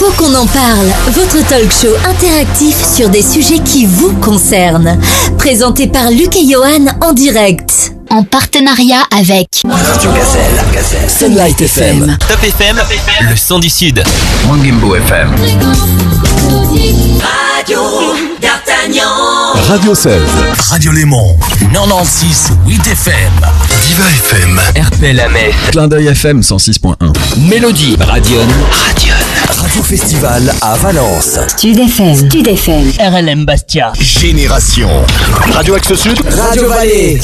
Faut qu'on en parle, votre talk show interactif sur des sujets qui vous concernent. Présenté par Luc et Johan en direct. En partenariat avec Radio Gazelle, Gazelle. Sunlight FM, Top FM, le son du Sud. Mangimbo FM, Radio 16, Radio Léman, 96 8 FM, Diva FM, RPL la Clin d'œil FM 106.1, Mélodie, Radion, Radion, Radio Festival à Valence, Stud FM. Stud FM. RLM Bastia. Génération, Radio Axe Sud, Radio Vallée,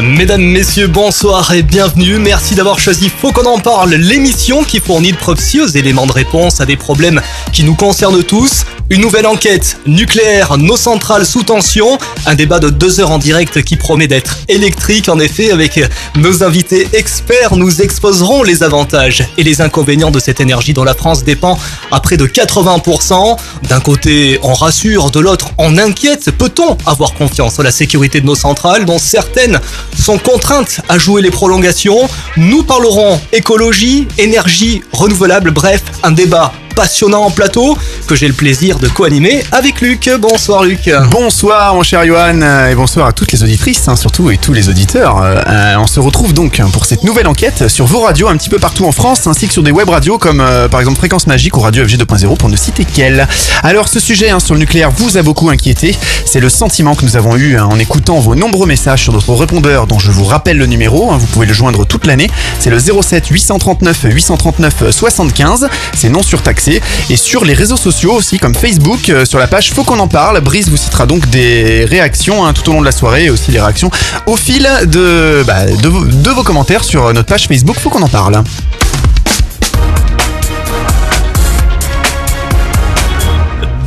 Mesdames, Messieurs, bonsoir et bienvenue. Merci d'avoir choisi Faut qu'on en parle, l'émission qui fournit de précieux éléments de réponse à des problèmes qui nous concernent tous. Une nouvelle enquête nucléaire, nos centrales sous tension. Un débat de deux heures en direct qui promet d'être électrique. En effet, avec nos invités experts, nous exposerons les avantages et les inconvénients de cette énergie dont la France dépend à près de 80%. D'un côté, on rassure, de l'autre, on inquiète. Peut-on avoir confiance en la sécurité de nos centrales, dont certaines sont contraintes à jouer les prolongations. Nous parlerons écologie, énergie renouvelable, bref, un débat passionnant en plateau que j'ai le plaisir de co-animer avec Luc. Bonsoir Luc. Bonsoir mon cher Johan euh, et bonsoir à toutes les auditrices hein, surtout et tous les auditeurs. Euh, euh, on se retrouve donc pour cette nouvelle enquête sur vos radios un petit peu partout en France ainsi que sur des web radios comme par exemple Fréquence Magique ou Radio FG 2.0 pour ne citer qu'elle. Alors ce sujet hein, sur le nucléaire vous a beaucoup inquiété. C'est le sentiment que nous avons eu hein, en écoutant vos nombreux messages sur notre répondeur dont je vous rappelle le numéro. vous pouvez le joindre toute l'année. C'est le 07 839 839 75. C'est non surtaxé. Et sur les réseaux sociaux aussi comme Facebook, euh, sur la page Faut qu'on en parle. Brice vous citera donc des réactions hein, tout au long de la soirée et aussi les réactions au fil de, bah, de, vos- de vos commentaires sur notre page Facebook Faut qu'on en parle.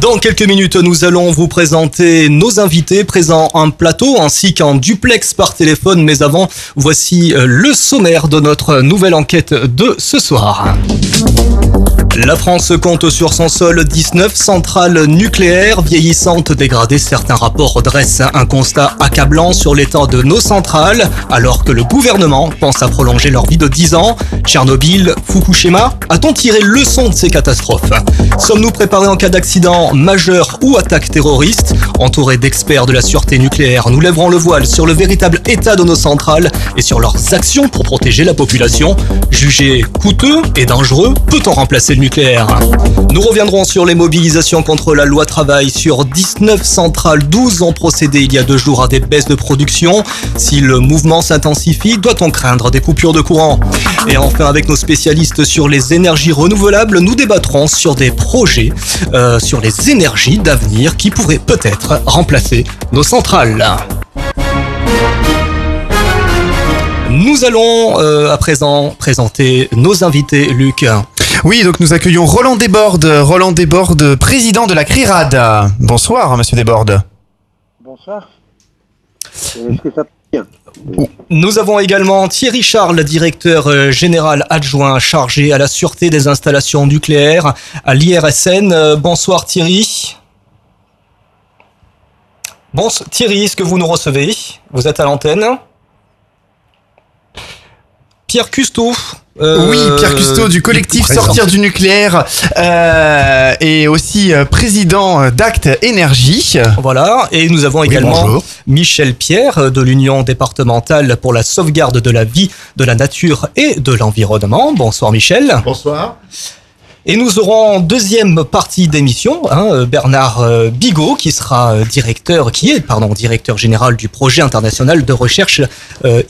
Dans quelques minutes, nous allons vous présenter nos invités présents en plateau ainsi qu'en duplex par téléphone. Mais avant, voici euh, le sommaire de notre nouvelle enquête de ce soir. La France compte sur son sol 19 centrales nucléaires vieillissantes dégradées. Certains rapports dressent un constat accablant sur l'état de nos centrales, alors que le gouvernement pense à prolonger leur vie de 10 ans. Tchernobyl, Fukushima, a-t-on tiré leçon de ces catastrophes? Sommes-nous préparés en cas d'accident? Majeur ou attaque terroriste Entourés d'experts de la sûreté nucléaire, nous lèverons le voile sur le véritable état de nos centrales et sur leurs actions pour protéger la population. Jugé coûteux et dangereux, peut-on remplacer le nucléaire? Nous reviendrons sur les mobilisations contre la loi travail. Sur 19 centrales, 12 ont procédé il y a deux jours à des baisses de production. Si le mouvement s'intensifie, doit-on craindre des coupures de courant? Et enfin, avec nos spécialistes sur les énergies renouvelables, nous débattrons sur des projets, euh, sur les énergies d'avenir qui pourraient peut-être remplacer nos centrales. Nous allons euh, à présent présenter nos invités, Luc. Oui, donc nous accueillons Roland Desbordes, Roland Desbordes, président de la CRIRAD. Bonsoir monsieur Desbordes. Bonsoir. Est-ce que ça bien Nous avons également Thierry Charles, directeur euh, général adjoint chargé à la sûreté des installations nucléaires à l'IRSN. Euh, Bonsoir Thierry. Bon, Thierry, est-ce que vous nous recevez? Vous êtes à l'antenne? Pierre Custeau. Euh, Oui, Pierre Custeau du collectif. Sortir du nucléaire euh, et aussi euh, président d'Acte Énergie. Voilà, et nous avons Oui, également bonjour. Michel Pierre de l'Union départementale pour la sauvegarde de la vie, de la nature et de l'environnement. Bonsoir Michel. Bonsoir. Et nous aurons en deuxième partie d'émission hein, euh, Bernard euh, Bigot qui sera euh, directeur, qui est pardon directeur général du projet international de recherche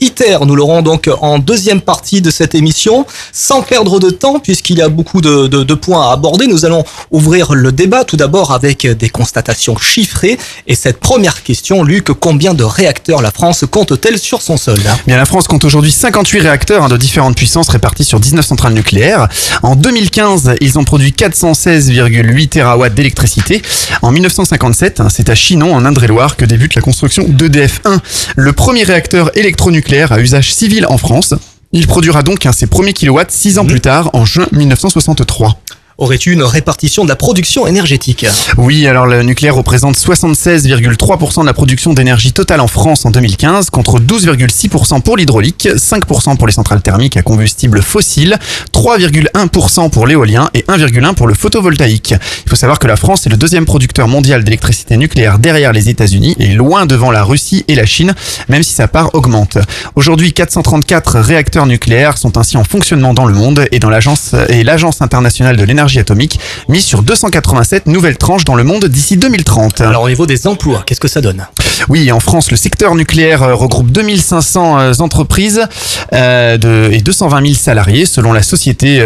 ITER. Nous l'aurons donc en deuxième partie de cette émission, sans perdre de temps puisqu'il y a beaucoup de, de- de points à aborder. Nous allons ouvrir le débat tout d'abord avec des constatations chiffrées. Et cette première question, Luc, combien de réacteurs la France compte-t-elle sur son sol? Bien, la France compte aujourd'hui 58 réacteurs hein, de différentes puissances répartis sur 19 centrales nucléaires. En 2015, ils ont produit 416,8 TWh d'électricité. En 1957, hein, c'est à Chinon, en Indre-et-Loire, que débute la construction d'EDF 1, le premier réacteur électronucléaire à usage civil en France. Il produira donc hein, ses premiers kilowatts six ans Mhm. plus tard, en juin 1963. Aurait-il une répartition de la production énergétique Oui, alors le nucléaire représente 76,3% de la production d'énergie totale en France en 2015, contre 12,6% pour l'hydraulique, 5% pour les centrales thermiques à combustible fossile, 3,1% pour l'éolien et 1,1% pour le photovoltaïque. Il faut savoir que la France est le deuxième producteur mondial d'électricité nucléaire derrière les États-Unis et loin devant la Russie et la Chine, même si sa part augmente. Aujourd'hui, 434 réacteurs nucléaires sont ainsi en fonctionnement dans le monde et dans l'agence et l'agence internationale de l'énergie atomique mise sur 287 nouvelles tranches dans le monde d'ici 2030. Alors au niveau des emplois, qu'est-ce que ça donne? Oui, en France, le secteur nucléaire euh, regroupe 2500 euh, entreprises euh, de, et 220 000 salariés selon la Société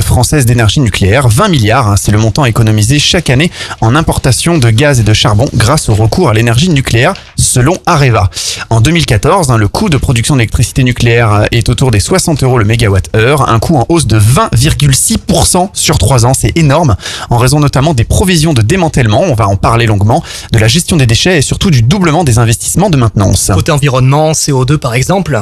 française d'énergie nucléaire. 20 milliards, hein, c'est le montant économisé chaque année en importation de gaz et de charbon grâce au recours à l'énergie nucléaire selon Areva. En 2014, hein, le coût de production d'électricité nucléaire est autour des 60 euros le mégawatt-heure, un coût en hausse de 20,6% sur 3 ans. C'est énorme en raison notamment des provisions de démantèlement, on va en parler longuement, de la gestion des déchets et surtout du des investissements de maintenance. Côté environnement, CO2 par exemple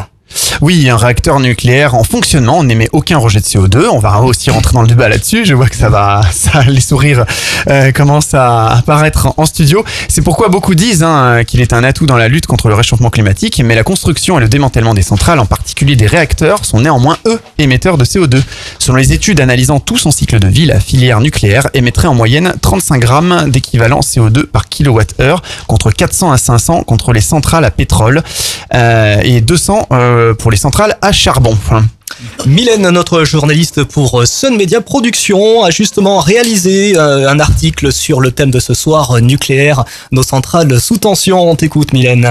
Oui, un réacteur nucléaire en fonctionnement n'émet aucun rejet de CO2. On va aussi rentrer dans le débat là-dessus. Je vois que ça va, ça, les sourires euh, commencent à apparaître en studio. C'est pourquoi beaucoup disent hein, qu'il est un atout dans la lutte contre le réchauffement climatique. Mais la construction et le démantèlement des centrales, en particulier des réacteurs, sont néanmoins eux émetteurs de CO2. Selon les études analysant tout son cycle de vie, la filière nucléaire émettrait en moyenne 35 grammes d'équivalent CO2 par kilowattheure contre 400 à 500 contre les centrales à pétrole euh, et 200 euh, pour les centrales à charbon. Mylène, notre journaliste pour Sun Media Production, a justement réalisé euh, un article sur le thème de ce soir, euh, nucléaire, nos centrales sous tension. On t'écoute Mylène.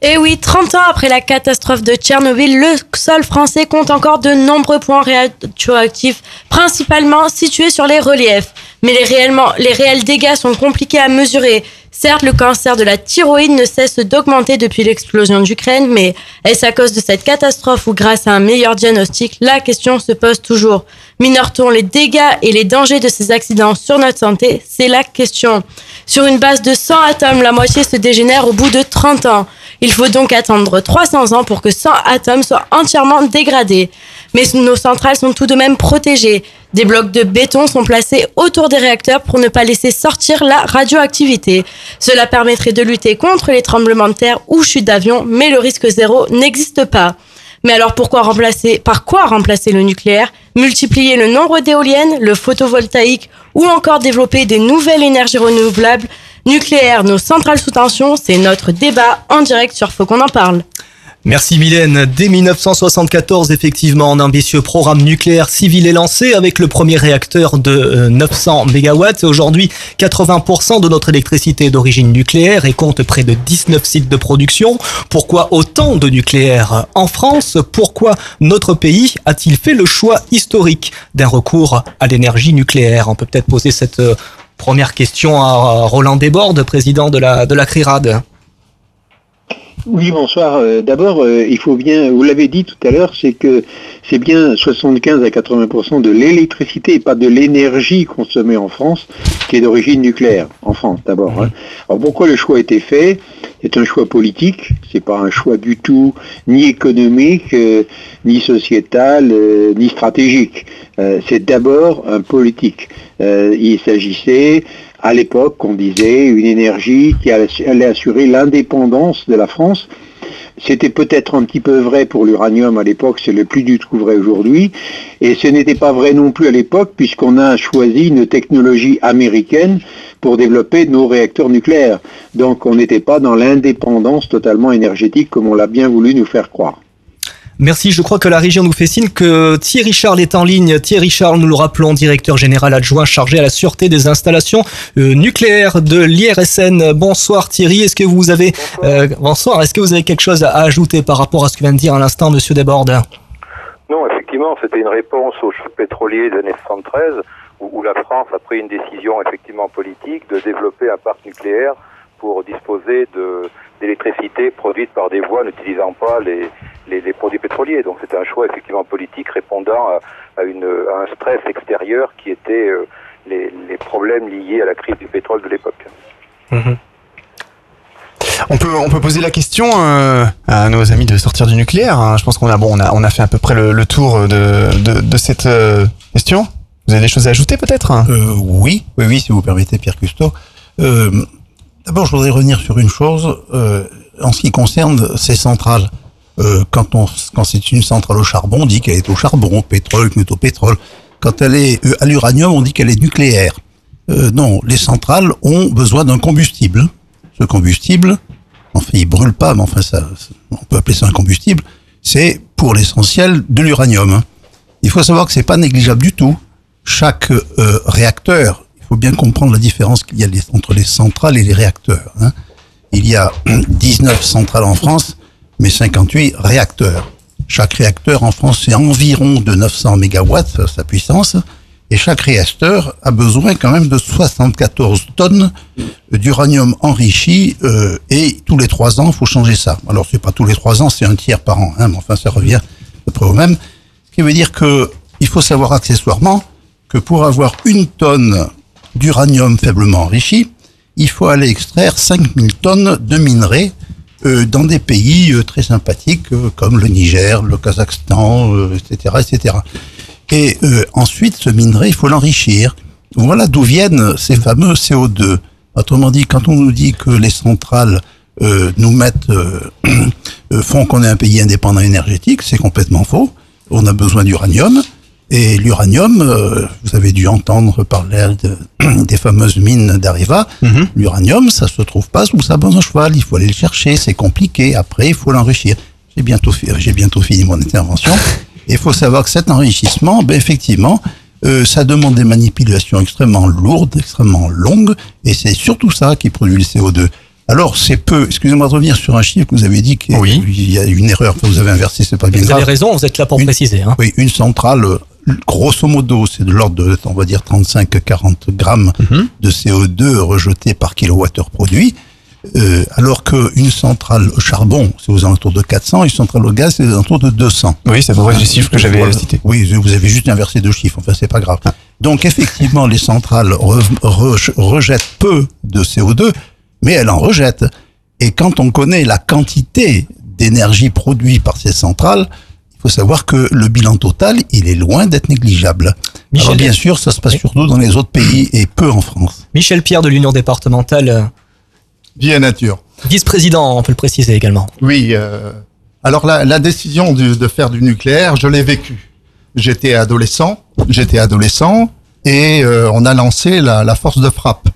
Et Eh oui, 30 ans après la catastrophe de Tchernobyl, le sol français compte encore de nombreux points radioactifs, principalement situés sur les reliefs. Mais les, réels dégâts sont compliqués à mesurer. Certes, le cancer de la thyroïde ne cesse d'augmenter depuis l'explosion d'Ukraine, mais est-ce à cause de cette catastrophe ou grâce à un meilleur diagnostic? La question se pose toujours. Minore-t-on les dégâts et les dangers de ces accidents sur notre santé? C'est la question. Sur une base de 100 atomes, la moitié se dégénère au bout de 30 ans. Il faut donc attendre 300 ans pour que 100 atomes soient entièrement dégradés. Mais nos centrales sont tout de même protégées. Des blocs de béton sont placés autour des réacteurs pour ne pas laisser sortir la radioactivité. Cela permettrait de lutter contre les tremblements de terre ou chutes d'avion, mais le risque zéro n'existe pas. Mais alors pourquoi remplacer, par quoi remplacer le nucléaire? Multiplier le nombre d'éoliennes, le photovoltaïque ou encore développer des nouvelles énergies renouvelables? Nucléaire, nos centrales sous tension, c'est notre débat en direct sur Faut qu'on en parle. Merci Mylène. Dès 1974, effectivement, un ambitieux programme nucléaire civil est lancé avec le premier réacteur de euh, 900 MW. Aujourd'hui, 80% de notre électricité est d'origine nucléaire et compte près de 19 sites de production. Pourquoi autant de nucléaire en France? Pourquoi notre pays a-t-il fait le choix historique d'un recours à l'énergie nucléaire? On peut peut-être poser cette euh, première question à Roland Desbordes, président de la, de la CRIRAD. Oui, bonsoir. Euh, D'abord, euh, il faut bien, vous l'avez dit tout à l'heure, c'est que c'est bien 75 à 80% de l'électricité et pas de l'énergie consommée en France qui est d'origine nucléaire, en France d'abord. hein. Alors pourquoi le choix a été fait? C'est un choix politique, c'est pas un choix du tout ni économique, euh, ni sociétal, euh, ni stratégique. Euh, c'est d'abord un politique. Il s'agissait à l'époque, on disait, une énergie qui allait assurer l'indépendance de la France. C'était peut-être un petit peu vrai pour l'uranium à l'époque, c'est le plus du tout vrai aujourd'hui. Et ce n'était pas vrai non plus à l'époque, puisqu'on a choisi une technologie américaine pour développer nos réacteurs nucléaires. Donc on n'était pas dans l'indépendance totalement énergétique comme on l'a bien voulu nous faire croire. Merci, je crois que la région nous fait signe que Thierry Charles est en ligne. Thierry Charles, nous le rappelons, directeur général adjoint chargé à la sûreté des installations euh, nucléaires de l'IRSN. Bonsoir Thierry, est-ce que vous avez euh, bonsoir, est-ce que vous avez quelque chose à ajouter par rapport à ce que vient de dire à l'instant monsieur Desbordes? Non, effectivement, c'était une réponse au choc pétrolier des années 73 où, la France a pris une décision effectivement politique de développer un parc nucléaire pour disposer d'électricité produite par des voies n'utilisant pas les, les, les, produits pétroliers. Donc c'était un choix effectivement politique répondant à, à, une, à un stress extérieur qui était euh, les, les, problèmes liés à la crise du pétrole de l'époque. Mmh. On peut, on peut poser la question euh, à nos amis de sortir du nucléaire. hein. Je pense qu'on a, bon, on a, on a fait à peu près le, le tour de, de, de cette euh, question. Vous avez des choses à ajouter peut-être Euh, oui, oui, oui, si vous permettez, Pierre Custo. Euh, D'abord, je voudrais revenir sur une chose euh, en ce qui concerne ces centrales. Euh, quand quand c'est une centrale au charbon, on dit qu'elle est au charbon, pétrole, au pétrole. Quand elle est euh, à l'uranium, on dit qu'elle est nucléaire. Euh, non, les centrales ont besoin d'un combustible. Ce combustible, enfin, il brûle pas, mais enfin, ça, on peut appeler ça un combustible. C'est pour l'essentiel de l'uranium. Il faut savoir que c'est pas négligeable du tout. Chaque euh, réacteur, il faut bien comprendre la différence qu'il y a entre les centrales et les réacteurs. hein. Il y a 19 centrales en France, mais 58 réacteurs. Chaque réacteur en France, c'est environ de 900 mégawatts, sa- sa puissance. Et chaque réacteur a besoin quand même de 74 tonnes d'uranium enrichi euh, et tous les trois ans, il faut changer ça. Alors c'est pas tous les trois ans, c'est un tiers par an, hein, mais enfin ça revient à peu près au même. Ce qui veut dire que il faut savoir accessoirement que pour avoir une tonne d'uranium faiblement enrichi, il faut aller extraire 5000 tonnes de minerais dans des pays euh, très sympathiques euh, comme le Niger, le Kazakhstan, euh, etc., etc. Et euh, ensuite, ce minerai, il faut l'enrichir. Voilà d'où viennent ces fameux CO2. Autrement dit, quand on nous dit que les centrales euh, nous mettent, euh, euh, font qu'on est un pays indépendant énergétique, c'est complètement faux. On a besoin d'uranium. Et l'uranium, euh, vous avez dû entendre parler de- des fameuses mines d'Areva. L'uranium, ça se trouve pas sous sa bonne cheval. Il faut aller le chercher. C'est compliqué. Après, il faut l'enrichir. J'ai bientôt, j'ai bientôt fini mon intervention. Et il faut savoir que cet enrichissement, ben, effectivement, euh, ça demande des manipulations extrêmement lourdes, extrêmement longues, et c'est surtout ça qui produit le CO2. Alors, c'est peu, excusez-moi de revenir sur un chiffre que vous avez dit qu'il y a une erreur, que vous avez inversé, c'est pas bien Vous avez raison, vous êtes là pour préciser. Hein. Oui, une centrale, grosso modo, c'est de l'ordre de, on va dire, 35-40 grammes de CO2 rejetés par kilowattheure produit. Euh, alors qu'une centrale au charbon, c'est aux alentours de 400, une centrale au gaz, c'est aux alentours de 200. Oui, c'est près les chiffres que j'avais cités. Oui, vous avez juste inversé deux chiffres, enfin c'est pas grave. Donc effectivement, les centrales re- re- rejettent peu de CO2, mais elles en rejettent. Et quand on connaît la quantité d'énergie produite par ces centrales, il faut savoir que le bilan total, il est loin d'être négligeable. Michel- Alors bien sûr, ça se passe surtout dans les autres pays et peu en France. Michel Pierre de l'Union départementale, Vie et nature. vice-président, on peut le préciser également. Oui. euh, alors la, la décision du- de faire du nucléaire, je l'ai vécu. J'étais adolescent, j'étais adolescent, et euh, on a lancé la, la force de frappe.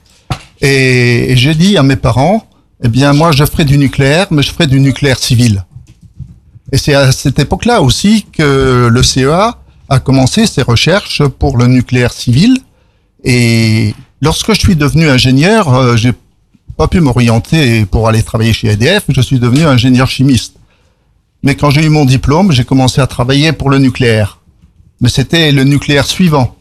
Et, et j'ai dit à mes parents, eh bien moi je ferai du nucléaire, mais je ferai du nucléaire civil. Et c'est à cette époque-là aussi que le CEA a commencé ses recherches pour le nucléaire civil. Et lorsque je suis devenu ingénieur, euh, j'ai pas pu m'orienter pour aller travailler chez EDF. Je suis devenu ingénieur chimiste. Mais quand j'ai eu mon diplôme, j'ai commencé à travailler pour le nucléaire. Mais c'était le nucléaire suivant.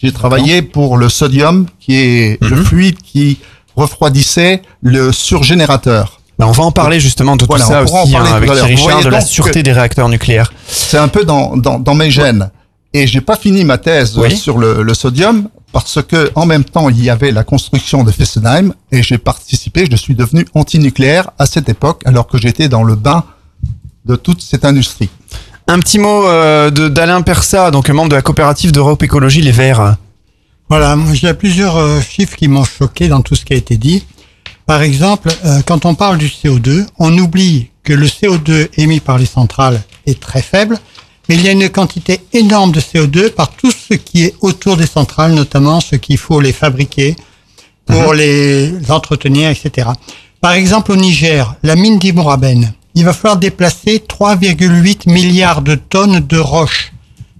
J'ai travaillé pour le sodium, qui est le fluide qui refroidissait le surgénérateur. Ben, on va en parler justement de Voilà, tout ça on pourra en aussi parler hein, avec. Thierry Richard de la sûreté des réacteurs nucléaires. C'est un peu dans, dans, dans mes gènes. Et j'ai pas fini ma thèse Oui. sur le, le sodium parce que en même temps il y avait la construction de Fessenheim et j'ai participé. Je suis devenu antinucléaire à cette époque alors que j'étais dans le bain de toute cette industrie. Un petit mot euh, de d'Alain Persa, donc membre de la coopérative d'Europe Écologie Les Verts. Voilà, il y a plusieurs euh, chiffres qui m'ont choqué dans tout ce qui a été dit. Par exemple, euh, quand on parle du CO2, on oublie que le CO2 émis par les centrales est très faible, mais il y a une quantité énorme de CO2 par tout ce qui est autour des centrales, notamment ce qu'il faut les fabriquer pour les entretenir, etc. Par exemple, au Niger, la mine d'Imoraben, il va falloir déplacer 3,8 milliards de tonnes de roches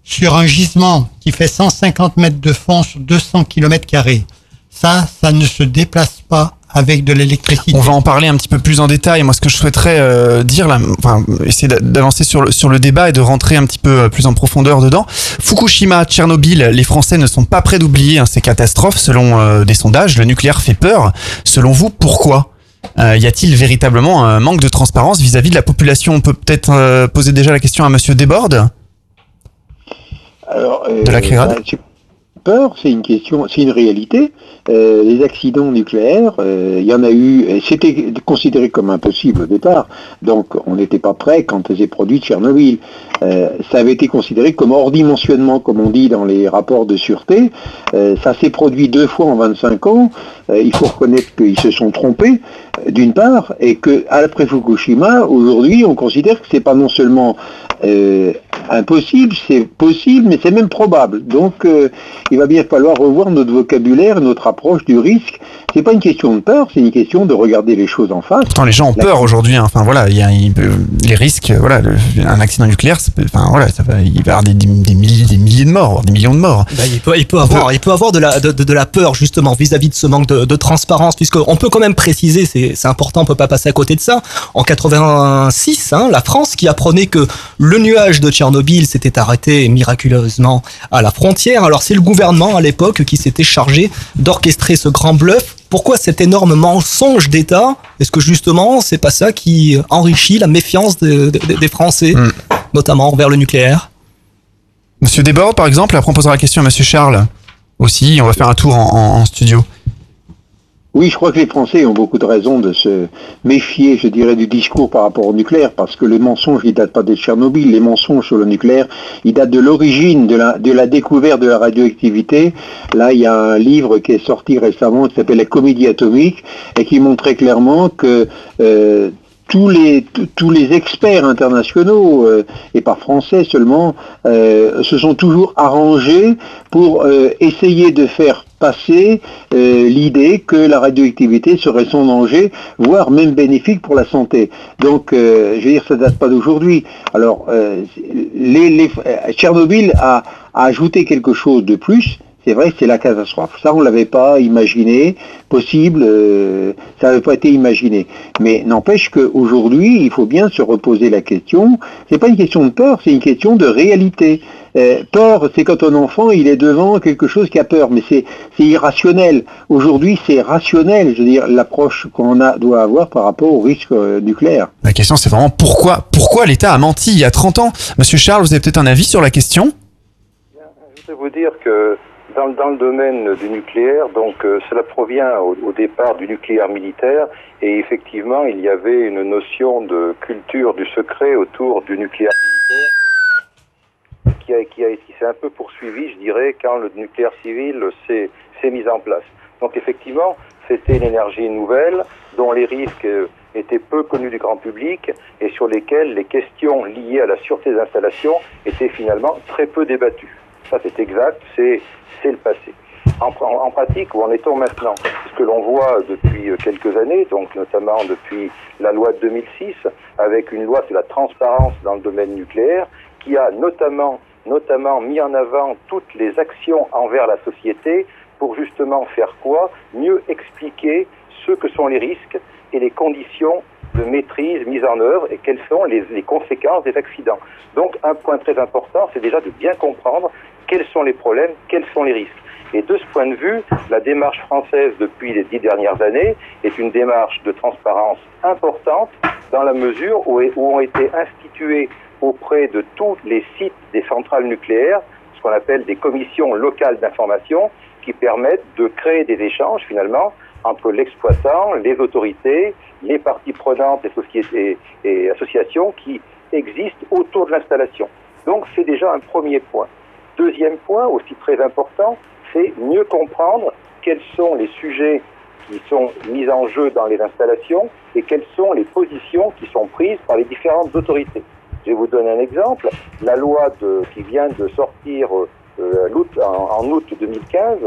sur un gisement qui fait 150 mètres de fond sur 200 km carrés. Ça, ça ne se déplace pas avec de l'électricité. On va en parler un petit peu plus en détail. Moi, ce que je souhaiterais euh, dire là, enfin, essayer d'a- d'avancer sur le, sur le débat et de rentrer un petit peu euh, plus en profondeur dedans. Fukushima, Tchernobyl, les Français ne sont pas prêts d'oublier hein, ces catastrophes. Selon euh, des sondages, le nucléaire fait peur. Selon vous, pourquoi? Euh, Y a-t-il véritablement un manque de transparence vis-à-vis de la population? On peut peut-être euh, poser déjà la question à Monsieur Desbordes. Alors, euh, De la Crérade bah, c'est- peur, c'est une question, c'est une réalité. Euh, les accidents nucléaires, euh, il y en a eu, c'était considéré comme impossible au départ, donc on n'était pas prêt quand s'est produit Tchernobyl. Euh, ça avait été considéré comme hors dimensionnement, comme on dit dans les rapports de sûreté. Euh, ça s'est produit deux fois en 25 ans. Euh, il faut reconnaître qu'ils se sont trompés, d'une part, et que après Fukushima, aujourd'hui, on considère que c'est pas non seulement impossible, c'est possible, mais c'est même probable. Donc, il va bien falloir revoir notre vocabulaire, notre approche du risque. C'est pas une question de peur, c'est une question de regarder les choses en face. Pourtant, les gens ont La- peur aujourd'hui. hein. Enfin voilà, il y a il peut- les risques. euh, Voilà, le- un accident nucléaire, ça peut- enfin voilà, ça va, il va y avoir des, des, des milliers, des milliers de morts, voire des millions de morts. Bah, il, peut, il peut avoir, il peut avoir de la, de, de- de la peur justement vis-à-vis de ce manque de, de transparence, puisqu'on peut quand même préciser, c'est c'est important, on peut pas passer à côté de ça. En 86, hein, la France qui apprenait que le nuage de Tchernobyl s'était arrêté miraculeusement à la frontière. Alors c'est le gouvernement à l'époque qui s'était chargé d'orchestrer ce grand bluff. Pourquoi cet énorme mensonge d'État Est-ce que justement c'est pas ça qui enrichit la méfiance de- de- des Français, notamment envers le nucléaire? Monsieur Desbordes, par exemple, après on posera la question à Monsieur Charles aussi. On va faire un tour en, en- en studio. Oui, je crois que les Français ont beaucoup de raisons de se méfier, je dirais, du discours par rapport au nucléaire, parce que les mensonges, ils datent pas de Tchernobyl. Les mensonges sur le nucléaire, ils datent de l'origine, de la, découverte de la radioactivité. Là, il y a un livre qui est sorti récemment qui s'appelle La comédie atomique et qui montre très clairement que euh, tous les, experts internationaux, euh, et pas français seulement, euh, se sont toujours arrangés pour essayer de faire passer euh, l'idée que la radioactivité serait sans danger, voire même bénéfique pour la santé. Donc, euh, je veux dire, ça date pas d'aujourd'hui. Alors, euh, les, Tchernobyl a ajouté quelque chose de plus. C'est vrai, c'est la catastrophe. Ça, on l'avait pas imaginé possible. euh, ça n'avait pas été imaginé. Mais n'empêche qu'aujourd'hui, il faut bien se reposer la question. C'est pas une question de peur, c'est une question de réalité. Euh, peur, c'est quand un enfant il est devant quelque chose qui a peur, mais c'est c'est irrationnel. Aujourd'hui, c'est rationnel. Je veux dire, l'approche qu'on a doit avoir par rapport au risque euh, nucléaire. La question, c'est vraiment pourquoi, pourquoi l'État a menti il y a 30 ans? Monsieur Charles, vous avez peut-être un avis sur la question? Je voudrais vous dire que dans, le domaine du nucléaire, donc euh, cela provient au, départ du nucléaire militaire et effectivement il y avait une notion de culture du secret autour du nucléaire militaire qui, a, qui, s'est un peu poursuivi, je dirais, quand le nucléaire civil s'est, mis en place. Donc effectivement, c'était une énergie nouvelle dont les risques étaient peu connus du grand public et sur lesquels les questions liées à la sûreté des installations étaient finalement très peu débattues. Ça c'est exact, c'est, c'est le passé. En, pratique, où en est-on maintenant? Ce que l'on voit depuis euh, quelques années, donc notamment depuis la loi de 2006, avec une loi sur la transparence dans le domaine nucléaire, qui a notamment, notamment mis en avant toutes les actions envers la société pour justement faire quoi? Mieux expliquer ce que sont les risques et les conditions de maîtrise mises en œuvre et quelles sont les conséquences des accidents. Donc un point très important, c'est déjà de bien comprendre quels sont les problèmes, quels sont les risques. Et de ce point de vue, la démarche française depuis les dix dernières années est une démarche de transparence importante dans la mesure où, ont été institués auprès de tous les sites des centrales nucléaires ce qu'on appelle des commissions locales d'information qui permettent de créer des échanges finalement entre l'exploitant, les autorités, les parties prenantes, les sociétés et associations qui existent autour de l'installation. Donc c'est déjà un premier point. Deuxième point, aussi très important, c'est mieux comprendre quels sont les sujets qui sont mis en jeu dans les installations et quelles sont les positions qui sont prises par les différentes autorités. Je vous donner un exemple. La loi de, qui vient de sortir euh, l'août- en, en août 2015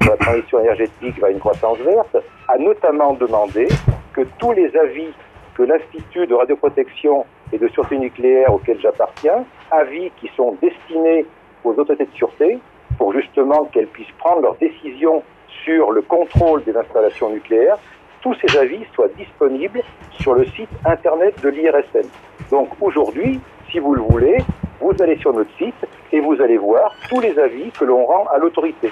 sur la transition énergétique vers une croissance verte a notamment demandé que tous les avis que l'Institut de radioprotection et de sûreté nucléaire auquel j'appartiens, avis qui sont destinés aux autorités de sûreté pour justement qu'elles puissent prendre leurs décisions sur le contrôle des installations nucléaires, tous ces avis soient disponibles sur le site internet de l'IRSN. Donc aujourd'hui, si vous le voulez, vous allez sur notre site et vous allez voir tous les avis que l'on rend à l'autorité.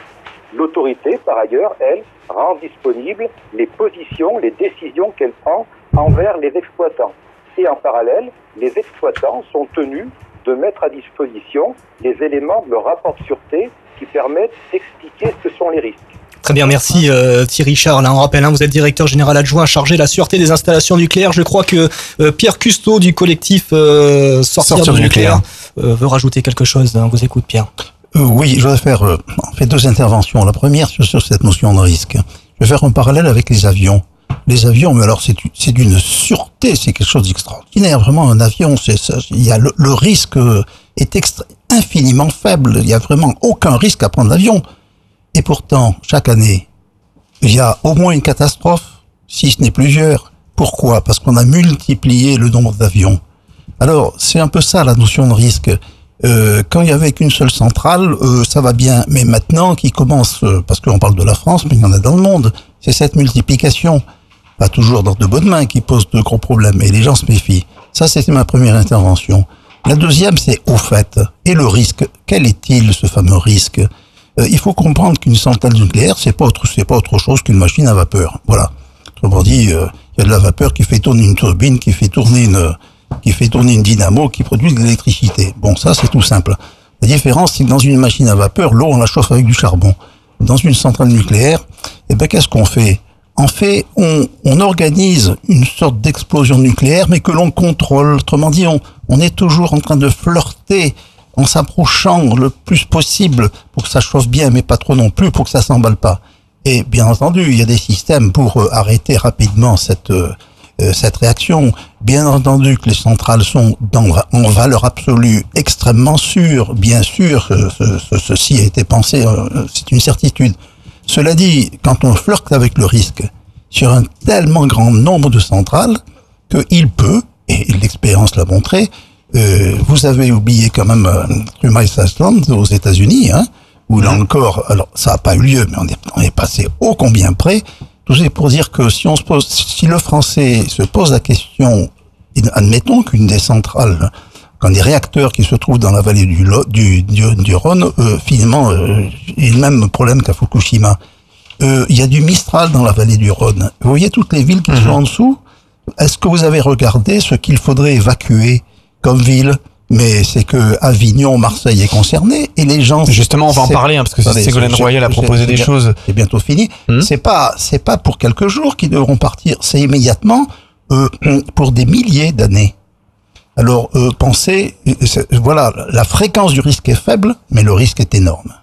L'autorité, par ailleurs, elle, rend disponibles les positions, les décisions qu'elle prend envers les exploitants. Et en parallèle, les exploitants sont tenus de mettre à disposition les éléments de leur rapport de sûreté qui permettent d'expliquer ce que sont les risques. Très bien, merci euh, Thierry Charles. On rappelle, hein, vous êtes directeur général adjoint chargé de la sûreté des installations nucléaires. Je crois que euh, Pierre Custeau du collectif euh, Sortir, Sortir du nucléaire, nucléaire. euh, veut rajouter quelque chose. hein. vous écoute Pierre. Euh, oui, je vais faire euh, en fait deux interventions. La première sur, sur cette notion de risque. Je vais faire un parallèle avec les avions. Les avions, mais alors c'est du- c'est d'une sûreté, c'est quelque chose d'extraordinaire. Vraiment, un avion, c'est. Il y a le, risque est infiniment faible. Il y a vraiment aucun risque à prendre l'avion. Et pourtant, chaque année, il y a au moins une catastrophe, si ce n'est plusieurs. Pourquoi? Parce qu'on a multiplié le nombre d'avions. Alors, c'est un peu ça la notion de risque. Euh, quand il y avait qu'une seule centrale, euh, ça va bien. Mais maintenant, qui commence, euh, parce qu'on parle de la France, mais il y en a dans le monde, c'est cette multiplication, pas toujours dans de bonnes mains, qui pose de gros problèmes. Et les gens se méfient. Ça, c'était ma première intervention. La deuxième, c'est au fait. Et le risque Quel est-il, ce fameux risque? Euh, Il faut comprendre qu'une centrale nucléaire, c'est pas autre, pas autre chose qu'une machine à vapeur. Voilà. Autrement dit, euh, il y a de la vapeur qui fait tourner une turbine, qui fait tourner une, qui fait tourner une dynamo, qui produit de l'électricité. Bon, ça c'est tout simple. La différence, c'est que dans une machine à vapeur, l'eau on la chauffe avec du charbon. Dans une centrale nucléaire, eh ben qu'est-ce qu'on fait? En fait, on, on organise une sorte d'explosion nucléaire, mais que l'on contrôle. Autrement dit, on, on est toujours en train de flirter en s'approchant le plus possible pour que ça chauffe bien, mais pas trop non plus pour que ça s'emballe pas. Et bien entendu, il y a des systèmes pour euh, arrêter rapidement cette euh, euh, cette réaction. Bien entendu que les centrales sont dans, en valeur absolue extrêmement sûres. Bien sûr, ce- ce- ce- ceci a été pensé, euh, c'est une certitude. Cela dit, quand on flirte avec le risque sur un tellement grand nombre de centrales, qu'il peut, et l'expérience l'a montré, euh, vous avez oublié quand même euh, Truman Island aux États-Unis, hein, où là encore, alors ça n'a pas eu lieu, mais on est, on est passé ô combien près. Tout ça pour dire que si on se pose, si le Français se pose la question, et admettons qu'une des centrales, qu'un des réacteurs qui se trouve dans la vallée du, du, du, du Rhône, euh, finalement, euh, ait le même problème qu'à Fukushima. Euh, Il y a du Mistral dans la vallée du Rhône. Vous voyez toutes les villes qui sont en dessous? Est-ce que vous avez regardé ce qu'il faudrait évacuer comme ville? Mais c'est que Avignon, Marseille est concerné et les gens. Justement, on va en parler, hein, parce que Attendez, Ségolène Royal a proposé des choses. C'est bientôt fini. C'est pas, c'est pas pour quelques jours qu'ils devront partir. C'est immédiatement euh, pour des milliers d'années. Alors euh, pensez, euh, voilà, la fréquence du risque est faible, mais le risque est énorme.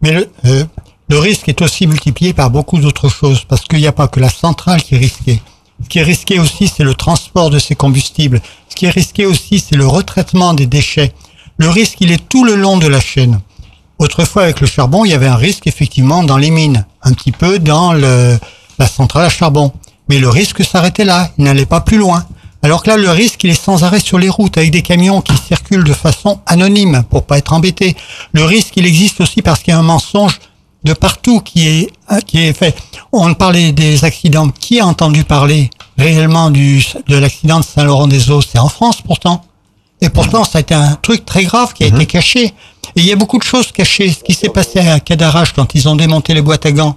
Mais le, euh, le risque est aussi multiplié par beaucoup d'autres choses, parce qu'il n'y a pas que la centrale qui est risquée. Ce qui est risqué aussi, c'est le transport de ces combustibles. Ce qui est risqué aussi, c'est le retraitement des déchets. Le risque, il est tout le long de la chaîne. Autrefois, avec le charbon, il y avait un risque effectivement dans les mines, un petit peu dans le, la centrale à charbon. Mais le risque s'arrêtait là, il n'allait pas plus loin. Alors que là, le risque, il est sans arrêt sur les routes, avec des camions qui circulent de façon anonyme, pour pas être embêtés. Le risque, il existe aussi parce qu'il y a un mensonge de partout qui est, hein, qui est fait. On parlait des accidents. Qui a entendu parler réellement du, de l'accident de Saint-Laurent-des-Eaux? C'est en France pourtant. Et pourtant, ça a été un truc très grave qui a été caché. Et il y a beaucoup de choses cachées. Ce qui s'est passé à Cadarache quand ils ont démonté les boîtes à gants,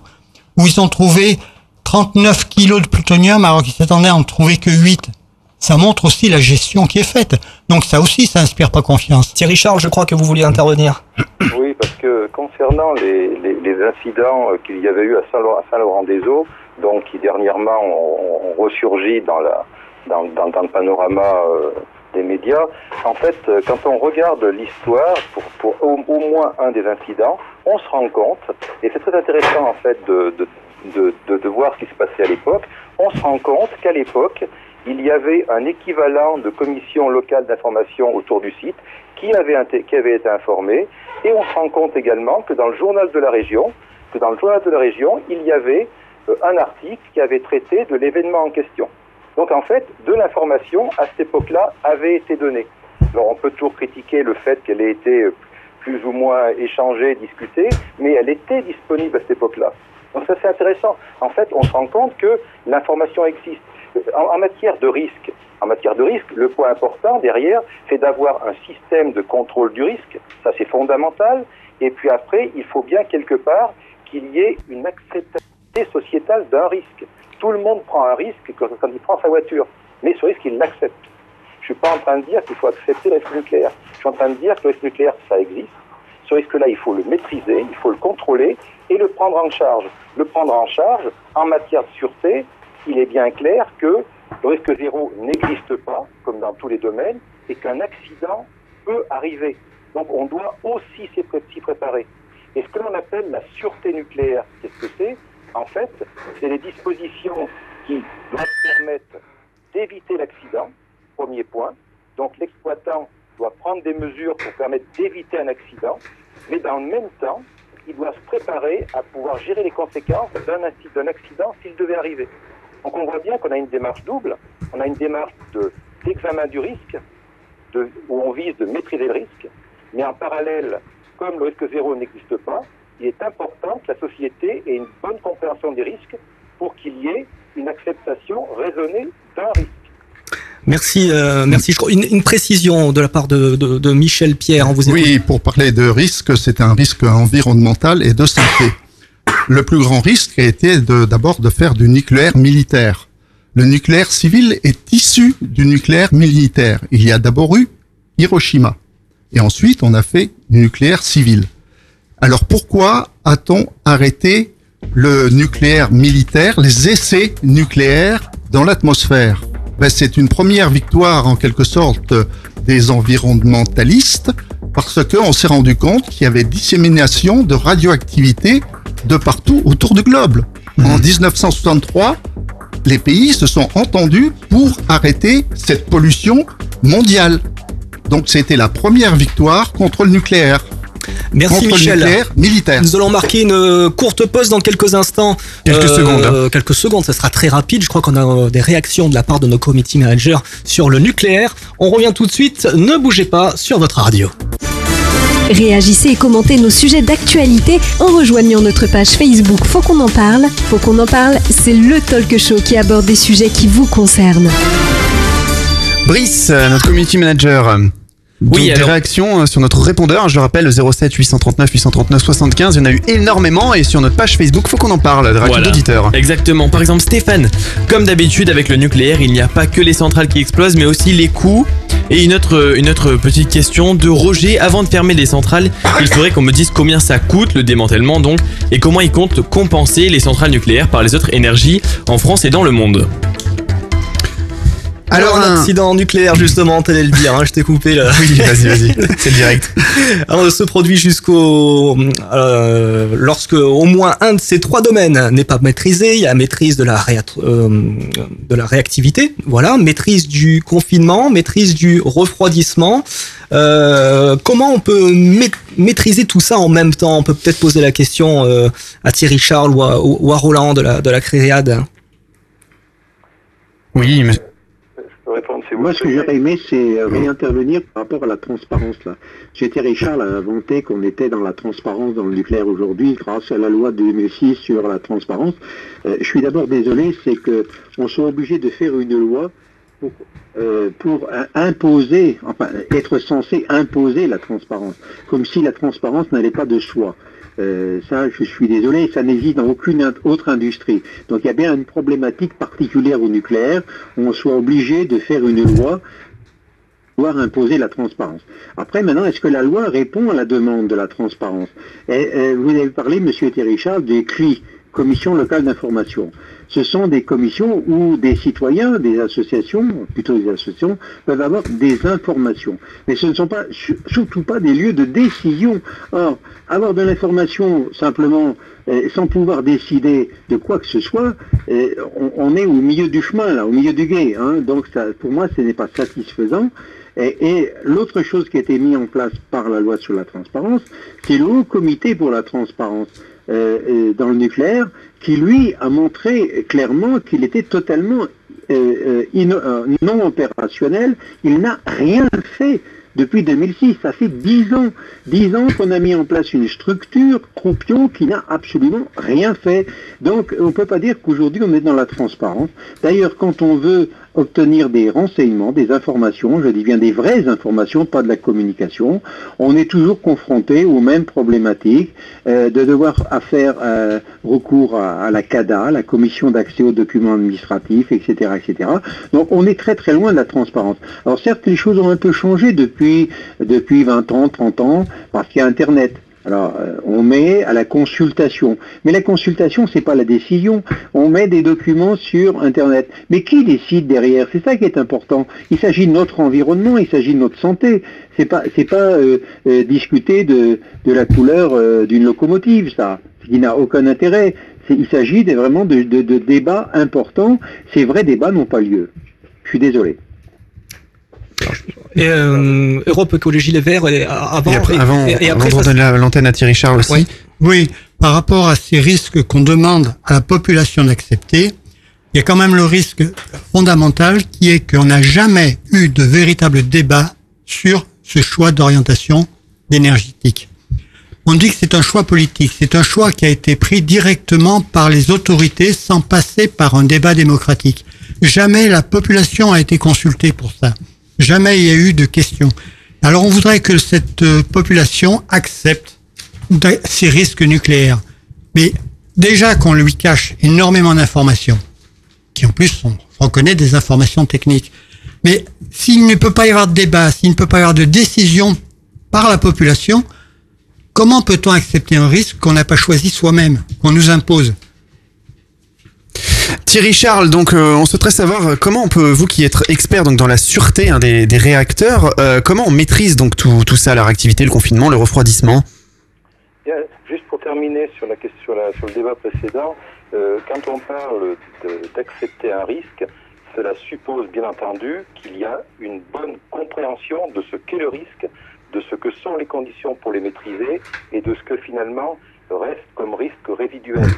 où ils ont trouvé 39 kilos de plutonium alors qu'ils s'attendaient à en trouver que 8. Ça montre aussi la gestion qui est faite. Donc ça aussi, ça inspire pas confiance. Thierry Charles, je crois que vous vouliez intervenir. Oui, parce que concernant les, les, les incidents euh, qu'il y avait eu à Saint-Laurent- à Saint-Laurent-des-Eaux, donc qui dernièrement ont, ont ressurgi dans, la, dans, dans, dans le panorama euh, des médias, en fait, euh, quand on regarde l'histoire pour, pour au, au moins un des incidents, on se rend compte, et c'est très intéressant en fait de, de, de, de, de voir ce qui se passait à l'époque, on se rend compte qu'à l'époque, il y avait un équivalent de commission locale d'information autour du site qui avait, été informé. Et on se rend compte également que dans le journal de la région, que dans le journal de la région, il y avait euh, un article qui avait traité de l'événement en question. Donc en fait, de l'information à cette époque-là avait été donnée. Alors on peut toujours critiquer le fait qu'elle ait été euh, plus ou moins échangée, discutée, mais elle était disponible à cette époque-là. Donc ça c'est intéressant. En fait, on se rend compte que l'information existe. En, matière de risque, en matière de risque, le point important derrière, c'est d'avoir un système de contrôle du risque. Ça c'est fondamental. Et puis après, il faut bien quelque part qu'il y ait une acceptabilité sociétale d'un risque. Tout le monde prend un risque quand il prend sa voiture, mais ce risque, il l'accepte. Je suis pas en train de dire qu'il faut accepter le risque nucléaire. Je suis en train de dire que le risque nucléaire, ça existe. Ce risque-là, il faut le maîtriser, il faut le contrôler et le prendre en charge. Le prendre en charge, en matière de sûreté, il est bien clair que le risque zéro n'existe pas, comme dans tous les domaines, et qu'un accident peut arriver. Donc on doit aussi s'y pré- s'y préparer. Et ce que l'on appelle la sûreté nucléaire, qu'est-ce que c'est? En fait, c'est les dispositions qui doivent permettre d'éviter l'accident, premier point. Donc l'exploitant doit prendre des mesures pour permettre d'éviter un accident, mais dans le même temps, il doit se préparer à pouvoir gérer les conséquences d'un accident s'il devait arriver. Donc on voit bien qu'on a une démarche double. On a une démarche de- d'examen du risque, de- où on vise de maîtriser le risque, mais en parallèle, comme le risque zéro n'existe pas, il est important que la société ait une bonne compréhension des risques pour qu'il y ait une acceptation raisonnée d'un risque. Merci, euh, merci. Je crois une, une précision de la part de, de, de Michel Pierre. On vous écoute. Oui, pour parler de risque, c'est un risque environnemental et de santé. Le plus grand risque a été d'abord de, faire du nucléaire militaire. Le nucléaire civil est issu du nucléaire militaire. Il y a d'abord eu Hiroshima. Et ensuite, on a fait du nucléaire civil. Alors pourquoi a-t-on arrêté le nucléaire militaire, les essais nucléaires dans l'atmosphère? Ben, C'est une première victoire en quelque sorte des environnementalistes parce qu'on s'est rendu compte qu'il y avait dissémination de radioactivité de partout autour du globe. En 1963, les pays se sont entendus pour arrêter cette pollution mondiale. Donc c'était la première victoire contre le nucléaire. Merci contre Michel. le nucléaire militaire. Nous allons marquer une euh, courte pause dans quelques instants. Quelques secondes, hein. Quelques secondes, ça sera très rapide. Je crois qu'on a euh, des réactions de la part de nos committee managers sur le nucléaire. On revient tout de suite. Ne bougez pas sur votre radio. Réagissez et commentez nos sujets d'actualité en rejoignant notre page Facebook Faut qu'on en parle. Faut qu'on en parle, c'est le talk show qui aborde des sujets qui vous concernent. Brice, notre community manager. Donc, Oui, des alors- réactions euh, sur notre répondeur, je le rappelle, 07 839 839 75. Il y en a eu énormément et sur notre page Facebook, faut qu'on en parle, des réactions Voilà. d'auditeurs. Exactement. Par exemple, Stéphane, comme d'habitude avec le nucléaire, il n'y a pas que les centrales qui explosent, mais aussi les coûts. Et une autre, une autre petite question de Roger. Avant de fermer les centrales, il faudrait qu'on me dise combien ça coûte le démantèlement donc, et comment il compte compenser les centrales nucléaires par les autres énergies en France et dans le monde. Alors, un accident nucléaire, justement, t'allais le dire, hein, je t'ai coupé là. Oui, vas-y, vas-y, c'est direct. Alors, se produit jusqu'au euh, lorsque au moins un de ces trois domaines n'est pas maîtrisé. Il y a maîtrise de la réat- euh, de la réactivité, voilà, maîtrise du confinement, maîtrise du refroidissement. Euh, comment on peut ma- maîtriser tout ça en même temps? On peut peut-être poser la question euh, à Thierry Charles ou à, ou à Roland de la de la Créade. Oui, mais répondre, c'est vous. Moi, ce que j'aurais aimé, c'est euh, réintervenir par rapport à la transparence. Là. J'étais Richard a inventé qu'on était dans la transparence dans le nucléaire aujourd'hui grâce à la loi de 2006 sur la transparence. Euh, je suis d'abord désolé, c'est que on soit obligé de faire une loi pour, euh, pour euh, imposer, enfin être censé imposer la transparence, comme si la transparence n'allait pas de soi. Euh, ça, je suis désolé, ça n'existe dans aucune autre industrie. Donc il y a bien une problématique particulière au nucléaire où on soit obligé de faire une loi pouvoir imposer la transparence. Après, maintenant, est-ce que la loi répond à la demande de la transparence? Et, euh, Vous avez parlé, Monsieur Richard, des CLI, Commission locale d'information. Ce sont des commissions où des citoyens, des associations, plutôt des associations, peuvent avoir des informations. Mais ce ne sont surtout pas des lieux de décision. Or, avoir de l'information simplement euh, sans pouvoir décider de quoi que ce soit, euh, on, est au milieu du chemin, au milieu du guet. Hein, donc, pour moi, ce n'est pas satisfaisant. Et l'autre chose qui a été mise en place par la loi sur la transparence, c'est le Haut Comité pour la transparence euh, euh, dans le nucléaire, qui lui a montré clairement qu'il était totalement euh, non opérationnel. Il n'a rien fait depuis 2006. Ça fait dix ans, dix ans qu'on a mis en place une structure, Croupion, qui n'a absolument rien fait. Donc, on ne peut pas dire qu'aujourd'hui on est dans la transparence. D'ailleurs, quand on veut obtenir des renseignements, des informations, je dis bien des vraies informations, pas de la communication. On est toujours confronté aux mêmes problématiques euh, de devoir faire euh, recours à, la CADA, la Commission d'accès aux documents administratifs, etc., etc. Donc on est très très loin de la transparence. Alors certes, les choses ont un peu changé depuis, depuis 20 ans, 30 ans, parce qu'il y a Internet. Alors, euh, on met à la consultation. Mais la consultation, c'est pas la décision. On met des documents sur Internet. Mais qui décide derrière? C'est ça qui est important. Il s'agit de notre environnement, il s'agit de notre santé. C'est pas, pas euh, euh, discuter de, la couleur d'une locomotive, ça, ce qui n'a aucun intérêt. Il s'agit vraiment de débats importants. Ces vrais débats n'ont pas lieu. Je suis désolé. Et, euh, Europe Écologie Les Verts, avant, et après, avant, et, après, avant donner l'antenne à Thierry Charles aussi. Oui. oui, par rapport à ces risques qu'on demande à la population d'accepter, il y a quand même le risque fondamental qui est qu'on n'a jamais eu de véritable débat sur ce choix d'orientation énergétique. On dit que c'est un choix politique, c'est un choix qui a été pris directement par les autorités sans passer par un débat démocratique. Jamais la population a été consultée pour ça. Jamais il y a eu de questions. Alors on voudrait que cette euh, population accepte ces risques nucléaires. Mais déjà qu'on lui cache énormément d'informations, qui en plus on connaît des informations techniques. Mais s'il ne peut pas y avoir de débat, s'il ne peut pas y avoir de décision par la population, comment peut-on accepter un risque qu'on n'a pas choisi soi-même, qu'on nous impose? Thierry Charles, donc euh, on souhaiterait savoir euh, comment on peut, vous qui êtes expert donc dans la sûreté hein, des, réacteurs, euh, comment on maîtrise donc tout, tout, ça, la réactivité, le confinement, le refroidissement? Juste pour terminer sur la question, sur, le débat précédent, quand on parle d'accepter un risque, cela suppose bien entendu qu'il y a une bonne compréhension de ce qu'est le risque, de ce que sont les conditions pour les maîtriser et de ce que finalement reste comme risque résiduel.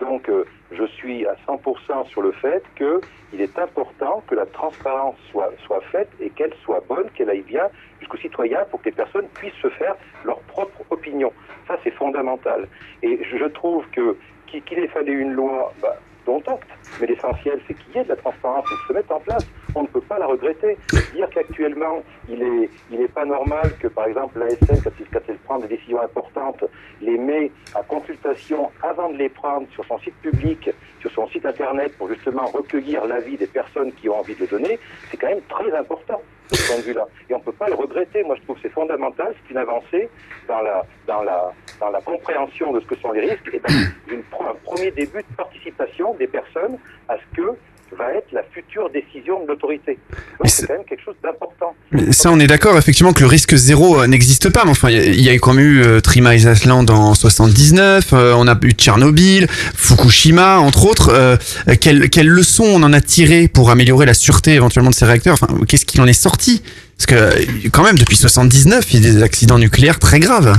Donc, euh, je suis à 100% sur le fait qu'il est important que la transparence soit, soit faite et qu'elle soit bonne, qu'elle aille bien jusqu'aux citoyens pour que les personnes puissent se faire leur propre opinion. Ça, c'est fondamental. Et je trouve que qu'il ait fallu une loi, bah, dont acte. Mais l'essentiel, c'est qu'il y ait de la transparence et se mette en place. On ne peut pas la regretter. Dire qu'actuellement, il n'est il est pas normal que, par exemple, l'ASN, quand, quand elle prend des décisions importantes, les met à consultation avant de les prendre sur son site public, sur son site internet, pour justement recueillir l'avis des personnes qui ont envie de le donner, c'est quand même très important de ce point de vue-là. Et on ne peut pas le regretter. Moi, je trouve que c'est fondamental, c'est une avancée dans la, dans, la, dans la compréhension de ce que sont les risques et dans un premier début de participation des personnes à ce que va être la future décision de l'autorité. Donc c'est quand même quelque chose d'important. Ça, on est d'accord effectivement que le risque zéro euh, n'existe pas. Mais enfin, il y, a quand même eu euh, Trima Island en 79, euh, on a eu Tchernobyl, Fukushima, entre autres. Euh, quelles, quelles leçons on en a tiré pour améliorer la sûreté éventuellement de ces réacteurs? Enfin, qu'est-ce qu'il en est sorti? Parce que quand même, depuis 79, il y a des accidents nucléaires très graves.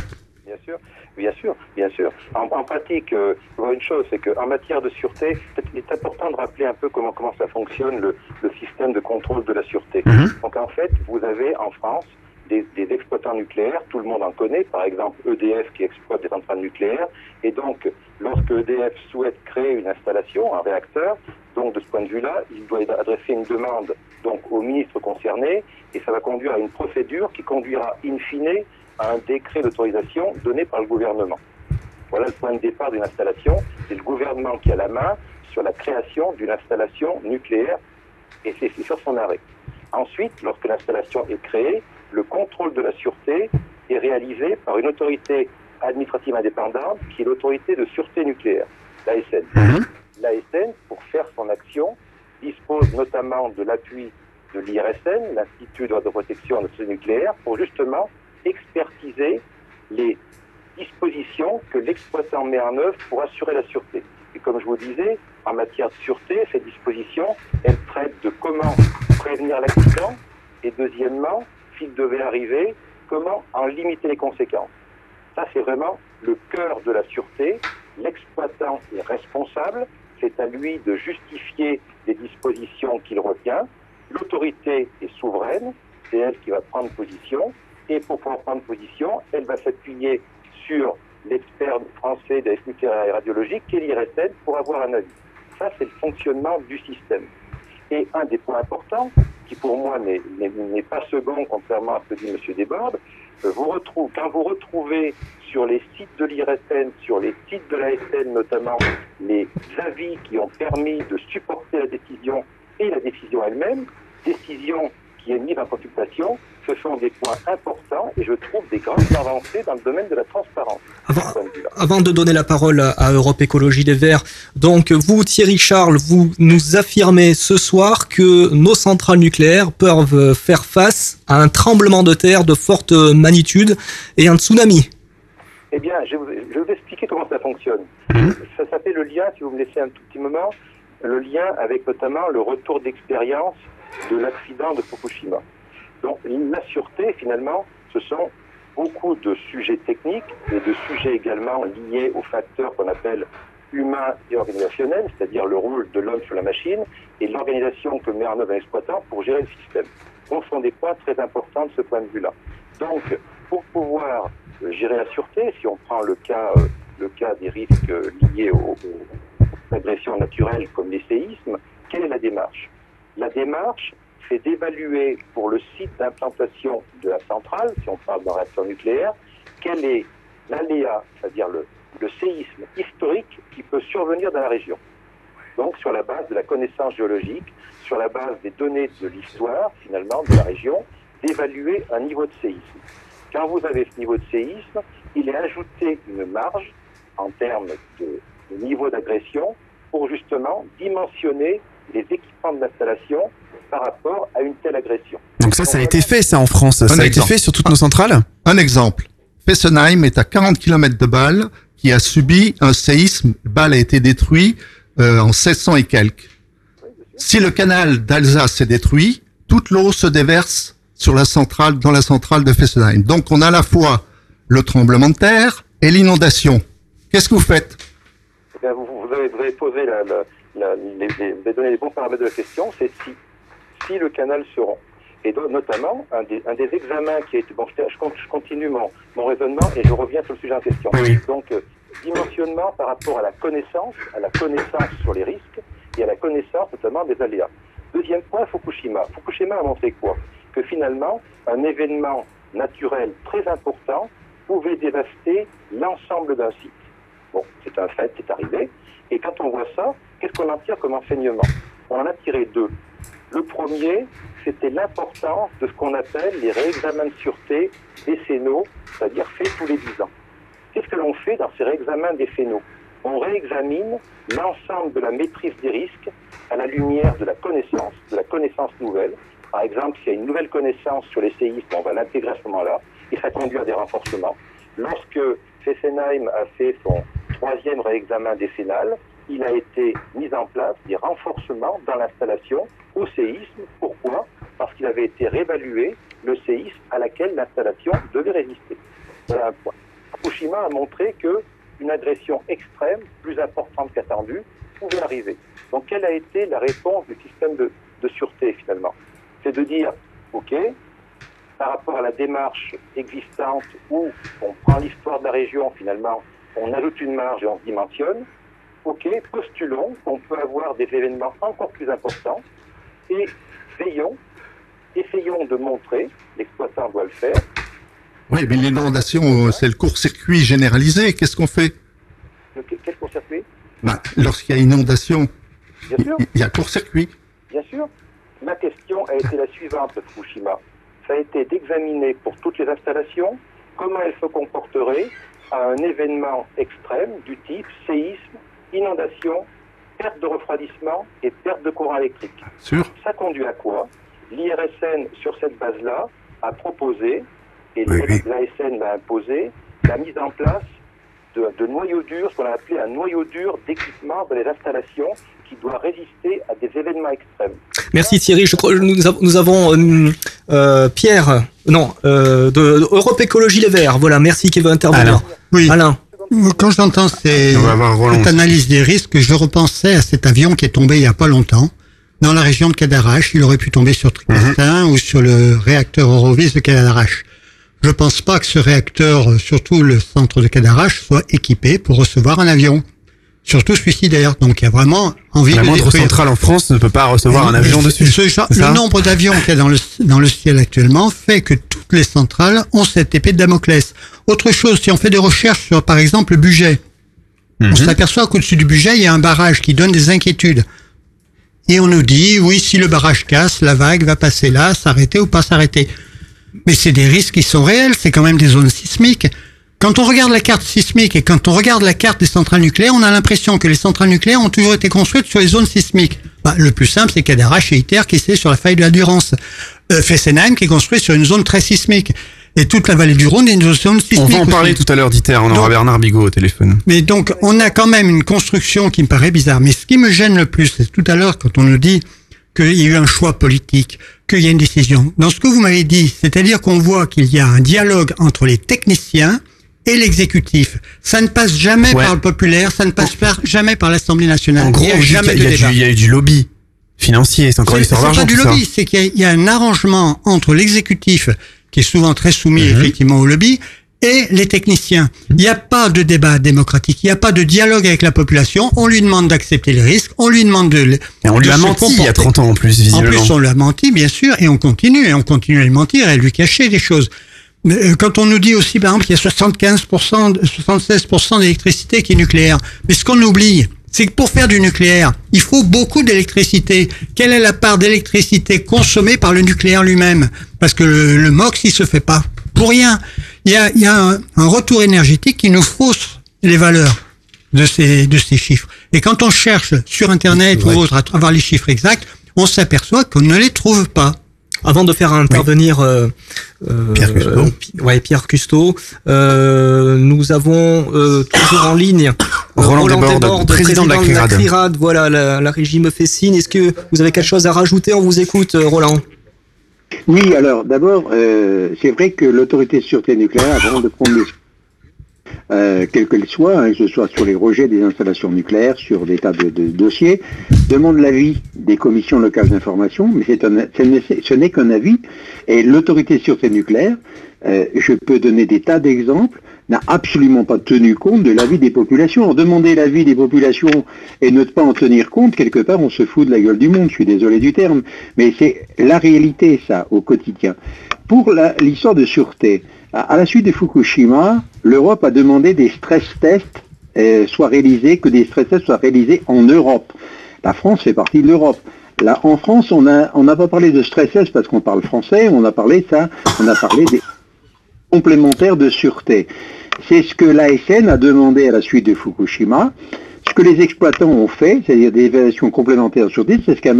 Bien sûr, bien sûr. En, pratique, euh, une chose, c'est qu'en matière de sûreté, il est important de rappeler un peu comment, comment ça fonctionne le, le système de contrôle de la sûreté. Mhm. Donc en fait, vous avez en France des, des, exploitants nucléaires, tout le monde en connaît, par exemple EDF qui exploite des centrales nucléaires, et donc lorsque EDF souhaite créer une installation, un réacteur, donc de ce point de vue-là, il doit adresser une demande donc au ministre concerné, et ça va conduire à une procédure qui conduira in fine à un décret d'autorisation donné par le gouvernement. Voilà le point de départ d'une installation. C'est le gouvernement qui a la main sur la création d'une installation nucléaire et c'est sur son arrêt. Ensuite, lorsque l'installation est créée, le contrôle de la sûreté est réalisé par une autorité administrative indépendante qui est l'autorité de sûreté nucléaire, l'ASN. Mhm. L'ASN, pour faire son action, dispose notamment de l'appui de l'IRSN, l'Institut de protection de sûreté nucléaire, pour justement expertiser les dispositions que l'exploitant met en œuvre pour assurer la sûreté. Et comme je vous disais, en matière de sûreté, ces dispositions, elles traitent de comment prévenir l'accident et deuxièmement, s'il devait arriver, comment en limiter les conséquences. Ça, c'est vraiment le cœur de la sûreté. L'exploitant est responsable, c'est à lui de justifier les dispositions qu'il retient. L'autorité est souveraine, c'est elle qui va prendre position. Et pour pouvoir prendre position, elle va s'appuyer sur l'expert français des nucléaires et radiologiques, Kelly l'IRSN, pour avoir un avis. Ça, c'est le fonctionnement du système. Et un des points importants, qui pour moi n'est- pas second, contrairement à ce que dit M. Desbordes, euh, vous retrouvez, quand vous retrouvez sur les sites de l'IRSN, sur les sites de l'ASN notamment, les avis qui ont permis de supporter la décision et la décision elle-même, décision qui est mise en consultation, ce sont des points importants et je trouve des grandes avancées dans le domaine de la transparence. Avant- de. Avant donner la parole à- à Europe Écologie Les Verts, donc vous, Thierry Charles, vous nous affirmez ce soir que nos centrales nucléaires peuvent faire face à un tremblement de terre de forte magnitude et un tsunami. Eh bien, je vais, vous, je vais vous expliquer comment ça fonctionne. Ça s'appelle le lien, si vous me laissez un tout petit moment, le lien avec notamment le retour d'expérience de l'accident de Fukushima. Donc, la sûreté, finalement, ce sont beaucoup de sujets techniques et de sujets également liés aux facteurs qu'on appelle humains et organisationnels, c'est-à-dire le rôle de l'homme sur la machine et l'organisation que met en œuvre un exploitant pour gérer le système. Donc, ce sont des points très importants de ce point de vue-là. Donc, pour pouvoir euh, gérer la sûreté, si on prend le cas, euh, le cas des risques liés aux, aux agressions naturelles comme les séismes, quelle est la démarche? La démarche, c'est d'évaluer pour le site d'implantation de la centrale, si on parle d'un réacteur nucléaire, quel est l'aléa, c'est-à-dire le, séisme historique qui peut survenir dans la région. Donc sur la base de la connaissance géologique, sur la base des données de l'histoire, finalement, de la région, d'évaluer un niveau de séisme. Quand vous avez ce niveau de séisme, il est ajouté une marge en termes de, de niveau d'agression pour justement dimensionner les équipements de l'installation par rapport à une telle agression. Donc ça, ça a été fait, ça, en France. Un ça a été fait sur toutes nos centrales? Un exemple. Fessenheim est à 40 km de Bâle, qui a subi un séisme. Bâle a été détruit euh, en 1600 et quelques. Si le canal d'Alsace est détruit, toute l'eau se déverse sur la centrale, dans la centrale de Fessenheim. Donc on a à la fois le tremblement de terre et l'inondation. Qu'est-ce que vous faites? Eh bien, vous, vous avez, vous avez posé la, la- la- les, les- vous avez donné les bons paramètres de la question, c'est si, si le canal se rompt. Et donc, notamment, un des, un des examens qui a été... Bon, je, je continue mon, mon raisonnement et je reviens sur le sujet en question. Donc, euh, dimensionnement par rapport à la connaissance, à la connaissance sur les risques et à la connaissance notamment des aléas. Deuxième point, Fukushima. Fukushima a montré quoi? Que finalement, un événement naturel très important pouvait dévaster l'ensemble d'un site. Bon, c'est un fait, c'est arrivé. Et quand on voit ça, qu'est-ce qu'on en tire comme enseignement? On en a tiré deux. Le premier, c'était l'importance de ce qu'on appelle les réexamens de sûreté décennaux, c'est-à-dire faits tous les 10 ans. Qu'est-ce que l'on fait dans ces réexamens décennaux On réexamine l'ensemble de la maîtrise des risques à la lumière de la connaissance, de la connaissance nouvelle. Par exemple, s'il y a une nouvelle connaissance sur les séismes, on va l'intégrer à ce moment-là, et ça conduit à des renforcements. Lorsque Fessenheim a fait son troisième réexamen décennal, il a été mis en place des renforcements dans l'installation au séisme. Pourquoi? Parce qu'il avait été réévalué le séisme à laquelle l'installation devait résister. Voilà un point. Fukushima a montré que une agression extrême, plus importante qu'attendue, pouvait arriver. Donc quelle a été la réponse du système de, de sûreté finalement? C'est de dire, OK, par rapport à la démarche existante où on prend l'histoire de la région finalement, on ajoute une marge et on se dimensionne, ok, postulons qu'on peut avoir des événements encore plus importants et veillons, essayons de montrer, l'exploitant doit le faire, Oui, mais l'inondation, euh, c'est le court-circuit généralisé. Qu'est-ce qu'on fait? Quel court-circuit? Ben, Lorsqu'il y a inondation, Bien sûr. il y a court-circuit. Bien sûr. Ma question a été la suivante, Fukushima. Ça a été d'examiner pour toutes les installations comment elles se comporteraient à un événement extrême du type séisme, inondation, perte de refroidissement et perte de courant électrique. Sûr. Ça conduit à quoi? L'IRSN, sur cette base-là, a proposé, et Oui, oui. l'ASN l'a imposé, la mise en place de, de noyaux durs, ce qu'on a appelé un noyau dur d'équipement dans les installations qui doit résister à des événements extrêmes. Merci Thierry. Je crois que nous, avons- nous avons euh, euh, Pierre, non, euh, de, de Europe Écologie Les Verts. Voilà, merci qui veut intervenir. Alain. Oui. Alain. Quand j'entends cette analyse des risques, je repensais à cet avion qui est tombé il y a pas longtemps dans la région de Cadarache. Il aurait pu tomber sur Tricastin ou sur le réacteur Eurovis de Cadarache. Je pense pas que ce réacteur, euh, surtout le centre de Cadarache, soit équipé pour recevoir un avion. Surtout suicidaires. Donc il y a vraiment envie La de moindre détruire. centrale en France ne peut pas recevoir un avion dessus. ce genre- le nombre d'avions qu'il y a dans le, dans le ciel actuellement fait que toutes les centrales ont cette épée de Damoclès. Autre chose, si on fait des recherches sur, par exemple, le budget, on s'aperçoit qu'au-dessus du budget, il y a un barrage qui donne des inquiétudes. Et on nous dit, oui, si le barrage casse, la vague va passer là, s'arrêter ou pas s'arrêter. Mais c'est des risques qui sont réels, c'est quand même des zones sismiques. Quand on regarde la carte sismique et quand on regarde la carte des centrales nucléaires, on a l'impression que les centrales nucléaires ont toujours été construites sur les zones sismiques. Bah, le plus simple, c'est Cadara chez ITER qui est sur la faille de la Durance. Euh, Fessenheim qui est construit sur une zone très sismique. Et toute la vallée du Rhône est une zone sismique. On va en aussi. parler tout à l'heure d'ITER, on aura Bernard Bigot au téléphone. Mais donc, on a quand même une construction qui me paraît bizarre. Mais ce qui me gêne le plus, c'est tout à l'heure quand on nous dit qu'il y a eu un choix politique, qu'il y a une décision. Dans ce que vous m'avez dit, c'est-à-dire qu'on voit qu'il y a un dialogue entre les techniciens et l'exécutif. Ça ne passe jamais Ouais. par le populaire, ça ne passe par- jamais par l'Assemblée nationale. En gros, il n'y a jamais qu'il y a du- il y a eu du lobby financier, c'est encore C'est l'histoire c'est d'argent pas du lobby, c'est qu'il y a- il y, a un arrangement entre l'exécutif, qui est souvent très soumis Mhm. effectivement au lobby, et les techniciens. Il n'y a pas de débat démocratique, il n'y a pas de dialogue avec la population. On lui demande d'accepter les risques, on lui demande de. Et on lui de a se menti il y a comporter. 30 ans en plus, En visiblement. plus, on lui a menti, bien sûr, et on continue, et on continue à lui mentir et à lui cacher des choses. Euh, Quand on nous dit aussi, par exemple, qu'il y a 75%, de- 76% d'électricité qui est nucléaire, mais ce qu'on oublie, c'est que pour faire du nucléaire, il faut beaucoup d'électricité. Quelle est la part d'électricité consommée par le nucléaire lui-même? Parce que le, le MOX, il se fait pas pour rien. Il y a, il y a un, un retour énergétique qui nous fausse les valeurs de ces, de ces chiffres. Et quand on cherche sur Internet ou autre à avoir les chiffres exacts, on s'aperçoit qu'on ne les trouve pas. Avant de faire intervenir euh, euh, Pierre Custeau. Ouais, Pierre Custeau, euh, nous avons euh, toujours en ligne Roland Desbordes, Desbordes, président de la CRIRAD. Voilà, la, la régie me fait signe. Est-ce que vous avez quelque chose à rajouter? On vous écoute, Roland. Oui, alors d'abord, euh, c'est vrai que l'autorité de sûreté nucléaire, avant de prendre euh, quelle qu'elle soit, hein, que ce soit sur les rejets des installations nucléaires, sur des tas de, de dossiers, demande l'avis des commissions locales d'information, mais un- ce n'est- qu'un avis. Et l'autorité de sûreté nucléaire, euh, je peux donner des tas d'exemples, n'a absolument pas tenu compte de l'avis des populations. En demander l'avis des populations et ne pas en tenir compte, quelque part, on se fout de la gueule du monde. Je suis désolé du terme, mais c'est la réalité, ça, au quotidien. Pour l'histoire de sûreté, à, à la suite de Fukushima, l'Europe a demandé des stress tests euh, soient réalisés, que des stress tests soient réalisés en Europe. La France fait partie de l'Europe. En France, on n'a pas parlé de stress tests parce qu'on parle français, on a parlé ça, on a parlé des complémentaires de sûreté. C'est ce que l'ASN a demandé à la suite de Fukushima. Ce que les exploitants ont fait, c'est-à-dire des évaluations complémentaires de sûreté, c'est ce qu'a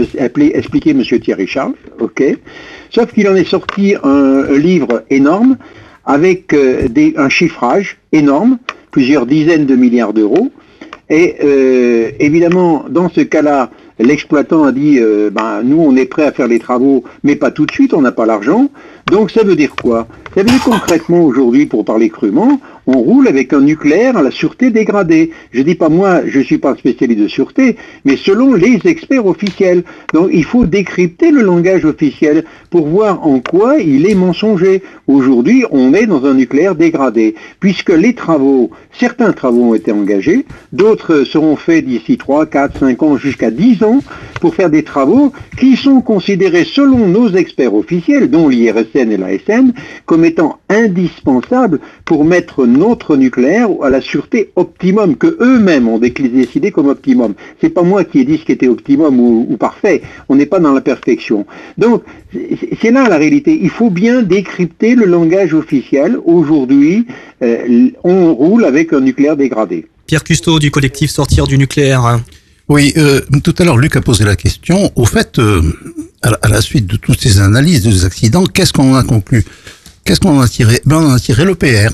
expliqué M. Thierry Charles. Sauf qu'il en est sorti un, livre énorme avec euh, un chiffrage énorme, plusieurs dizaines de milliards d'euros. Et euh, évidemment, dans ce cas-là, l'exploitant a dit, euh, ben, nous, on est prêt à faire les travaux, mais pas tout de suite, on n'a pas l'argent. Donc ça veut dire quoi? Ça veut dire concrètement aujourd'hui, pour parler crûment, on roule avec un nucléaire à la sûreté dégradée. Je dis pas moi, je suis pas spécialiste de sûreté, mais selon les experts officiels. Donc il faut décrypter le langage officiel pour voir en quoi il est mensonger. Aujourd'hui, on est dans un nucléaire dégradé, puisque les travaux, certains travaux ont été engagés, d'autres seront faits d'ici 3, 4, 5 ans, jusqu'à 10 ans, pour faire des travaux qui sont considérés selon nos experts officiels, dont l'IRSN et l'ASN, comme étant indispensables pour mettre notre nucléaire à la sûreté optimum, que eux-mêmes ont décidé comme optimum. C'est pas moi qui ai dit ce qui était optimum ou, ou parfait. On n'est pas dans la perfection. Donc, c'est là la réalité. Il faut bien décrypter le langage officiel. Aujourd'hui, euh, on roule avec un nucléaire dégradé. Pierre Custeau du collectif Sortir du nucléaire. Oui, euh, tout à l'heure, Luc a posé la question. Au fait, euh, à, la, à la suite de toutes ces analyses, de ces accidents, qu'est-ce qu'on a conclu? Qu'est-ce qu'on en a tiré? Ben, On en a tiré le PR.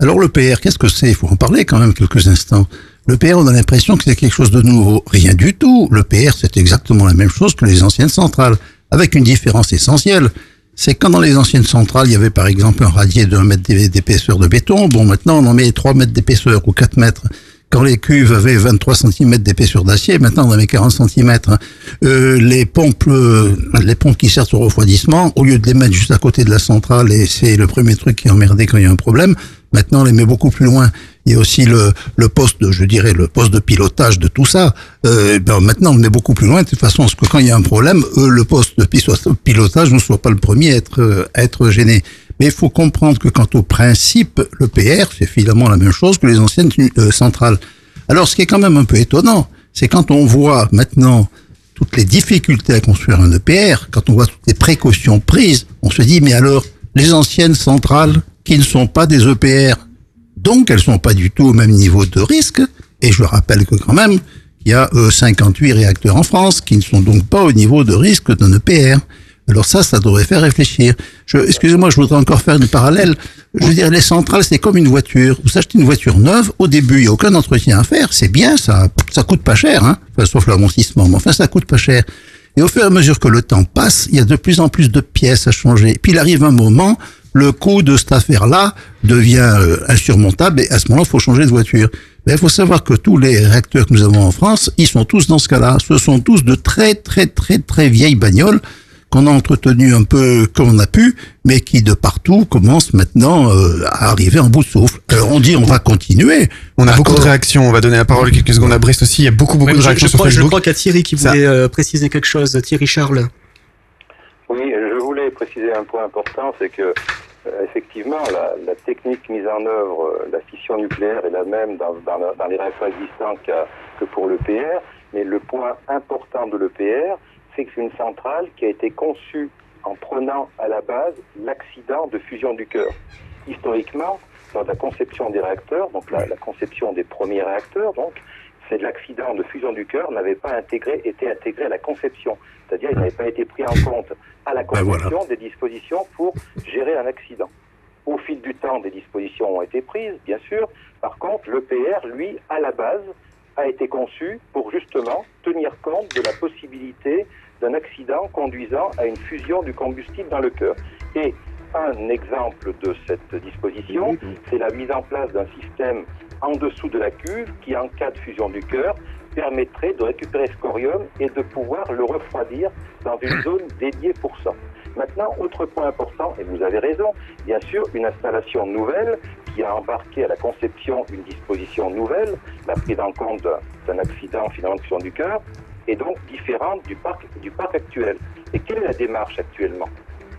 Alors le PR, qu'est-ce que c'est? Il faut en parler quand même quelques instants. Le PR, on a l'impression que c'est quelque chose de nouveau. Rien du tout. Le PR, c'est exactement la même chose que les anciennes centrales, avec une différence essentielle. C'est quand dans les anciennes centrales, il y avait par exemple un radier d'un mètre d'é- d'épaisseur de béton. Bon, maintenant, on en met 3 mètres d'épaisseur ou 4 mètres. Quand les cuves avaient 23 cm d'épaisseur d'acier, maintenant on met 40 cm. Euh, les pompes, euh, les pompes qui servent au refroidissement, au lieu de les mettre juste à côté de la centrale, et c'est le premier truc qui emmerdé quand il y a un problème, maintenant on les met beaucoup plus loin. il y a aussi le, le poste, de, je dirais, le poste de pilotage de tout ça. Euh, ben maintenant, on est beaucoup plus loin, de toute façon, parce que quand il y a un problème, eux, le poste de pi- pilotage ne soit pas le premier à être, euh, à être gêné. Mais il faut comprendre que quant au principe, le PR, c'est finalement la même chose que les anciennes euh, centrales. Alors, ce qui est quand même un peu étonnant, c'est quand on voit maintenant toutes les difficultés à construire un EPR, quand on voit toutes les précautions prises, on se dit, mais alors, les anciennes centrales qui ne sont pas des EPR, donc elles sont pas du tout au même niveau de risque, et je rappelle que quand même, il y a euh, 58 réacteurs en France qui ne sont donc pas au niveau de risque d'un EPR. Alors ça, ça devrait faire réfléchir. Excusez-moi, je voudrais encore faire une parallèle. Je veux dire, les centrales, c'est comme une voiture. Vous achetez une voiture neuve, au début, il n'y a aucun entretien à faire. C'est bien, ça, ça coûte pas cher, hein. Enfin, sauf l'amortissement, mais enfin, ça coûte pas cher. Et au fur et à mesure que le temps passe, il y a de plus en plus de pièces à changer. Puis il arrive un moment, le coût de cette affaire-là devient euh, insurmontable et à ce moment-là, il faut changer de voiture. Mais il faut savoir que tous les réacteurs que nous avons en France, ils sont tous dans ce cas-là. Ce sont tous de très, très, très, très vieilles bagnoles qu'on a entretenues un peu comme on a pu, mais qui de partout commencent maintenant euh, à arriver en bout de souffle. Alors on dit on va continuer. On a beaucoup de réactions. On va donner la parole quelques secondes à Brice aussi. Il y a beaucoup, beaucoup Oui, de je, réactions je sur crois, je Facebook. crois qu'il y a Thierry qui voulait euh, préciser quelque chose. Thierry Charles. Oui, je voulais préciser un point important, c'est que euh, effectivement, la, la technique mise en œuvre, euh, la fission nucléaire est la même dans, dans, la- dans les réacteurs existants qu'à- que pour l'EPR, mais le point important de l'EPR, c'est que c'est une centrale qui a été conçue en prenant à la base l'accident de fusion du cœur. Historiquement, dans la conception des réacteurs, donc la, la conception des premiers réacteurs, donc, c'est l'accident de fusion du cœur n'avait pas intégré, été intégré à la conception. C'est-à-dire, il n'avait pas été pris en compte à la conception des dispositions pour gérer un accident. Au fil du temps, des dispositions ont été prises, bien sûr. Par contre, l'EPR, lui, à la base, a été conçu pour justement tenir compte de la possibilité d'un accident conduisant à une fusion du combustible dans le cœur. Et un exemple de cette disposition, c'est la mise en place d'un système en dessous de la cuve qui, en cas de fusion du cœur, permettrait de récupérer ce corium et de pouvoir le refroidir dans une zone dédiée pour ça. Maintenant, autre point important, et vous avez raison, bien sûr, une installation nouvelle qui a embarqué à la conception une disposition nouvelle, la prise en compte d'un- accident finalement de fusion du cœur, est donc différente du parc, du parc actuel. Et quelle est la démarche actuellement?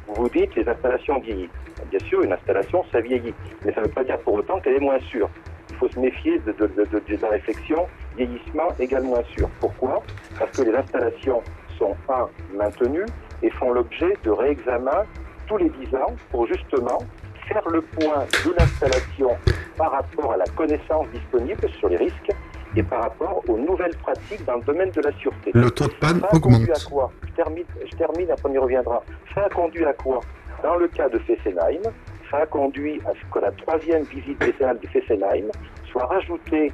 Vous vous dites les installations vieillissent. Bien sûr, une installation, ça vieillit, mais ça ne veut pas dire pour autant qu'elle est moins sûre. Il faut se méfier de, de- de- la réflexion vieillissement égale moins sûr. Pourquoi? Parce que les installations sont, un, maintenues et font l'objet de réexamens tous les 10 ans pour justement faire le point de l'installation par rapport à la connaissance disponible sur les risques et par rapport aux nouvelles pratiques dans le domaine de la sûreté. Le taux de panne Ça a conduit augmente. à quoi je termine, je termine, après on y reviendra. Ça a conduit à quoi Dans le cas de Fessenheim, ça a conduit à ce que la troisième visite décennale de Fessenheim soit rajoutée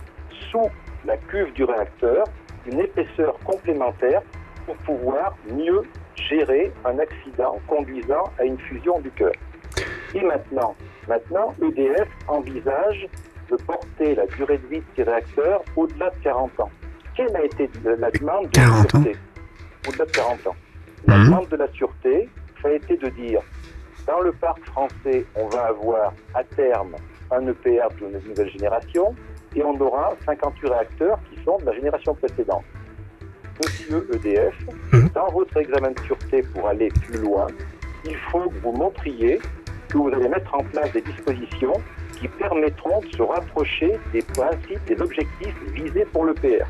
sous la cuve du réacteur une épaisseur complémentaire pour pouvoir mieux gérer un accident conduisant à une fusion du cœur. Et maintenant, maintenant, EDF envisage de porter la durée de vie de ces réacteurs au-delà de 40 ans. Quelle a été la demande de la 40 ans sûreté Au-delà de 40 ans. La Mhm. demande de la sûreté, ça a été de dire, dans le parc français, on va avoir à terme un EPR de nouvelle génération et on aura 58 réacteurs qui sont de la génération précédente. Monsieur EDF, dans votre examen de sûreté pour aller plus loin, il faut que vous montriez que vous allez mettre en place des dispositions qui permettront de se rapprocher des principes, des objectifs visés pour l'EPR.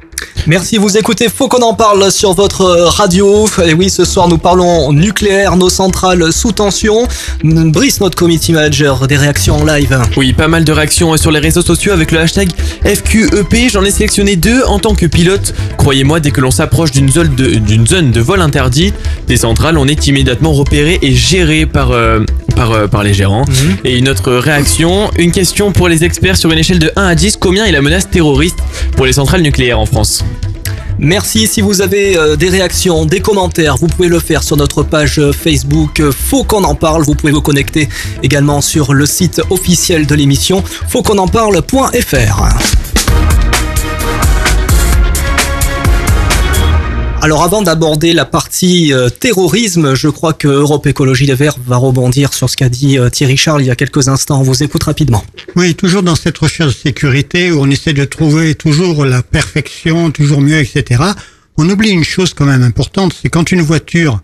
Merci, vous écoutez Faut qu'on en parle sur votre radio. Et oui, ce soir nous parlons nucléaire, nos centrales sous tension. Brice, notre committee manager, des réactions en live. Oui, pas mal de réactions sur les réseaux sociaux avec le hashtag FQEP. J'en ai sélectionné deux en tant que pilote. Croyez-moi, dès que l'on s'approche d'une zone, de, d'une zone de vol interdit des centrales, on est immédiatement repéré et géré par, euh, par, euh, par les gérants. Et une autre réaction, une question pour les experts sur une échelle de 1 à 10. Combien est la menace terroriste pour les centrales nucléaires en France? Merci. Si vous avez euh, des réactions, des commentaires, vous pouvez le faire sur notre page euh, Facebook. euh, Faut qu'on en parle. Vous pouvez vous connecter également sur le site officiel de l'émission. Faut Alors avant d'aborder la partie euh, terrorisme, je crois que Europe Écologie Les Verts va rebondir sur ce qu'a dit euh, Thierry Charles il y a quelques instants. On vous écoute rapidement. Oui, toujours dans cette recherche de sécurité où on essaie de trouver toujours la perfection, toujours mieux, etc. On oublie une chose quand même importante, c'est quand une voiture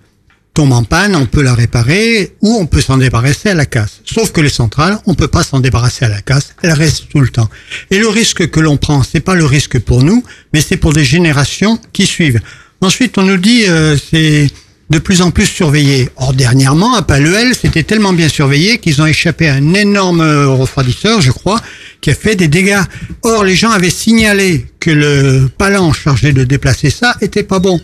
tombe en panne, on peut la réparer ou on peut s'en débarrasser à la casse. Sauf que les centrales, on peut pas s'en débarrasser à la casse, elles restent tout le temps. Et le risque que l'on prend, c'est pas le risque pour nous, mais c'est pour des générations qui suivent. Ensuite, on nous dit euh, c'est de plus en plus surveillé. Or, dernièrement, à Paluel, c'était tellement bien surveillé qu'ils ont échappé à un énorme euh, refroidisseur, je crois, qui a fait des dégâts. Or, les gens avaient signalé que le palan chargé de déplacer ça était pas bon.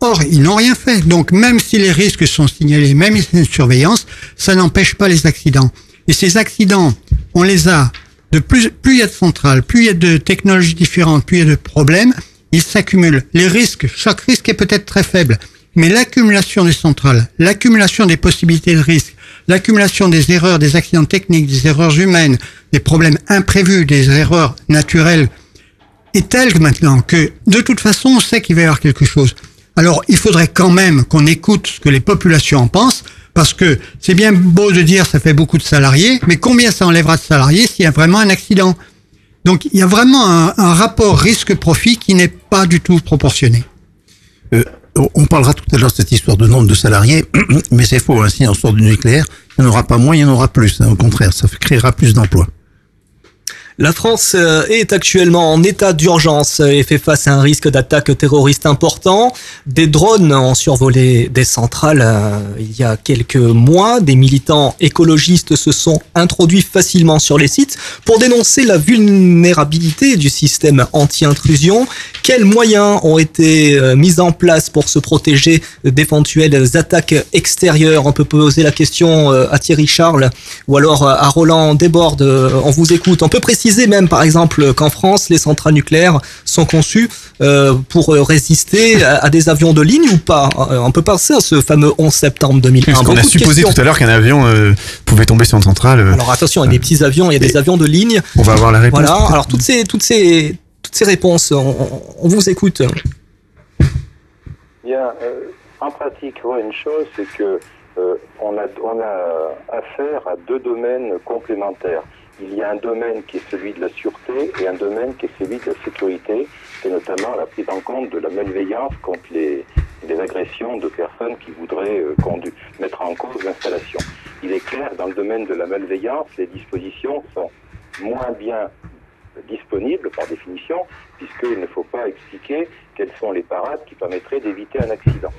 Or, ils n'ont rien fait. Donc, même si les risques sont signalés, même si c'est une surveillance, ça n'empêche pas les accidents. Et ces accidents, on les a de plus, plus il y a de centrales, plus il y a de technologies différentes, plus il y a de problèmes, ils s'accumulent. Les risques, chaque risque est peut-être très faible, mais l'accumulation des centrales, l'accumulation des possibilités de risque, l'accumulation des erreurs, des accidents techniques, des erreurs humaines, des problèmes imprévus, des erreurs naturelles, est telle maintenant que, de toute façon, on sait qu'il va y avoir quelque chose. Alors, il faudrait quand même qu'on écoute ce que les populations en pensent, parce que c'est bien beau de dire ça fait beaucoup de salariés, mais combien ça enlèvera de salariés s'il y a vraiment un accident? Donc, il y a vraiment un, rapport risque-profit qui n'est pas du tout proportionné. Euh, on parlera tout à l'heure de cette histoire de nombre de salariés, mais c'est faux. Hein, si on sort du nucléaire, il n'y en aura pas moins, il y en aura plus. hein. Au contraire, ça créera plus d'emplois. La France euh, est actuellement en état d'urgence et fait face à un risque d'attaque terroriste important. Des drones ont survolé des centrales euh, il y a quelques mois. Des militants écologistes se sont introduits facilement sur les sites pour dénoncer la vulnérabilité du système anti-intrusion. Quels moyens ont été euh, mis en place pour se protéger d'éventuelles attaques extérieures? On peut poser la question à Thierry Charles ou alors à Roland Desbordes. On vous écoute. On peut préciser même, par exemple, qu'en France, les centrales nucléaires sont conçues euh, pour euh, résister à, à des avions de ligne ou pas? Euh, On peut penser à ce fameux 11 septembre 2001. Parce qu'on a supposé questions. tout à l'heure qu'un avion euh, pouvait tomber sur une centrale. euh. Alors attention, il y a des petits avions, il y a des avions de ligne. On va avoir la réponse. Voilà. Alors toutes ces, toutes ces, toutes ces réponses, on, on- vous écoute. Bien, euh, en pratique, une chose, c'est que euh, on, a, on a affaire à deux domaines complémentaires. Il y a un domaine qui est celui de la sûreté et un domaine qui est celui de la sécurité, et notamment la prise en compte de la malveillance contre les, agressions de personnes qui voudraient euh, mettre en cause l'installation. Il est clair, dans le domaine de la malveillance, les dispositions sont moins bien disponibles par définition, puisqu'il ne faut pas expliquer quelles sont les parades qui permettraient d'éviter un accident.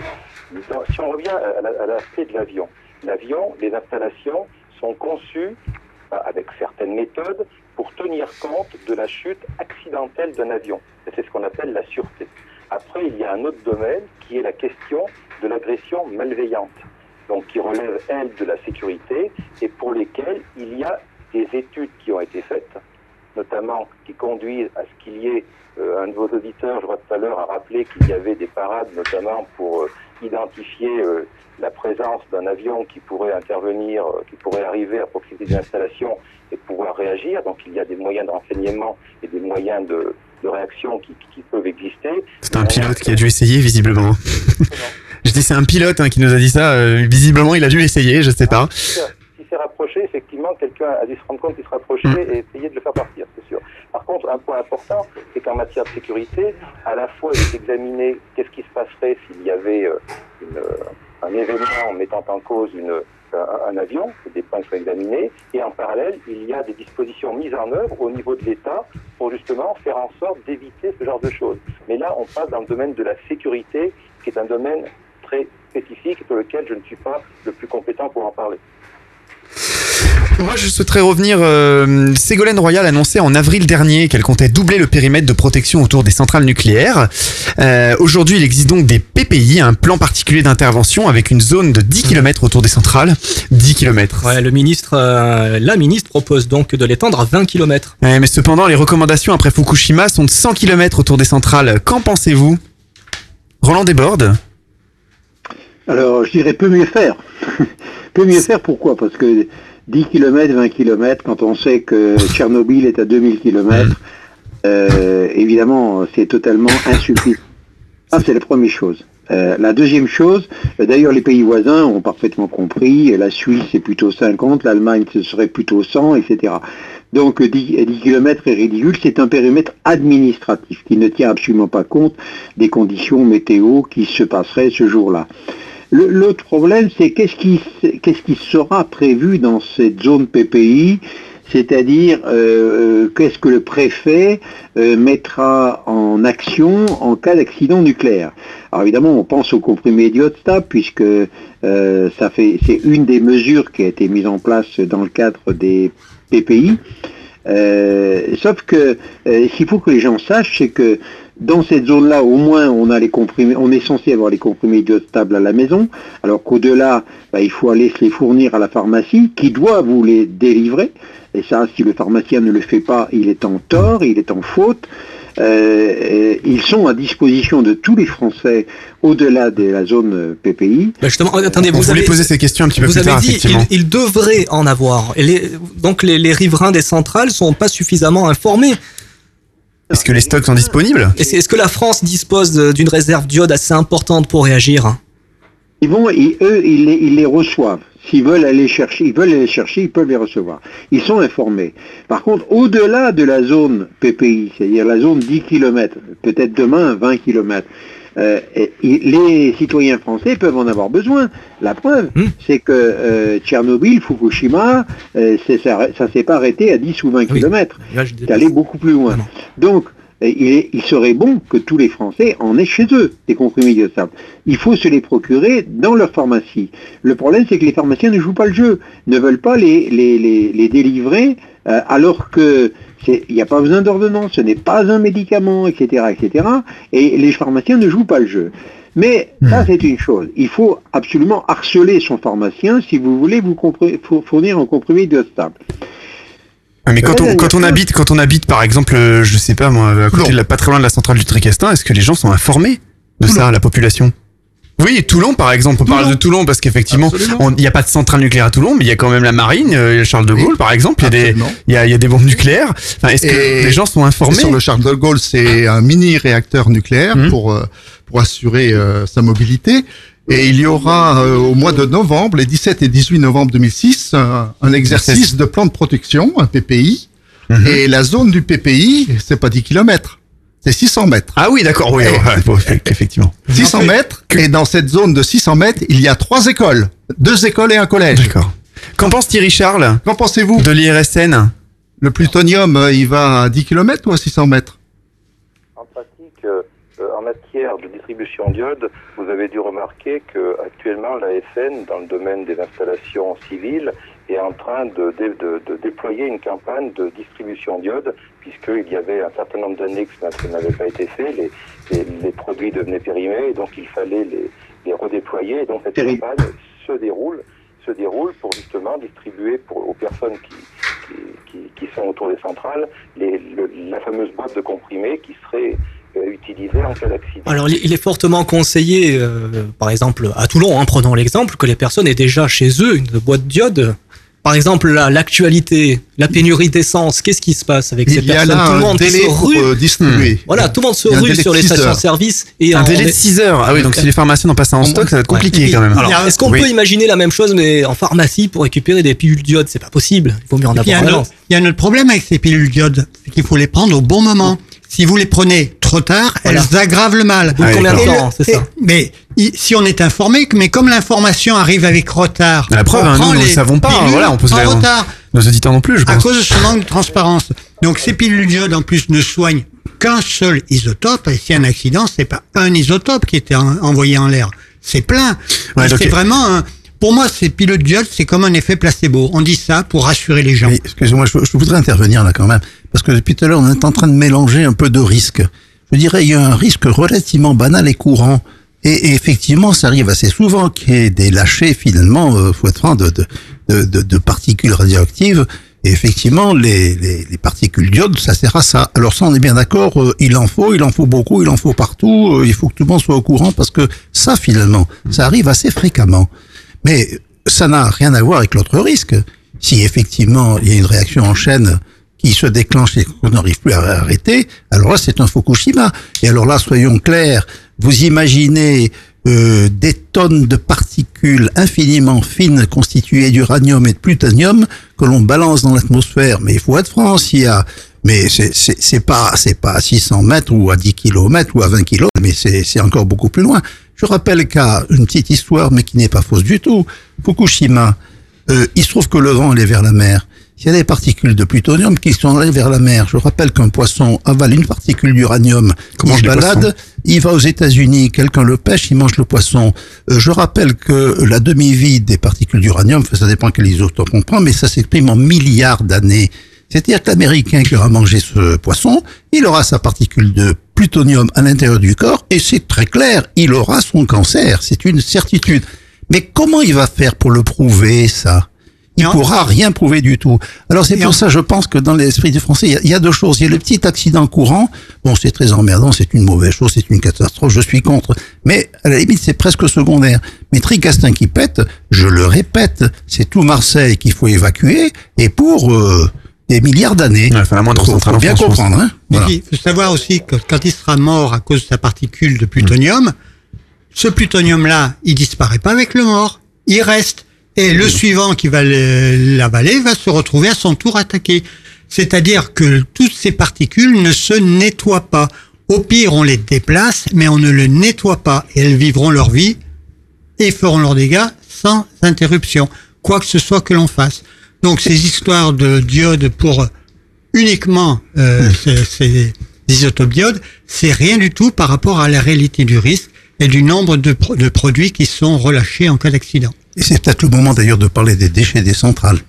Si on revient à la- à l'aspect de l'avion, l'avion, les installations sont conçues avec certaines méthodes pour tenir compte de la chute accidentelle d'un avion. C'est ce qu'on appelle la sûreté. Après, il y a un autre domaine qui est la question de l'agression malveillante, donc qui relève, elle, de la sécurité et pour lesquelles il y a des études qui ont été faites, notamment qui conduisent à ce qu'il y ait, euh, un de vos auditeurs, je vois tout à l'heure, a rappelé qu'il y avait des parades, notamment pour euh, identifier euh, la présence d'un avion qui pourrait intervenir, qui pourrait arriver à proximité de l'installation et pouvoir réagir. Donc il y a des moyens de renseignement et des moyens de, de réaction qui, qui peuvent exister. C'est un pilote qui a dû essayer, visiblement. Je dis c'est un pilote hein, qui nous a dit ça. euh, visiblement, il a dû essayer, je sais pas. Si c'est rapproché, effectivement, quelqu'un a dû se rendre compte qu'il se rapprochait et essayer de le faire partir, c'est sûr. Par contre, un point important, c'est qu'en matière de sécurité, à la fois il est examiné qu'est-ce qui se passerait s'il y avait euh, une, euh, un événement mettant en cause une, un, un avion, c'est des points qui sont examinés, et en parallèle, il y a des dispositions mises en œuvre au niveau de l'État pour justement faire en sorte d'éviter ce genre de choses. Mais là, on passe dans le domaine de la sécurité, qui est un domaine très spécifique sur lequel je ne suis pas le plus compétent pour en parler. Moi, je souhaiterais revenir. Euh, Ségolène Royal annonçait en avril dernier qu'elle comptait doubler le périmètre de protection autour des centrales nucléaires. Euh, Aujourd'hui, il existe donc des PPI, un plan particulier d'intervention avec une zone de 10 km autour des centrales. 10 km. Ouais, le ministre, euh, la ministre propose donc de l'étendre à 20 km. Ouais, mais cependant, les recommandations après Fukushima sont de 100 km autour des centrales. Qu'en pensez-vous? Roland Desbordes Alors, je dirais peut mieux faire. peut mieux faire, pourquoi? Parce que 10 km, 20 km, quand on sait que Tchernobyl est à 2000 km, euh, évidemment, c'est totalement insuffisant. Ça, c'est la première chose. Euh, la deuxième chose, d'ailleurs les pays voisins ont parfaitement compris, la Suisse c'est plutôt 50, l'Allemagne ce serait plutôt 100, etc. Donc 10, 10 km est ridicule, c'est un périmètre administratif qui ne tient absolument pas compte des conditions météo qui se passeraient ce jour-là. L'autre problème, c'est qu'est-ce qui, sera prévu dans cette zone PPI c'est-à-dire euh, euh, qu'est-ce que le préfet euh, mettra en action en cas d'accident nucléaire? Alors évidemment, on pense au comprimé d'iode stable puisque c'est une des mesures qui a été mise en place dans le cadre des PPI. Sauf que qu'il faut que les gens sachent, c'est que dans cette zone-là, au moins, on a les comprimés, on est censé avoir les comprimés d'iode stable à la maison, alors qu'au-delà, bah, il faut aller se les fournir à la pharmacie, qui doit vous les délivrer. Et ça, si le pharmacien ne le fait pas, il est en tort, il est en faute. Euh, ils sont à disposition de tous les Français au-delà de la zone euh, PPI. Bah, justement, attendez, On vous avez poser ces questions un petit peu vous plus avez tard, dit effectivement. il, devrait en avoir. Et les- donc les, les riverains des centrales sont pas suffisamment informés. Est-ce que les stocks sont disponibles? Est-ce que la France dispose d'une réserve d'iode assez importante pour réagir? Ils vont, ils- eux, ils les, ils les reçoivent. S'ils veulent aller chercher, ils veulent aller chercher, ils peuvent les recevoir. Ils sont informés. Par contre, au-delà de la zone PPI, c'est-à-dire la zone 10 km, peut-être demain 20 km, euh, les citoyens français peuvent en avoir besoin. La preuve, c'est que euh, Tchernobyl, Fukushima, euh, ça, ça s'est pas arrêté à 10 ou 20 km. C'est allé beaucoup plus loin. Donc, euh, il, est- il serait bon que tous les Français en aient chez eux, des comprimés dioxables. Il faut se les procurer dans leur pharmacie. Le problème, c'est que les pharmaciens ne jouent pas le jeu, ne veulent pas les, les, les, les délivrer, euh, alors que il n'y a pas besoin d'ordonnance, ce n'est pas un médicament, etc., etc. Et les pharmaciens ne jouent pas le jeu. Mais ça, c'est une chose. Il faut absolument harceler son pharmacien si vous voulez vous fournir un comprimé dioxable. Ah, Mais quand on, la quand on habite, quand on habite, par exemple, euh, je sais pas moi, à côté de la, pas très loin de la centrale du Tricastin, est-ce que les gens sont informés de ça, la population? Oui, Toulon, par exemple. On parle de Toulon parce qu'effectivement, il n'y a pas de centrale nucléaire à Toulon, mais il y a quand même la marine, euh, Charles de Gaulle, par exemple. Il y a des, il y a, il y a des bombes nucléaires. Enfin, est-ce que les gens sont informés Sur le Charles de Gaulle, c'est un mini réacteur nucléaire pour euh, pour assurer euh, sa mobilité. Et il y aura euh, au mois de novembre, les 17 et 18 novembre 2006, un, un exercice de plan de protection, un PPI. Et la zone du PPI, c'est pas 10 km, c'est 600 mètres. Ah oui, d'accord, oui, ouais, effectivement. 600 mètres. Et dans cette zone de 600 mètres, il y a trois écoles, deux écoles et un collège. D'accord. Qu'en pense Thierry Charles Qu'en pensez-vous de l'IRSN Le plutonium, euh, il va à 10 km ou à 600 mètres En pratique, euh, euh, en matière de distribution d'iode, vous avez dû remarquer que actuellement l'ASN, dans le domaine des installations civiles, est en train de, dé- de- de déployer une campagne de distribution d'iode, puisqu'il y avait un certain nombre d'années que ça n'avait pas été fait, les, les, les produits devenaient périmés, et donc il fallait les, les redéployer, et donc cette campagne se déroule se déroule pour justement distribuer pour, aux personnes qui, qui, qui, qui sont autour des centrales les, le- la fameuse boîte de comprimés qui serait euh, utilisée en cas d'accident. Alors, il il est fortement conseillé, euh, par exemple, à Toulon, hein, prenons l'exemple, que les personnes aient déjà chez eux une boîte d'iode. Par exemple, la- l'actualité, la pénurie d'essence, qu'est-ce qui se passe avec ces Il y a personnes? Là Tout le un monde se rue. euh, distribuer. Voilà, tout le monde se rue sur les stations-service. et Un en- délai de 6 heures. Ah oui, donc si les pharmaciens n'ont pas ça en stock, ça va être compliqué quand même. Alors, est-ce qu'on Oui. peut imaginer la même chose, mais en pharmacie pour récupérer des pilules d'iode C'est pas possible. Il vaut mieux en Et puis, il y a avoir un un autre- il y a un autre problème avec ces pilules d'iode, c'est qu'il faut les prendre au bon moment. Si vous les prenez trop tard, Voilà. elles aggravent le mal. combien de temps, c'est ça Mais si on est informé, mais comme l'information arrive avec retard, La preuve, on hein, nous, ne savons pas. voilà, on pose en les- retard Nos auditeurs non plus, je à pense. cause de ce manque de transparence. Donc ces pilules d'iode en plus ne soignent qu'un seul isotope. Et s'il y a un accident, c'est pas un isotope qui était en- envoyé en l'air, c'est plein. Ouais, c'est vraiment un- pour moi, ces pilules d'iode, c'est comme un effet placebo. On dit ça pour rassurer les gens. Excusez-moi, je, je voudrais intervenir là quand même, parce que depuis tout à l'heure, on est en train de mélanger un peu de risques. Je dirais, il y a un risque relativement banal et courant. Et, effectivement, ça arrive assez souvent qu'il y ait des lâchers, finalement, euh, faut être franc, de, de, de, de- de particules radioactives. Et effectivement, les, les, les particules d'iode, ça sert à ça. Alors ça, on est bien d'accord, euh, il en faut, il en faut beaucoup, il en faut partout, euh, il faut que tout le monde soit au courant, parce que ça, finalement, ça arrive assez fréquemment. Mais ça n'a rien à voir avec l'autre risque. Si effectivement il y a une réaction en chaîne qui se déclenche et qu'on n'arrive plus à arrêter, alors là, c'est un Fukushima. Et alors là, soyons clairs, vous imaginez euh, des tonnes de particules infiniment fines constituées d'uranium et de plutonium que l'on balance dans l'atmosphère. Mais il faut être franc, s'il y a mais c'est pas c'est pas à 600 mètres ou à 10 kilomètres ou à 20 kilomètres, mais c'est c'est encore beaucoup plus loin. Je rappelle qu'à une petite histoire, mais qui n'est pas fausse du tout, Fukushima, euh, il se trouve que le vent allait vers la mer. S'il y a des particules de plutonium qui sont allées vers la mer, je rappelle qu'un poisson avale une particule d'uranium, Comment il balade, il va aux États-Unis, quelqu'un le pêche, il mange le poisson. Euh, je rappelle que la demi-vie des particules d'uranium, ça dépend quel isotope on prend, mais ça s'exprime en milliards d'années. C'est-à-dire que l'Américain qui aura mangé ce poisson, il aura sa particule de plutonium à l'intérieur du corps, et c'est très clair, il aura son cancer, c'est une certitude. Mais comment il va faire pour le prouver, ça? Il pourra rien prouver du tout. Alors c'est pour ça, je pense que dans l'esprit des Français, il y, a, il y a deux choses. Il y a le petit accident courant. Bon, c'est très emmerdant, c'est une mauvaise chose, c'est une catastrophe. Je suis contre. Mais à la limite, c'est presque secondaire. Mais Tricastin qui pète, je le répète, c'est tout Marseille qu'il faut évacuer et pour euh, des milliards d'années. Ouais, enfin, la moindre faut, centrale faut en bien comprendre. Hein Et Voilà. puis, il faut savoir aussi que quand il sera mort à cause de sa particule de plutonium, ce plutonium-là, il disparaît pas avec le mort. Il reste. Et le suivant qui va le- l'avaler va se retrouver à son tour attaqué. C'est-à-dire que toutes ces particules ne se nettoient pas. Au pire, on les déplace, mais on ne le nettoie pas. Et elles vivront leur vie et feront leurs dégâts sans interruption, quoi que ce soit que l'on fasse. Donc ces histoires de diodes pour uniquement euh, ces, ces isotopes diodes, c'est rien du tout par rapport à la réalité du risque et du nombre de, pro- de produits qui sont relâchés en cas d'accident. Et c'est peut-être le moment d'ailleurs de parler des déchets des centrales.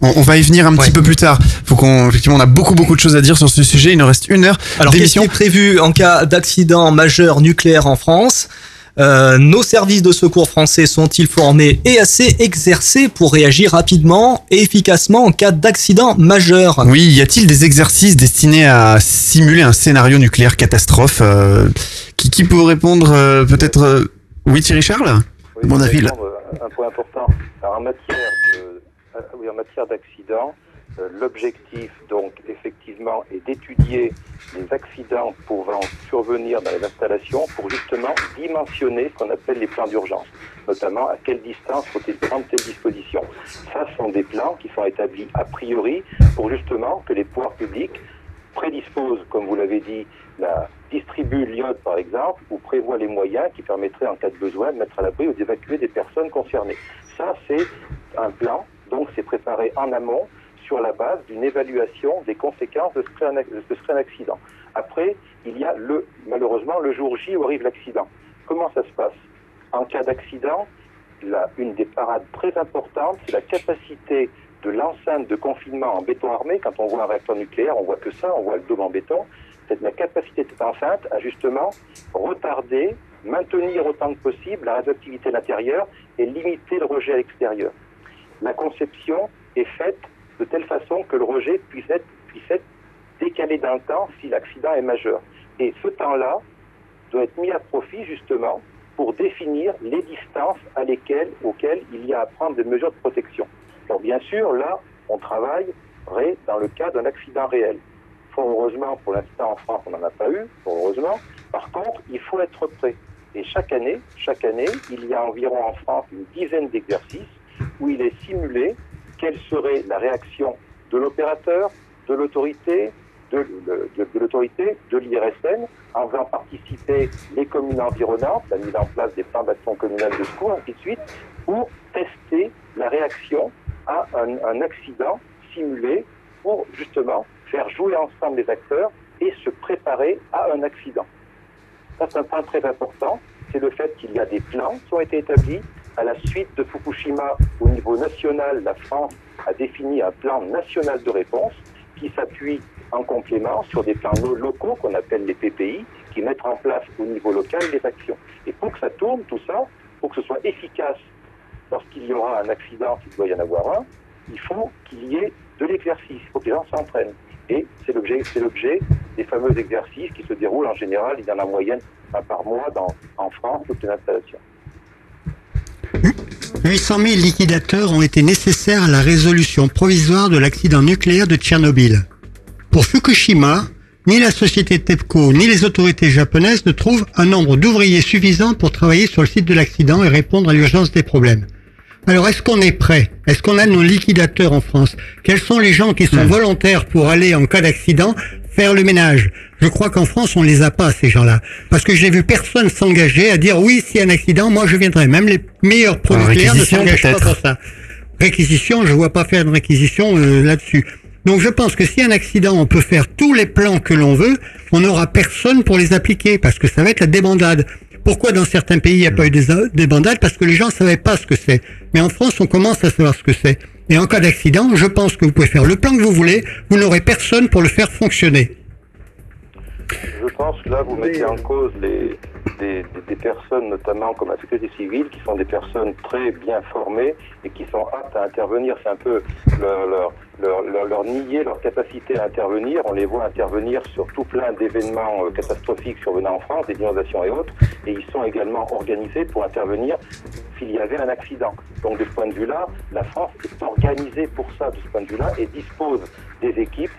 On, on va y venir un petit peu plus tard. Faut qu'on, effectivement, on a beaucoup beaucoup de choses à dire sur ce sujet. Il nous reste une heure Alors, qu'est-ce qui est prévu en cas d'accident majeur nucléaire en France? Euh, Nos services de secours français sont-ils formés et assez exercés pour réagir rapidement et efficacement en cas d'accident majeur? Oui, y a-t-il des exercices destinés à simuler un scénario nucléaire catastrophe euh, qui, qui peut répondre euh, peut-être euh, Oui, Thierry Charles? Oui, Mon avis, là. Un point important. En matière de, euh, oui, en matière d'accident, euh, l'objectif donc effectivement est d'étudier les accidents pouvant survenir dans les installations pour justement dimensionner ce qu'on appelle les plans d'urgence, notamment à quelle distance faut-il prendre telle disposition. Ça ce sont des plans qui sont établis a priori pour justement que les pouvoirs publics prédisposent, comme vous l'avez dit, la distribue l'iode par exemple, ou prévoit les moyens qui permettraient en cas de besoin de mettre à l'abri ou d'évacuer des personnes concernées. Ça, c'est un plan, donc c'est préparé en amont sur la base d'une évaluation des conséquences de ce serait un, accident. Après, il y a le, malheureusement le jour J où arrive l'accident. Comment ça se passe? En cas d'accident, une des parades très importantes, c'est la capacité de l'enceinte de confinement en béton armé. Quand on voit un réacteur nucléaire, on voit que ça, on voit le dôme en béton. C'est la capacité de cette enceinte à justement retarder, maintenir autant que possible la radioactivité à l'intérieur et limiter le rejet à l'extérieur. La conception est faite de telle façon que le rejet puisse être, puisse être décalé le temps si l'accident est majeur. Et ce temps-là doit être mis à profit justement pour définir les distances à lesquelles, auxquelles il y a à prendre des mesures de protection. Alors bien sûr, là, on travaillerait dans le cas d'un accident réel. Heureusement, pour l'instant en France, on n'en a pas eu, heureusement. Par contre, il faut être prêt. Et chaque année, chaque année, il y a environ en France une dizaine d'exercices où il est simulé quelle serait la réaction de l'opérateur, de l'autorité, de, l'autorité, de l'IRSN, en faisant participer les communes environnantes, la mise en place des plans d'action communale de secours, ainsi de suite, pour tester la réaction à un accident simulé pour justement faire jouer ensemble les acteurs et se préparer à un accident. Ça, c'est un point très important. C'est le fait qu'il y a des plans qui ont été établis. À la suite de Fukushima, au niveau national, la France a défini un plan national de réponse qui s'appuie en complément sur des plans lo- locaux qu'on appelle les PPI, qui mettent en place au niveau local les actions. Et pour que ça tourne, tout ça, pour que ce soit efficace lorsqu'il y aura un accident, s'il doit y en avoir un, il faut qu'il y ait de l'exercice, il faut que les gens s'entraînent. Et c'est l'objet, des fameux exercices qui se déroulent en général, il y en a en moyenne un par mois dans, en France, toutes les installations. 800 000 liquidateurs ont été nécessaires à la résolution provisoire de l'accident nucléaire de Tchernobyl. Pour Fukushima, ni la société TEPCO ni les autorités japonaises ne trouvent un nombre d'ouvriers suffisant pour travailler sur le site de l'accident et répondre à l'urgence des problèmes. Alors est-ce qu'on est prêt? Est-ce qu'on a nos liquidateurs en France? Quels sont les gens qui sont volontaires pour aller en cas d'accident faire le ménage? Je crois qu'en France on les a pas ces gens-là parce que j'ai vu personne s'engager à dire oui s'il y a un accident moi je viendrai. Même les meilleurs producteurs ne s'engagent pas pour ça. Réquisition, je vois pas faire de réquisition euh, là-dessus. Donc je pense que s'il y a un accident, on peut faire tous les plans que l'on veut, on n'aura personne pour les appliquer parce que ça va être la débandade. Pourquoi dans certains pays il n'y a pas eu des débandades Parce que les gens ne savaient pas ce que c'est. Mais en France, on commence à savoir ce que c'est. Et en cas d'accident, je pense que vous pouvez faire le plan que vous voulez, vous n'aurez personne pour le faire fonctionner. Je pense que là, vous mettez en cause les, des, des- des personnes, notamment comme la sécurité civile, qui sont des personnes très bien formées et qui sont aptes à intervenir. C'est un peu leur, leur, leur, leur- leur nier leur capacité à intervenir. On les voit intervenir sur tout plein d'événements euh, catastrophiques survenant en France, des inondations et autres. Et ils sont également organisés pour intervenir s'il y avait un accident. Donc de ce point de vue-là, la France est organisée pour ça, de ce point de vue-là, et dispose des équipes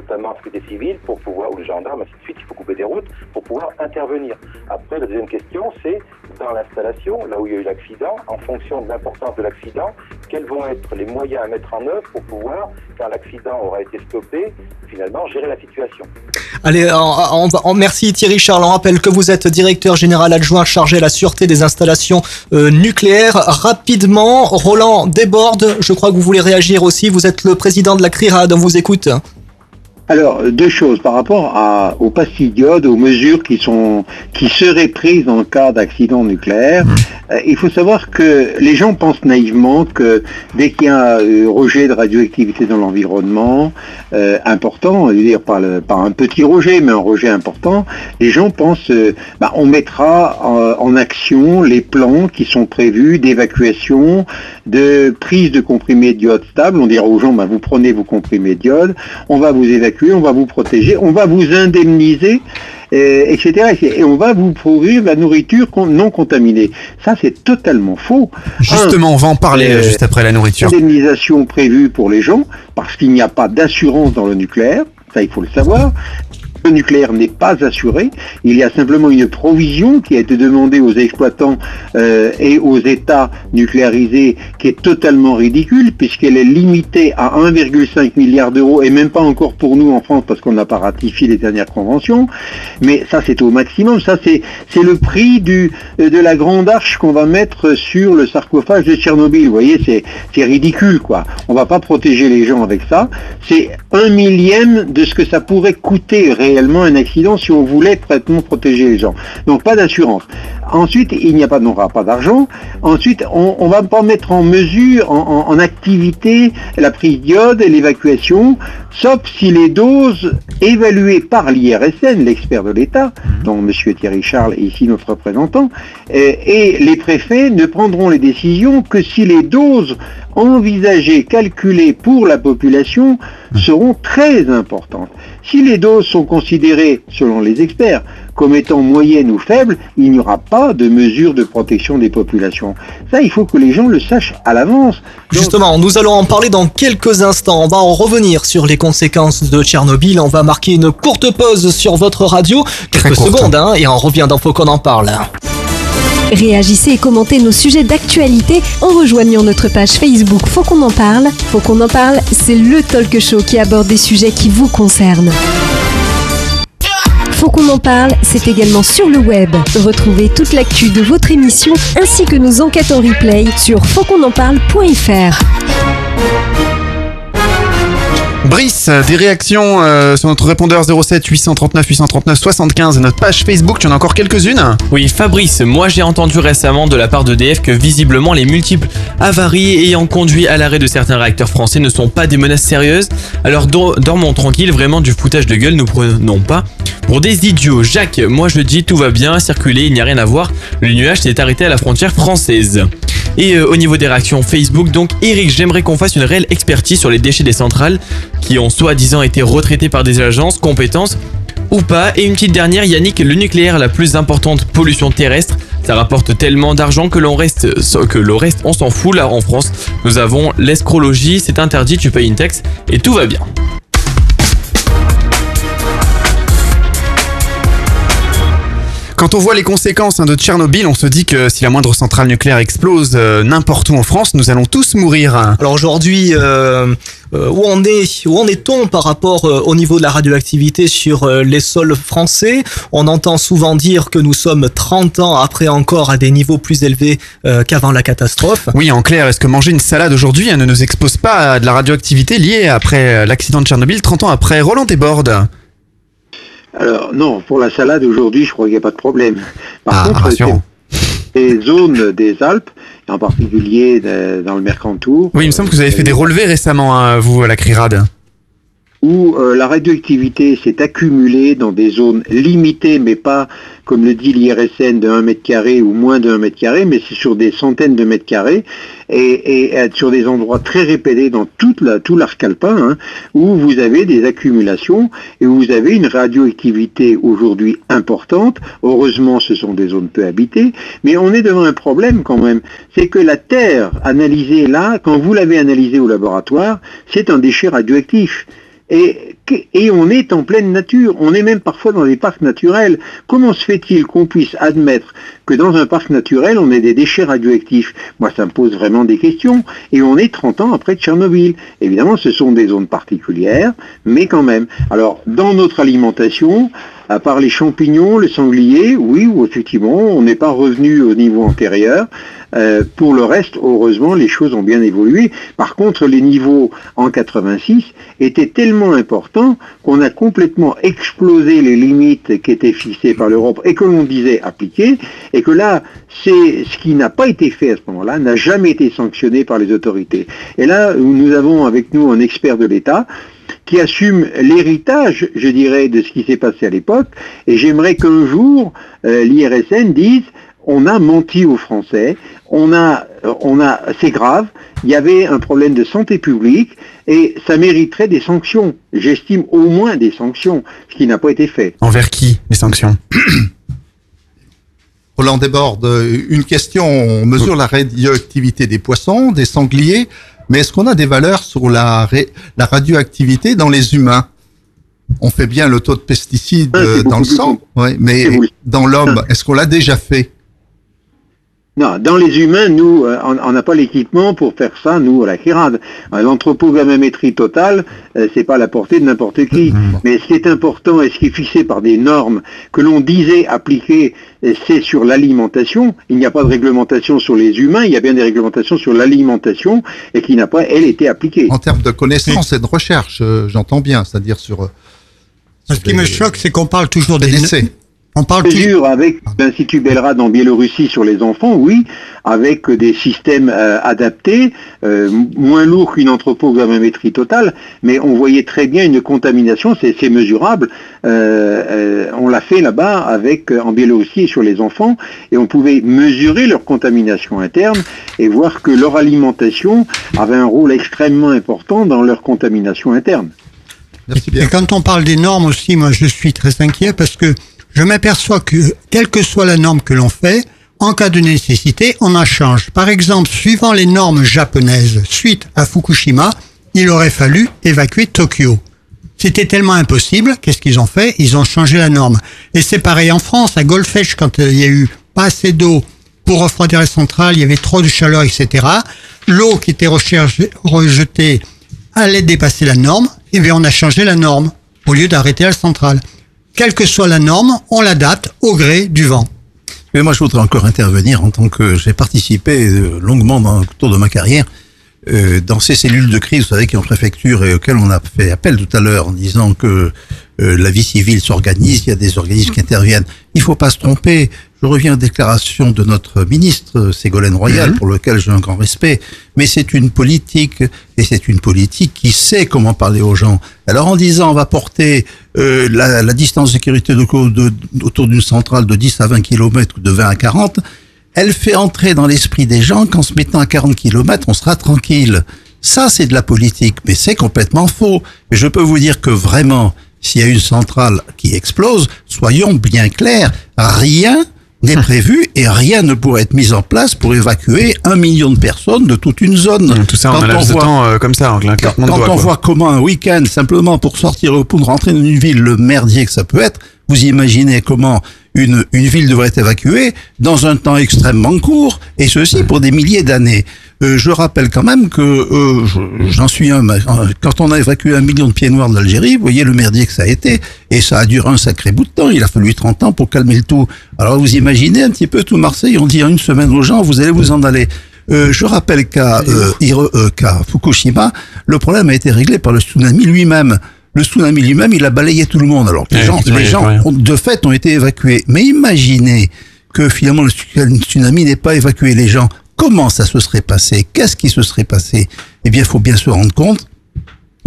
notamment la sécurité civile, pour pouvoir, ou les gendarmes, ainsi de suite, il faut couper des routes, pour pouvoir intervenir. Après, la deuxième question, c'est dans l'installation, là où il y a eu l'accident, en fonction de l'importance de l'accident, quels vont être les moyens à mettre en œuvre pour pouvoir, quand l'accident aura été stoppé, finalement gérer la situation. Allez, on va- on- merci Thierry Charles. On rappelle que vous êtes directeur général adjoint chargé à la sûreté des installations euh, nucléaires. Rapidement, Roland déborde. Je crois que vous voulez réagir aussi. Vous êtes le président de la CRIRAD. On vous écoute. Alors, deux choses par rapport à, aux pastilles aux mesures qui sont qui seraient prises en cas d'accident nucléaire. Euh, il faut savoir que les gens pensent naïvement que dès qu'il y a euh, rejet de radioactivité dans l'environnement euh, important, je veux dire pas, le- pas un petit rejet, mais un rejet important, les gens pensent euh, bah, on mettra en action les plans qui sont prévus d'évacuation, de prise de comprimés d'iode stable. On dira aux gens bah, vous prenez vos comprimés d'iode, on va vous évacuer, on va vous protéger, on va vous indemniser, euh, etc. Et on va vous pourrir la nourriture non contaminée. Ça, c'est totalement faux. Justement, Un, on va en parler euh, juste après la nourriture. Indemnisation prévue pour les gens, parce qu'il n'y a pas d'assurance dans le nucléaire, ça il faut le savoir. Nucléaire n'est pas assuré, il y a simplement une provision qui a été demandée aux exploitants euh, et aux États nucléarisés qui est totalement ridicule puisqu'elle est limitée à 1,5 milliard d'euros et même pas encore pour nous en France parce qu'on n'a pas ratifié les dernières conventions. Mais ça c'est au maximum, ça c'est le prix du euh, de la grande arche qu'on va mettre sur le sarcophage de Tchernobyl. Vous voyez, c'est c'est ridicule quoi. On va pas protéger les gens avec ça. C'est un millième de ce que ça pourrait coûter réellement un accident si on voulait traitement protéger les gens. Donc pas d'assurance. Ensuite, il n'y a pas, n'aura pas d'argent. Ensuite, on, on va pas mettre en mesure, en, en- en activité, la prise d'iode et l'évacuation, sauf si les doses évaluées par l'IRSN, l'expert de l'État, dont M. Thierry Charles est ici notre représentant, et, et les préfets ne prendront les décisions que si les doses envisagées, calculées pour la population seront très importantes. Si les doses sont considérées, selon les experts, comme étant moyennes ou faibles, il n'y aura pas de mesure de protection des populations. Ça, il faut que les gens le sachent à l'avance. Justement, nous allons en parler dans quelques instants. On va en revenir sur les conséquences de Tchernobyl. On va marquer une courte pause sur votre radio, quelques secondes, hein, et on revient dans Faut qu'on en parle. Réagissez et commentez nos sujets d'actualité en rejoignant notre page Facebook Faut qu'on en parle. Faut qu'on en parle, c'est le talk show qui aborde des sujets qui vous concernent. Faut qu'on en parle, c'est également sur le web. Retrouvez toute l'actu de votre émission ainsi que nos enquêtes en replay sur fautquonenparle.fr. Brice, des réactions euh, sur notre répondeur 07 839 839 75 et notre page Facebook, tu en as encore quelques-unes? Oui, Fabrice, moi j'ai entendu récemment de la part d'EDF que visiblement les multiples avaries ayant conduit à l'arrêt de certains réacteurs français ne sont pas des menaces sérieuses. Alors dor- dormons tranquille, vraiment du foutage de gueule, nous prenons pas pour des idiots. Jacques, moi je dis tout va bien, circuler, il n'y a rien à voir. Le nuage s'est arrêté à la frontière française. Et euh, au niveau des réactions Facebook, donc Eric, j'aimerais qu'on fasse une réelle expertise sur les déchets des centrales qui ont soi-disant été retraités par des agences compétences ou pas. Et une petite dernière, Yannick, le nucléaire, la plus importante pollution terrestre, Ça rapporte tellement d'argent que l'on reste, que le reste, on s'en fout. Là, en France, nous avons l'escrologie, c'est interdit, tu payes une taxe et tout va bien. Quand on voit les conséquences hein, de Tchernobyl, on se dit que si la moindre centrale nucléaire explose euh, n'importe où en France, nous allons tous mourir. Alors aujourd'hui, euh, euh, où en est où en est-on par rapport au niveau de la radioactivité sur les sols français? On entend souvent dire que nous sommes 30 ans après encore à des niveaux plus élevés qu'avant la catastrophe. Oui, en clair, est-ce que manger une salade aujourd'hui hein, ne nous expose pas à de la radioactivité liée après l'accident de Tchernobyl 30 ans après? Roland Desbordes Alors non, pour la salade aujourd'hui, je crois qu'il n'y a pas de problème. Par Ah, contre, les zones des Alpes, en particulier de- dans le Mercantour, Oui, il me semble que vous avez fait des relevés récemment, hein, vous, à la CRIRAD. Où euh, la radioactivité s'est accumulée dans des zones limitées, mais pas, comme le dit l'IRSN, de 1 mètre carré ou moins de 1 mètre carré, mais c'est sur des centaines de mètres carrés, et, sur des endroits très répétés dans tout l'arc alpin, hein, où vous avez des accumulations, et où vous avez une radioactivité aujourd'hui importante. Heureusement, ce sont des zones peu habitées, mais on est devant un problème quand même. C'est que la Terre, analysée là, quand vous l'avez analysée au laboratoire, c'est un déchet radioactif. Et, et on est en pleine nature, on est même parfois dans des parcs naturels. Comment se fait-il qu'on puisse admettre que dans un parc naturel, on ait des déchets radioactifs? Moi, ça me pose vraiment des questions. Et on est 30 ans après Tchernobyl. Évidemment, ce sont des zones particulières, mais quand même. Alors, dans notre alimentation, à part les champignons, le sanglier, oui, ou effectivement, on n'est pas revenu au niveau antérieur. Euh, pour le reste, heureusement, les choses ont bien évolué. Par contre, les niveaux en 86 étaient tellement importants qu'on a complètement explosé les limites qui étaient fixées par l'Europe et que l'on disait appliquer, et que là, c'est ce qui n'a pas été fait à ce moment-là, n'a jamais été sanctionné par les autorités. Et là, nous avons avec nous un expert de l'État qui assume l'héritage, je dirais, de ce qui s'est passé à l'époque. Et j'aimerais qu'un jour, euh, l'IRSN dise, on a menti aux Français, on a, euh, on a, c'est grave, il y avait un problème de santé publique et ça mériterait des sanctions. J'estime au moins des sanctions, ce qui n'a pas été fait. Envers qui, les sanctions? Roland Desbordes, euh, une question. On mesure la radioactivité des poissons, des sangliers, mais est-ce qu'on a des valeurs sur la, ra- la radioactivité dans les humains? On fait bien le taux de pesticides Ouais, euh, dans le sang, ouais, mais dans l'homme, est-ce qu'on l'a déjà fait? Non, dans les humains, nous, euh, on n'a pas l'équipement pour faire ça, nous, à la CIRAD. Euh, L'anthropogammétrie totale, euh, c'est pas à la portée de n'importe qui. Mais ce qui est important et ce qui est fixé par des normes que l'on disait appliquer, euh, c'est sur l'alimentation. Il n'y a pas de réglementation sur les humains, il y a bien des réglementations sur l'alimentation et qui n'a pas, elle, été appliquée. En termes de connaissances et de recherche, euh, j'entends bien, c'est-à-dire sur... Ce qui me choque, c'est qu'on parle toujours des... On parle mesure avec l'Institut Belrad en Biélorussie sur les enfants, oui, avec des systèmes euh, adaptés, euh, moins lourds qu'une anthropogammétrie totale, mais on voyait très bien une contamination, c'est mesurable. Euh, euh, on l'a fait là-bas avec euh, en Biélorussie et sur les enfants, et on pouvait mesurer leur contamination interne et voir que leur alimentation avait un rôle extrêmement important dans leur contamination interne. Et quand on parle des normes aussi, moi je suis très inquiet parce que je m'aperçois que quelle que soit la norme que l'on fait, en cas de nécessité, on en change. Par exemple, suivant les normes japonaises, suite à Fukushima, il aurait fallu évacuer Tokyo. C'était tellement impossible, qu'est-ce qu'ils ont fait? Ils ont changé la norme. Et c'est pareil en France, à Golfech, quand euh, il y a eu pas assez d'eau pour refroidir la centrale, il y avait trop de chaleur, etc. L'eau qui était rejetée allait dépasser la norme, et bien on a changé la norme au lieu d'arrêter la centrale. Quelle que soit la norme, on l'adapte au gré du vent. Mais moi, je voudrais encore intervenir en tant que j'ai participé euh, longuement dans, au cours de ma carrière euh, dans ces cellules de crise, vous savez, qui est en préfecture et auxquelles on a fait appel tout à l'heure en disant que euh, la vie civile s'organise, il y a des organismes qui interviennent. Il faut pas se tromper. Je reviens aux déclarations de notre ministre euh, Ségolène Royal, pour lequel j'ai un grand respect. Mais c'est une politique, et c'est une politique qui sait comment parler aux gens. Alors en disant on va porter euh, la, la distance de sécurité de, de, autour d'une centrale de 10 à 20 km ou de 20 à 40, elle fait entrer dans l'esprit des gens qu'en se mettant à 40 km, on sera tranquille. Ça, c'est de la politique, mais c'est complètement faux. Et je peux vous dire que vraiment, s'il y a une centrale qui explose, soyons bien clairs, rien n'est prévu et rien ne pourrait être mis en place pour évacuer un million de personnes de toute une zone. Tout ça, laps de temps euh, comme ça, en Quand on quoi. voit comment un week-end, simplement pour sortir ou pour rentrer dans une ville, le merdier que ça peut être, vous imaginez comment une, une ville devrait être évacuée dans un temps extrêmement court, et ceci pour des milliers d'années. Euh, je rappelle quand même que euh, je- j'en suis un. Quand on a évacué un million de pieds noirs d'Algérie, vous voyez le merdier que ça a été, et ça a duré un sacré bout de temps. Il a fallu 30 ans pour calmer le tout. Alors vous imaginez un petit peu tout Marseille, on dit en une semaine aux gens, vous allez vous en aller. Euh, je rappelle qu'à euh, euh, Fukushima, le problème a été réglé par le tsunami lui-même. Le tsunami lui-même, il a balayé tout le monde. Alors que les Ouais, gens, les gens ont- de fait ont été évacués. Mais imaginez que finalement le tsunami n'ait pas évacué les gens. Comment ça se serait passé? Qu'est-ce qui se serait passé? Eh bien, il faut bien se rendre compte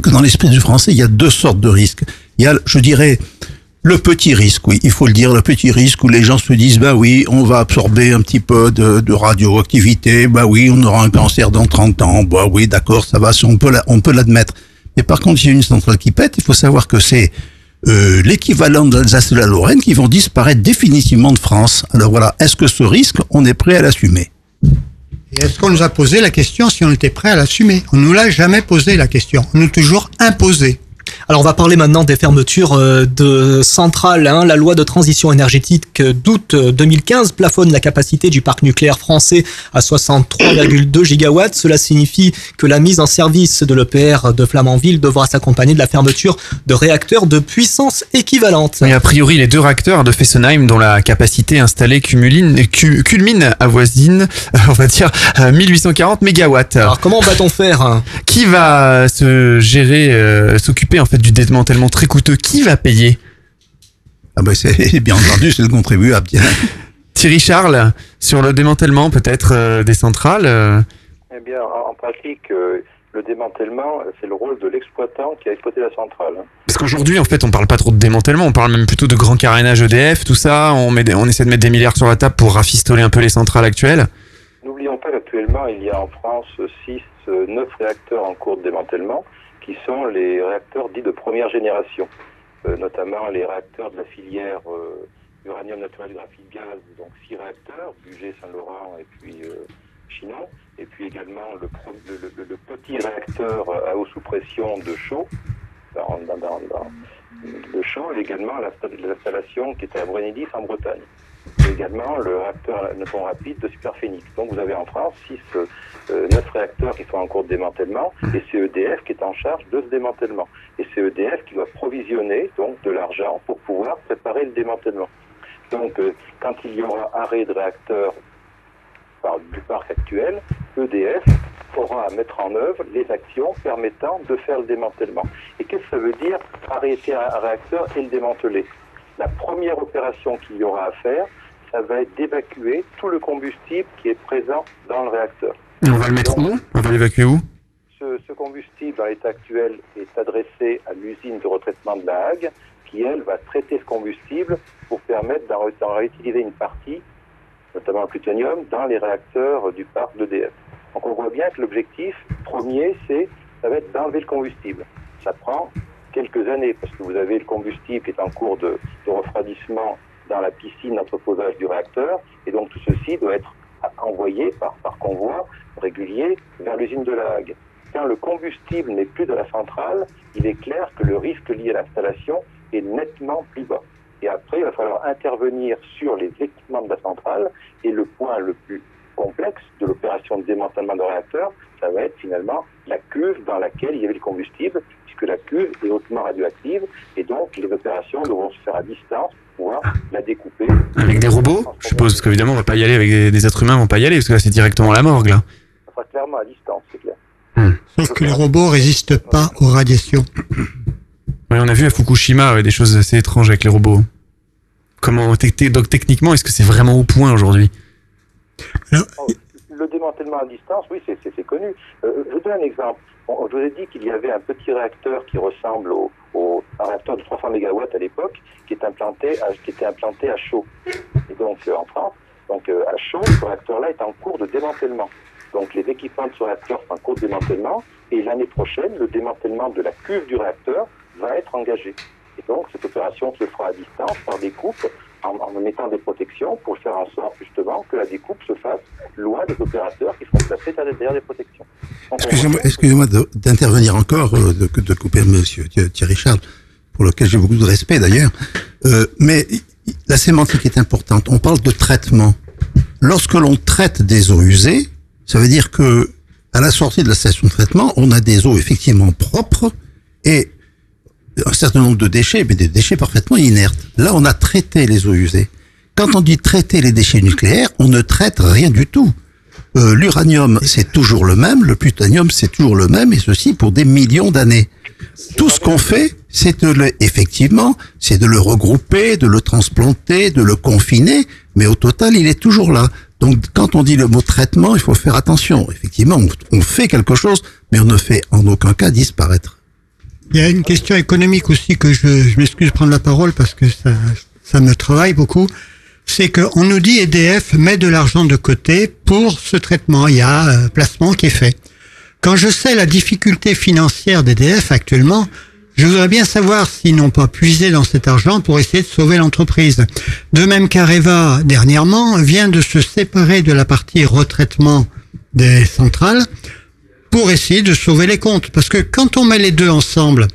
que dans l'esprit du français, il y a deux sortes de risques. Il y a, je dirais, le petit risque, oui, il faut le dire, le petit risque où les gens se disent, bah oui, on va absorber un petit peu de, radioactivité, bah oui, on aura un cancer dans 30 ans, bah oui, d'accord, ça va, on peut, l'admettre. Mais par contre, s'il y a une centrale qui pète, il faut savoir que c'est euh, l'équivalent de l'Alsace et de la Lorraine qui vont disparaître définitivement de France. Alors voilà, est-ce que ce risque, on est prêt à l'assumer? Est-ce qu'on nous a posé la question si on était prêt à l'assumer? On nous l'a jamais posé la question. On nous a toujours imposé. Alors on va parler maintenant des fermetures euh, de centrales. hein. La loi de transition énergétique d'août euh, 2015 plafonne la capacité du parc nucléaire français à 63,2 gigawatts. Cela signifie que la mise en service de l'EPR de Flamanville devra s'accompagner de la fermeture de réacteurs de puissance équivalente. Et a priori, les deux réacteurs de Fessenheim, dont la capacité installée cumuline, cu- culmine avoisine, euh, on va dire, euh, 1840 mégawatts. Alors comment va-t-on faire hein? Qui va se gérer, euh, s'occuper en fait du démantèlement très coûteux Qui va payer? Ah ben c'est bien entendu, c'est le contribuable. Thierry Charles, sur le démantèlement peut-être euh, des centrales euh, Eh bien, en, en pratique, euh, le démantèlement, c'est le rôle de l'exploitant qui a exploité la centrale. hein. Parce qu'aujourd'hui, en fait, on parle pas trop de démantèlement, on parle même plutôt de grand carénage EDF, tout ça. On, met on essaie de mettre des milliards sur la table pour rafistoler un peu les centrales actuelles. N'oublions pas qu'actuellement, il y a en France 6, 9 réacteurs en cours de démantèlement, qui sont les réacteurs dits de première génération, Euh, notamment les réacteurs de la filière euh, uranium naturel graphite gaz, donc 6 réacteurs, Bugey, Saint-Laurent et puis euh, Chinon, et puis également le, petit réacteur à eau sous pression de Chaux, dans, Chaux, et également l'insta- l'installation qui était à Brenidis en Bretagne et également le réacteur à neutrons rapide de Superphénix. Donc vous avez en France 6, euh, 9 réacteurs qui sont en cours de démantèlement et c'est EDF qui est en charge de ce démantèlement. Et c'est EDF qui doit provisionner donc de l'argent pour pouvoir préparer le démantèlement. Donc euh, quand il y aura arrêt de réacteurs par, du parc actuel, EDF aura à mettre en œuvre les actions permettant de faire le démantèlement. Et qu'est-ce que ça veut dire arrêter un réacteur et le démanteler? La première opération qu'il y aura à faire, ça va être d'évacuer tout le combustible qui est présent dans le réacteur. On va le mettre où? On va l'évacuer où? Ce, ce combustible, à l'état actuel, est adressé à l'usine de retraitement de la Hague, qui, elle, va traiter ce combustible pour permettre d'en réutiliser une partie, notamment le plutonium, dans les réacteurs du parc d'EDF. Donc on voit bien que l'objectif premier, c'est ça va être d'enlever le combustible. Ça prend quelques années, parce que vous avez le combustible qui est en cours de, refroidissement dans la piscine d'entreposage du réacteur, et donc tout ceci doit être envoyé par, par convoi régulier vers l'usine de la Hague. Quand le combustible n'est plus de la centrale, il est clair que le risque lié à l'installation est nettement plus bas. Et après, il va falloir intervenir sur les équipements de la centrale, et le point le plus complexe de l'opération de démantèlement de réacteur, ça va être finalement la cuve dans laquelle il y avait le combustible, puisque la cuve est hautement radioactive, et donc les opérations devront se faire à distance pour pouvoir la découper. Avec des robots? Je suppose, parce qu'évidemment, on va pas y aller avec des, des êtres humains, on va pas y aller, parce que là, c'est directement à la morgue, là. Ça sera clairement à distance, c'est clair. Sauf que les robots résistent pas aux radiations? Ouais, on a vu à Fukushima ouais, des choses assez étranges avec les robots. Comment, donc techniquement, est-ce que c'est vraiment au point aujourd'hui? Le démantèlement à distance, oui, c'est- connu. Euh, je vous donne un exemple. On- je vous ai dit qu'il y avait un petit réacteur qui ressemble au, un réacteur de 300 MW à l'époque, qui était implanté à chaud. Et donc euh, en France, donc euh, à chaud, ce réacteur-là est en cours de démantèlement. Donc les équipements de ce réacteur sont en cours de démantèlement, et l'année prochaine, le démantèlement de la cuve du réacteur va être engagé. Et donc cette opération se fera à distance par des coupes en, en mettant des protections pour faire en sorte justement que la découpe se fasse loin des opérateurs qui seront placés derrière des protections. Excusez-moi d'intervenir encore, euh, de, de couper monsieur Thierry Charles, pour lequel j'ai beaucoup de respect d'ailleurs. Euh, mais la sémantique est importante. On parle de traitement. Lorsque l'on traite des eaux usées, ça veut dire que à la sortie de la station de traitement, on a des eaux effectivement propres et un certain nombre de déchets, mais des déchets parfaitement inertes. Là, on a traité les eaux usées. Quand on dit traiter les déchets nucléaires, on ne traite rien du tout. Euh, L'uranium, c'est toujours le même, le plutonium, c'est toujours le même, et ceci pour des millions d'années. Tout ce qu'on fait, c'est de le, effectivement, c'est de le regrouper, de le transplanter, de le confiner, mais au total, il est toujours là. Donc, quand on dit le mot traitement, il faut faire attention. Effectivement, on, on fait quelque chose, mais on ne fait en aucun cas disparaître. Il y a une question économique aussi que je, je m'excuse de prendre la parole parce que ça, ça me travaille beaucoup. C'est qu'on nous dit EDF met de l'argent de côté pour ce traitement. Il y a un placement qui est fait. Quand je sais la difficulté financière d'EDF actuellement, je voudrais bien savoir s'ils n'ont pas puisé dans cet argent pour essayer de sauver l'entreprise. De même qu'Areva, dernièrement, vient de se séparer de la partie retraitement des centrales pour essayer de sauver les comptes. Parce que quand on met les deux ensemble,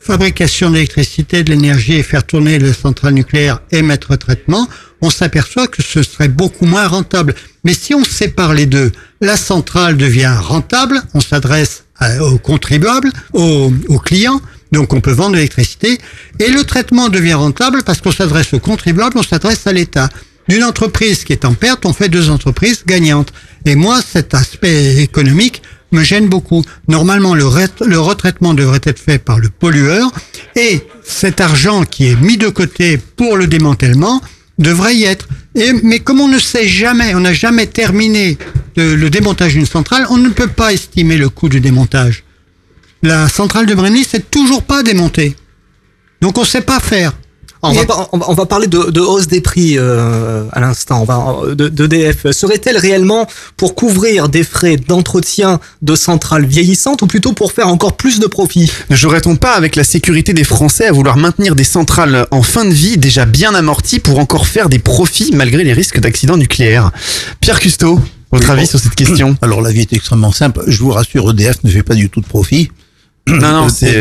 fabrication d'électricité, de l'énergie et faire tourner les centrales nucléaires et mettre traitement, on s'aperçoit que ce serait beaucoup moins rentable. Mais si on sépare les deux, la centrale devient rentable, on s'adresse aux contribuables, aux, aux clients, donc on peut vendre l'électricité, et le traitement devient rentable parce qu'on s'adresse aux contribuables, on s'adresse à l'État. D'une entreprise qui est en perte, on fait deux entreprises gagnantes. Et moi, cet aspect économique me gêne beaucoup. Normalement, le, ret- le retraitement devrait être fait par le pollueur et cet argent qui est mis de côté pour le démantèlement devrait y être. Mais comme on ne sait jamais, on n'a jamais terminé le démontage d'une centrale, on ne peut pas estimer le coût du démontage. La centrale de Brenly, c'est toujours pas démontée. Donc on sait pas faire. On va, Et- pas- on va- on va parler de, de hausse des prix euh, à l'instant, de d'EDF. Serait-elle réellement pour couvrir des frais d'entretien de centrales vieillissantes ou plutôt pour faire encore plus de profit? Ne jouerait-on pas avec la sécurité des Français à vouloir maintenir des centrales en fin de vie déjà bien amorties pour encore faire des profits malgré les risques d'accidents nucléaires? Pierre Custeau, votre avis sur cette question Alors la vie est extrêmement simple. Je vous rassure, EDF ne fait pas du tout de profit. Non, non, Euh, c'est-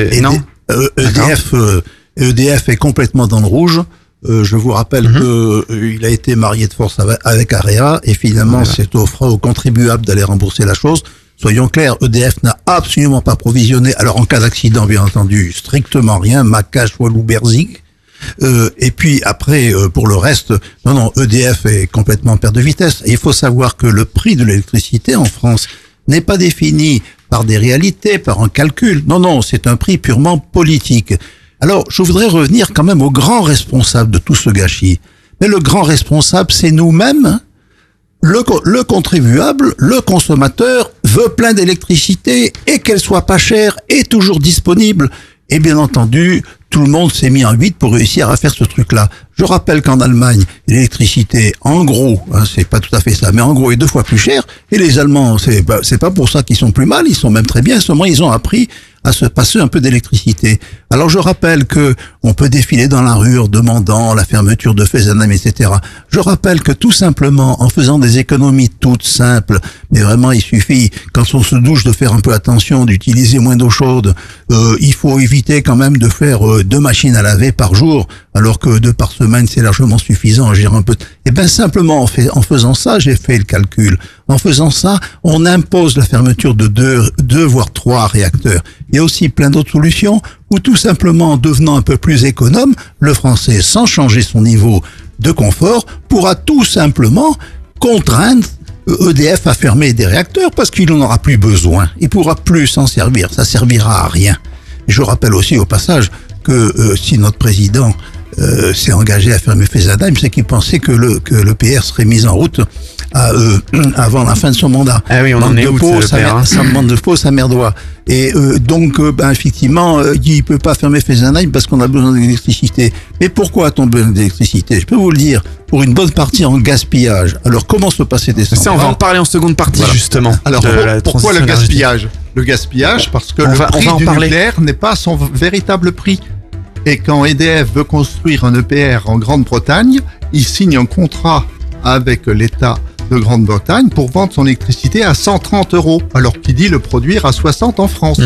euh, EDF, euh, EDF est complètement dans le rouge. Euh, je vous rappelle Mhm. que euh, a été marié de force avec, Area et finalement c'est au fera aux contribuables d'aller rembourser la chose. Soyons clairs, EDF n'a absolument pas provisionné. Alors en cas d'accident, bien entendu, strictement rien. Macache, Walou, Berzig. Euh, et puis après, euh, pour le reste, non, non, EDF est complètement en perte de vitesse. Et il faut savoir que le prix de l'électricité en France n'est pas défini par des réalités, par un calcul. Non, non, c'est un prix purement politique. Alors, je voudrais revenir quand même au grand responsable de tout ce gâchis. Mais le grand responsable, c'est nous-mêmes. Le, le contribuable, le consommateur veut plein d'électricité et qu'elle soit pas chère et toujours disponible. Et bien entendu, tout le monde s'est mis en 8 pour réussir à faire ce truc-là. Je rappelle qu'en Allemagne, l'électricité, en gros, hein, c'est pas tout à fait ça, mais en gros, est deux fois plus chère. Et les Allemands, c'est c'est pas pour ça qu'ils sont plus mal, ils sont même très bien. Seulement, ils ont appris à se passer un peu d'électricité. Alors, je rappelle que on peut défiler dans la rue en demandant la fermeture de Fessenheim, etc. Je rappelle que tout simplement, en faisant des économies toutes simples, mais vraiment, il suffit, quand on se douche, de faire un peu attention, d'utiliser moins d'eau chaude. Euh, il faut éviter quand même de faire euh, deux machines à laver par jour, alors que deux par semaine, c'est largement suffisant. J'ai un peu. Et ben simplement, en, en faisant ça, j'ai fait le calcul. En faisant ça, on impose la fermeture de deux, deux voire trois réacteurs. Il y a aussi plein d'autres solutions où tout simplement en devenant un peu plus économe, le français, sans changer son niveau de confort, pourra tout simplement contraindre EDF à fermer des réacteurs parce qu'il n'en aura plus besoin. Il pourra plus s'en servir. Ça servira à rien. Je rappelle aussi au passage que euh, si notre président euh, s'est engagé à fermer Fessenheim, c'est qu'il pensait que le, que le PR serait mis en route à, euh, avant la fin de son mandat. Ah oui, on en est de où, peau, ça, hein ça demande de peau, ça merdoit. Et euh, donc, euh, ben, effectivement, euh, il peut pas fermer Fessenheim parce qu'on a besoin d'électricité. Mais pourquoi a-t-on besoin d'électricité? Je peux vous le dire, pour une bonne partie en gaspillage. Alors, comment se passer des centrales Ça, on va en parler en seconde partie, Voilà. justement. Alors pour- pourquoi le gaspillage? Le gaspillage parce que On le va- on prix va en du parler. nucléaire n'est pas son véritable prix. Et quand EDF veut construire un EPR en Grande-Bretagne, il signe un contrat avec l'État de Grande-Bretagne pour vendre son électricité à 130 euros, alors qu'il dit le produire à 60 en France.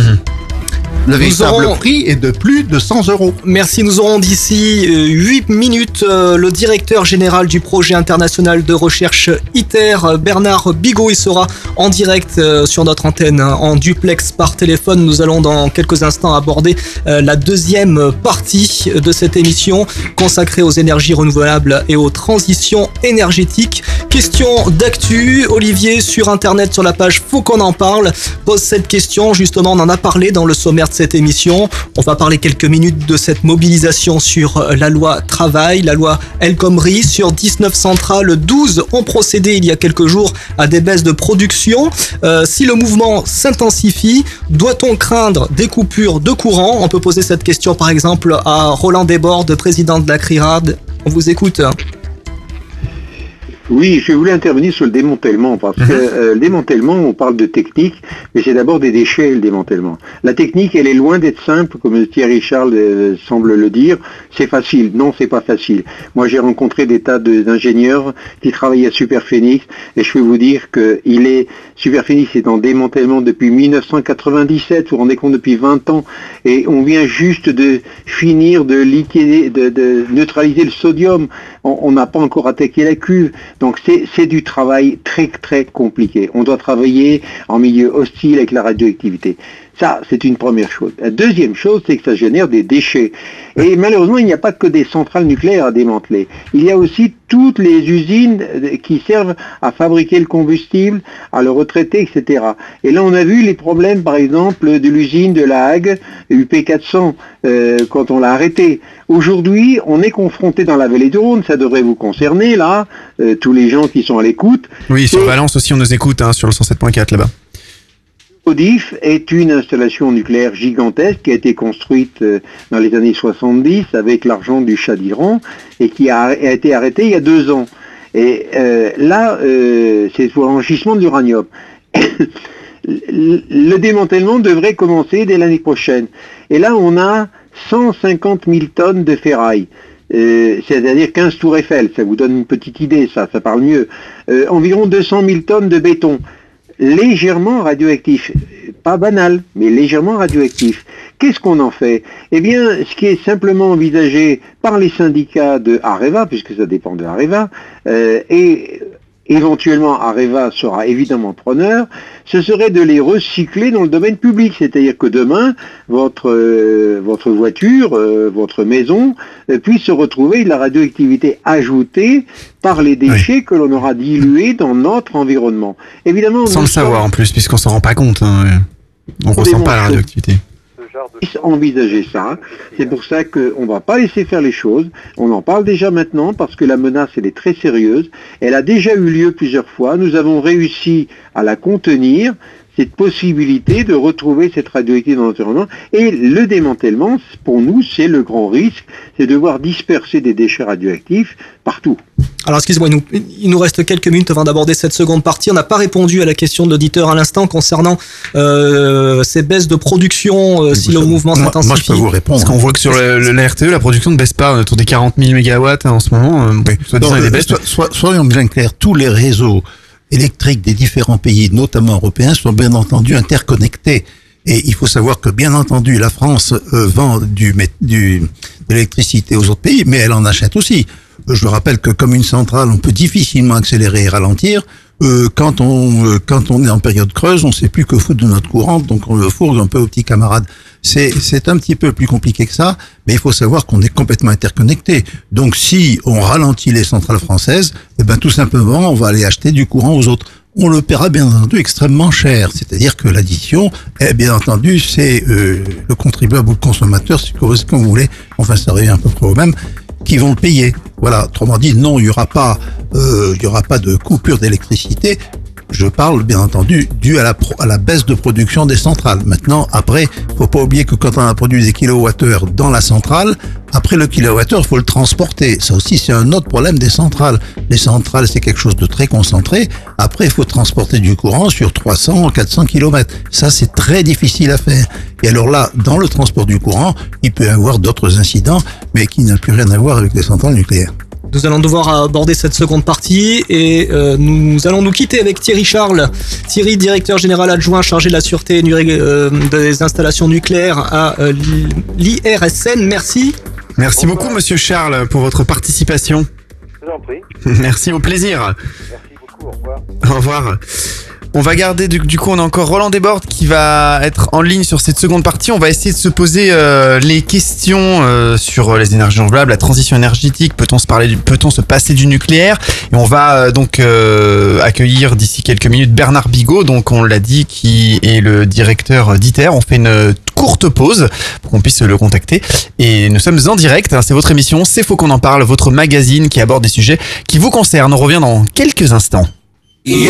Le véritable aurons- prix est de plus de 100 euros. Merci, nous aurons d'ici 8 minutes euh, le directeur général du projet international de recherche ITER, euh, Bernard Bigot. Il sera en direct euh, sur notre antenne hein, en duplex par téléphone. Nous allons dans quelques instants aborder euh, la deuxième partie de cette émission consacrée aux énergies renouvelables et aux transitions énergétiques. Question d'actu, Olivier sur internet sur la page Faut qu'on en parle pose cette question. Justement, on en a parlé dans le sommaire cette émission. On va parler quelques minutes de cette mobilisation sur euh, la loi travail, la loi El Khomri. Sur 19 centrales, 12 ont procédé il y a quelques jours à des baisses de production. Euh, si le mouvement s'intensifie, doit-on craindre des coupures de courant? On peut poser cette question par exemple à Roland Desbordes, président de la CRIRAD. On vous écoute. Oui, je voulais intervenir sur le démantèlement, parce que euh, le démantèlement, on parle de technique, mais c'est d'abord des déchets, le démantèlement. La technique, elle est loin d'être simple, comme Thierry Charles euh, semble le dire. C'est facile. Non, c'est pas facile. Moi, j'ai rencontré des tas d'ingénieurs qui travaillent à Superphénix, et je peux vous dire que il est, Superphénix est en démantèlement depuis 1997, vous vous rendez compte, depuis 20 ans, et on vient juste de finir de liquider, de, de neutraliser le sodium. On n'a pas encore attaqué la cuve. Donc c'est du travail très très compliqué. On doit travailler en milieu hostile avec la radioactivité. Ça, c'est une première chose. La deuxième chose, c'est que ça génère des déchets. Et malheureusement, il n'y a pas que des centrales nucléaires à démanteler. Il y a aussi toutes les usines euh, qui servent à fabriquer le combustible, à le retraiter, etc. Et là, on a vu les problèmes, par exemple, de l'usine de la Hague, UP400, euh, quand on l'a arrêté. Aujourd'hui, on est confronté dans la vallée du Rhône, ça devrait vous concerner, là, euh, tous les gens qui sont à l'écoute. Oui, sur Valence aussi, on nous écoute hein, sur le 107.4 là-bas. Odif est une installation nucléaire gigantesque qui a été construite euh, dans les années 70 avec l'argent du Shah d'Iran et qui a, été arrêtée il y a deux ans. Et euh, là, euh, c'est pour l'enrichissement d'uranium. le le démantèlement devrait commencer dès l'année prochaine. Et là, on a 150 000 tonnes de ferraille. C'est-à-dire 15 tours Eiffel, ça vous donne une petite idée, ça, ça parle mieux. Environ 200 000 tonnes de béton légèrement radioactif. Pas banal, mais légèrement radioactif. Qu'est-ce qu'on en fait? Eh bien, ce qui est simplement envisagé par les syndicats de Areva, puisque ça dépend de Areva, euh, et éventuellement Areva sera évidemment preneur, ce serait de les recycler dans le domaine public. C'est-à-dire que demain, votre, euh, votre voiture, euh, votre maison, euh, puisse se retrouver de la radioactivité ajoutée par les déchets que l'on aura dilués dans notre environnement. Évidemment, Sans le savoir en plus, puisqu'on s'en rend pas compte. hein. On ressent pas la radioactivité. Envisager ça. C'est pour ça qu'on ne va pas laisser faire les choses. On en parle déjà maintenant parce que la menace, elle est très sérieuse. Elle a déjà eu lieu plusieurs fois. Nous avons réussi à la contenir, cette possibilité de retrouver cette radioactivité dans l'environnement. Et le démantèlement, pour nous, c'est le grand risque, c'est de voir disperser des déchets radioactifs partout. Alors excusez-moi, il nous, il nous reste quelques minutes avant d'aborder cette seconde partie. On n'a pas répondu à la question de l'auditeur à l'instant concernant euh, ces baisses de production euh, si le mouvement s'intensifie. Parce qu'on voit que sur le, le- la RTE, la production ne baisse pas autour des 40 000 mégawatts hein, en ce moment. euh, soit il y a des euh, baisses. so- so- soyons bien clairs, tous les réseaux électriques des différents pays, notamment européens, sont bien entendu interconnectés. Et il faut savoir que, bien entendu, la France euh, vend du, du, de l'électricité aux autres pays, mais elle en achète aussi. Euh, Je rappelle que comme une centrale, on peut difficilement accélérer et ralentir. Euh, quand on euh, quand on est en période creuse, on sait plus que foutre de notre courante, donc on le fourgue un peu aux petits camarades. C'est c'est un petit peu plus compliqué que ça, mais il faut savoir qu'on est complètement interconnecté. Donc si on ralentit les centrales françaises, eh ben tout simplement on va aller acheter du courant aux autres. On le paiera bien entendu extrêmement cher, c'est-à-dire que l'addition, eh bien entendu, c'est euh, le contribuable ou le consommateur, si vous voulez, enfin ça revient à peu près au même, qui vont le payer. Voilà, autrement dit, non, il y aura pas, euh, il y aura pas de coupure d'électricité. Je parle bien entendu dû à la, baisse de production des centrales. Maintenant, après, faut pas oublier que quand on a produit des kilowattheures dans la centrale, après le kilowattheure, il faut le transporter. Ça aussi, c'est un autre problème des centrales. Les centrales, c'est quelque chose de très concentré. Après, il faut transporter du courant sur 300, 400 kilomètres. Ça, c'est très difficile à faire. Et alors là, dans le transport du courant, il peut y avoir d'autres incidents, mais qui n'ont plus rien à voir avec les centrales nucléaires. Nous allons devoir aborder cette seconde partie et euh, nous allons nous quitter avec Thierry Charles. Thierry, directeur général adjoint chargé de la sûreté euh, des installations nucléaires à euh, l'IRSN. Merci. Merci beaucoup, monsieur Charles, pour votre participation. Je vous en prie. Merci, au plaisir. Merci beaucoup. Au revoir. Au revoir. On va garder, du, coup, on a encore Roland Desbordes qui va être en ligne sur cette seconde partie. On va essayer de se poser euh, les questions euh, sur les énergies renouvelables, la transition énergétique. Peut-on se parler, peut-on se passer du nucléaire? Et on va euh, donc euh, accueillir d'ici quelques minutes Bernard Bigot, donc on l'a dit, qui est le directeur d'ITER. On fait une courte pause pour qu'on puisse le contacter. Et nous sommes en direct. hein, C'est votre émission, c'est faux qu'on en parle, votre magazine qui aborde des sujets qui vous concernent. On revient dans quelques instants. J'ai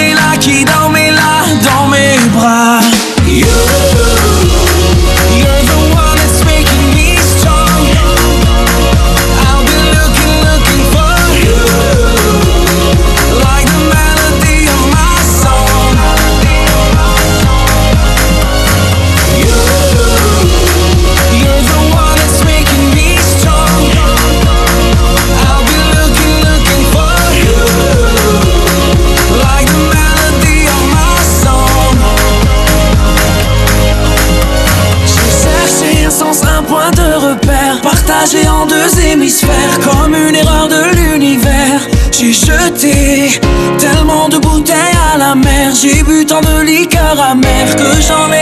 là, j'en ai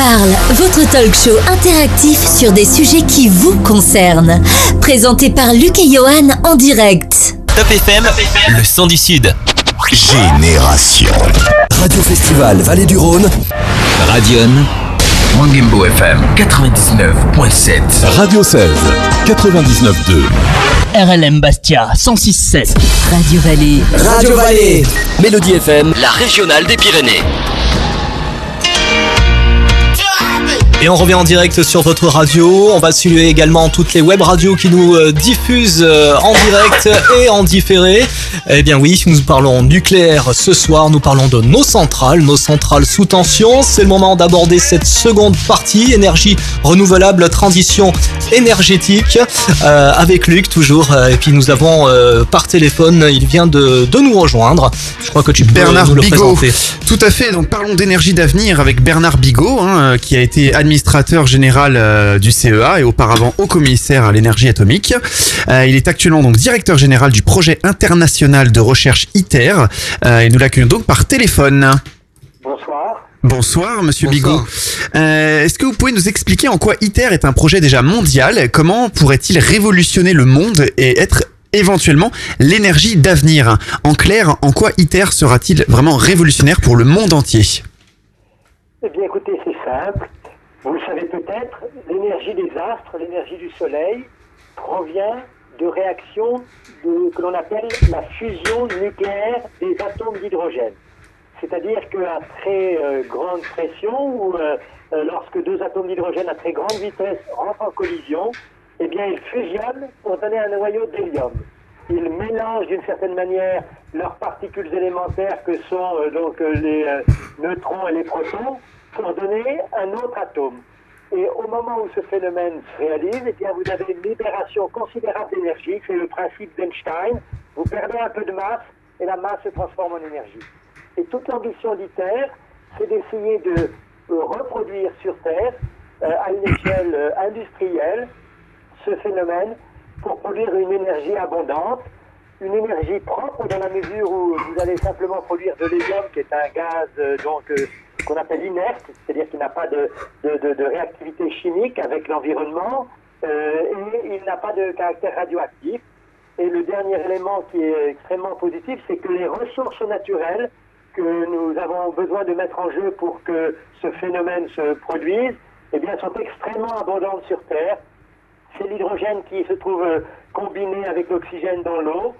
parle, votre talk show interactif sur des sujets qui vous concernent. Présenté par Luc et Johan en direct. Top FM, le son du Sud. Génération. Radio Festival Vallée du Rhône. Radion. Mangimbo FM 99.7. Radio 16, 99.2. RLM Bastia 106.7. Radio Vallée. Radio Vallée. Mélodie FM, la régionale des Pyrénées. Et on revient en direct sur votre radio. On va saluer également toutes les web radios qui nous euh, diffusent euh, en direct et en différé. Eh bien oui, nous parlons nucléaire ce soir. Nous parlons de nos centrales, nos centrales sous tension. C'est le moment d'aborder cette seconde partie, énergie renouvelable, transition énergétique, euh, avec Luc toujours. Et puis nous avons par téléphone, il vient de, de, nous rejoindre. Je crois que tu peux Bernard nous le Bigot. présenter. Tout à fait. Donc parlons d'énergie d'avenir avec Bernard Bigot, hein, qui a été administrateur général euh, du CEA et auparavant haut commissaire à l'énergie atomique. Euh, il est actuellement donc directeur général du projet international de recherche ITER euh, et nous l'accueillons donc par téléphone. Bonsoir. Bonsoir, Monsieur Bigot. Euh, Est-ce que vous pouvez nous expliquer en quoi ITER est un projet déjà mondial? Comment pourrait-il révolutionner le monde et être éventuellement l'énergie d'avenir? En clair, en quoi ITER sera-t-il vraiment révolutionnaire pour le monde entier? Eh bien, écoutez, c'est simple. Vous le savez peut-être, l'énergie des astres, l'énergie du Soleil, provient de réactions que l'on appelle la fusion nucléaire des atomes d'hydrogène. C'est-à-dire qu'à très euh, grande pression, ou euh, euh, lorsque deux atomes d'hydrogène à très grande vitesse rentrent en collision, eh bien, ils fusionnent pour donner un noyau d'hélium. Ils mélangent d'une certaine manière leurs particules élémentaires que sont donc les neutrons et les protons pour donner un autre atome. Et au moment où ce phénomène se réalise, eh bien, vous avez une libération considérable d'énergie, c'est le principe d'Einstein. Vous perdez un peu de masse et la masse se transforme en énergie. Et toute l'ambition d'ITER, c'est d'essayer de euh, reproduire sur Terre, euh, à une échelle euh, industrielle, ce phénomène pour produire une énergie abondante, une énergie propre dans la mesure où vous allez simplement produire de l'hélium, qui est un gaz donc qu'on appelle inerte, c'est-à-dire qu'il n'a pas de, réactivité chimique avec l'environnement, euh, et il n'a pas de caractère radioactif. Et le dernier élément qui est extrêmement positif, c'est que les ressources naturelles que nous avons besoin de mettre en jeu pour que ce phénomène se produise, eh bien, sont extrêmement abondantes sur Terre. C'est l'hydrogène qui se trouve euh, combiné avec l'oxygène dans l'eau,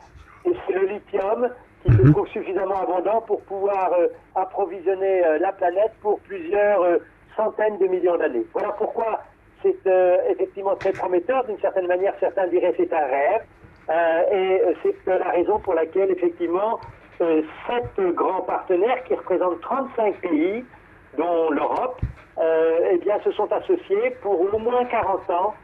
et c'est le lithium qui se trouve suffisamment abondant pour pouvoir euh, approvisionner euh, la planète pour plusieurs euh, centaines de millions d'années. Voilà pourquoi c'est effectivement très prometteur. D'une certaine manière, certains diraient c'est un rêve. Et c'est la raison pour laquelle, effectivement, sept grands partenaires qui représentent 35 pays, dont l'Europe, eh bien, se sont associés pour au moins 40 ans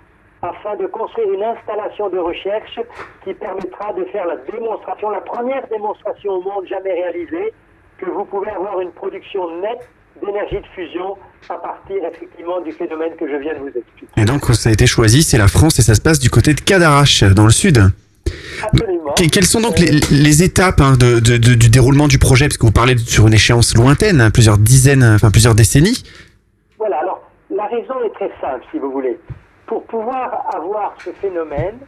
afin de construire une installation de recherche qui permettra de faire la démonstration, la première démonstration au monde jamais réalisée, que vous pouvez avoir une production nette d'énergie de fusion à partir effectivement du phénomène que je viens de vous expliquer. Et donc, ça a été choisi, c'est la France et ça se passe du côté de Cadarache, dans le sud. Que- quelles sont donc les, les étapes hein, de, de- de- du déroulement du projet? Parce que vous parlez sur une échéance lointaine, hein, plusieurs dizaines, enfin plusieurs décennies. Voilà, alors la raison est très simple, si vous voulez. Pour pouvoir avoir ce phénomène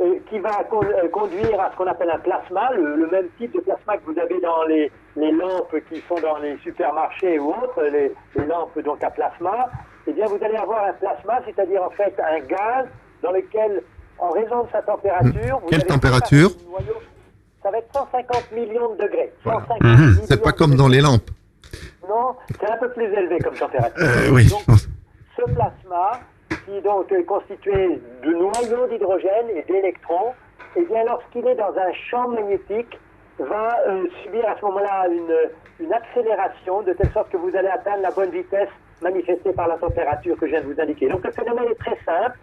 euh, qui va con- euh, conduire à ce qu'on appelle un plasma, le, le même type de plasma que vous avez dans les, les lampes qui sont dans les supermarchés ou autres, les, les lampes donc à plasma, eh bien vous allez avoir un plasma, c'est-à-dire en fait un gaz dans lequel, en raison de sa température, vous Quelle température noyau- Ça va être 150 millions de degrés. 150 Mhm. millions C'est pas comme dans les lampes. non, c'est un peu plus élevé comme température. Euh, oui, Donc, je pense. ce plasma, qui donc est constitué de noyaux d'hydrogène et d'électrons, eh bien, lorsqu'il est dans un champ magnétique, va euh, subir à ce moment-là une, une accélération, de telle sorte que vous allez atteindre la bonne vitesse manifestée par la température que je viens de vous indiquer. Donc le phénomène est très simple.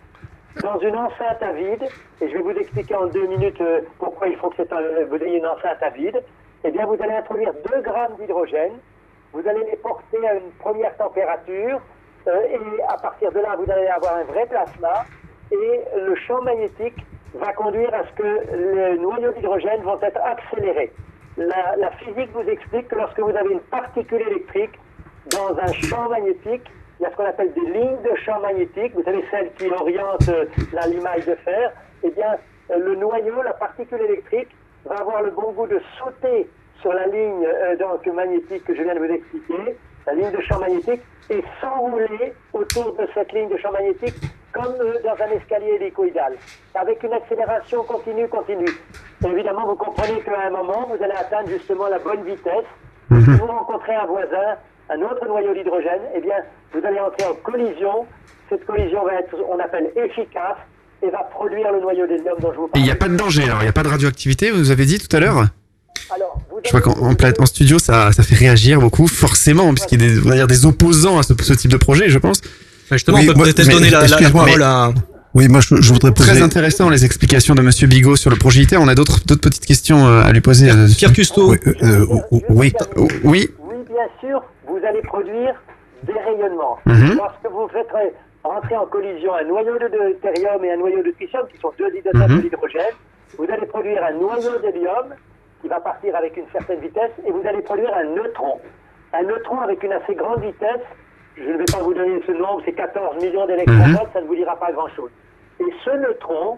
Dans une enceinte à vide, et je vais vous expliquer en deux minutes euh, pourquoi il faut que un- vous ayez une enceinte à vide, eh bien vous allez introduire 2 grammes d'hydrogène, vous allez les porter à une première température, et à partir de là, vous allez avoir un vrai plasma, et le champ magnétique va conduire à ce que les noyaux d'hydrogène vont être accélérés. La, la physique vous explique que lorsque vous avez une particule électrique dans un champ magnétique, il y a ce qu'on appelle des lignes de champ magnétique, vous savez celles qui orientent euh, la limaille de fer, eh bien euh, le noyau, la particule électrique, va avoir le bon goût de sauter sur la ligne euh, donc, magnétique que je viens de vous expliquer, la ligne de champ magnétique, et s'enrouler autour de cette ligne de champ magnétique comme euh, dans un escalier hélicoïdal, avec une accélération continue, continue. Et évidemment, vous comprenez qu'à un moment, vous allez atteindre justement la bonne vitesse Si vous rencontrez un voisin, un autre noyau d'hydrogène, eh bien, vous allez entrer en collision. Cette collision va être, on appelle efficace, et va produire le noyau d'hélium dont je vous parle. il n'y a pas de danger, alors il n'y a pas de radioactivité, vous avez dit tout à l'heure Je crois qu'en en, pla- en studio, ça, ça fait réagir beaucoup, forcément, puisqu'il y a des, on va dire, des opposants à ce, ce type de projet, je pense. justement, on peut peut-être donner la, parole mais- à. Oui, moi je, je voudrais poser. Très intéressant les explications de Monsieur Bigot sur le projet ITER. On a d'autres d'autres petites questions euh, à lui poser. Pierre Custo. Oui. euh, oui. oui. Oui, bien sûr, vous allez produire des rayonnements. Mhm. Lorsque vous faites rentrer en collision un noyau de deutérium et un noyau de tritium, qui sont deux isotopes Mhm. de l'hydrogène, vous allez produire un noyau d'hélium qui va partir avec une certaine vitesse et vous allez produire un neutron. Un neutron avec une assez grande vitesse, je ne vais pas vous donner ce nombre, c'est 14 millions d'électronvolts, ça ne vous dira pas grand-chose. Et ce neutron,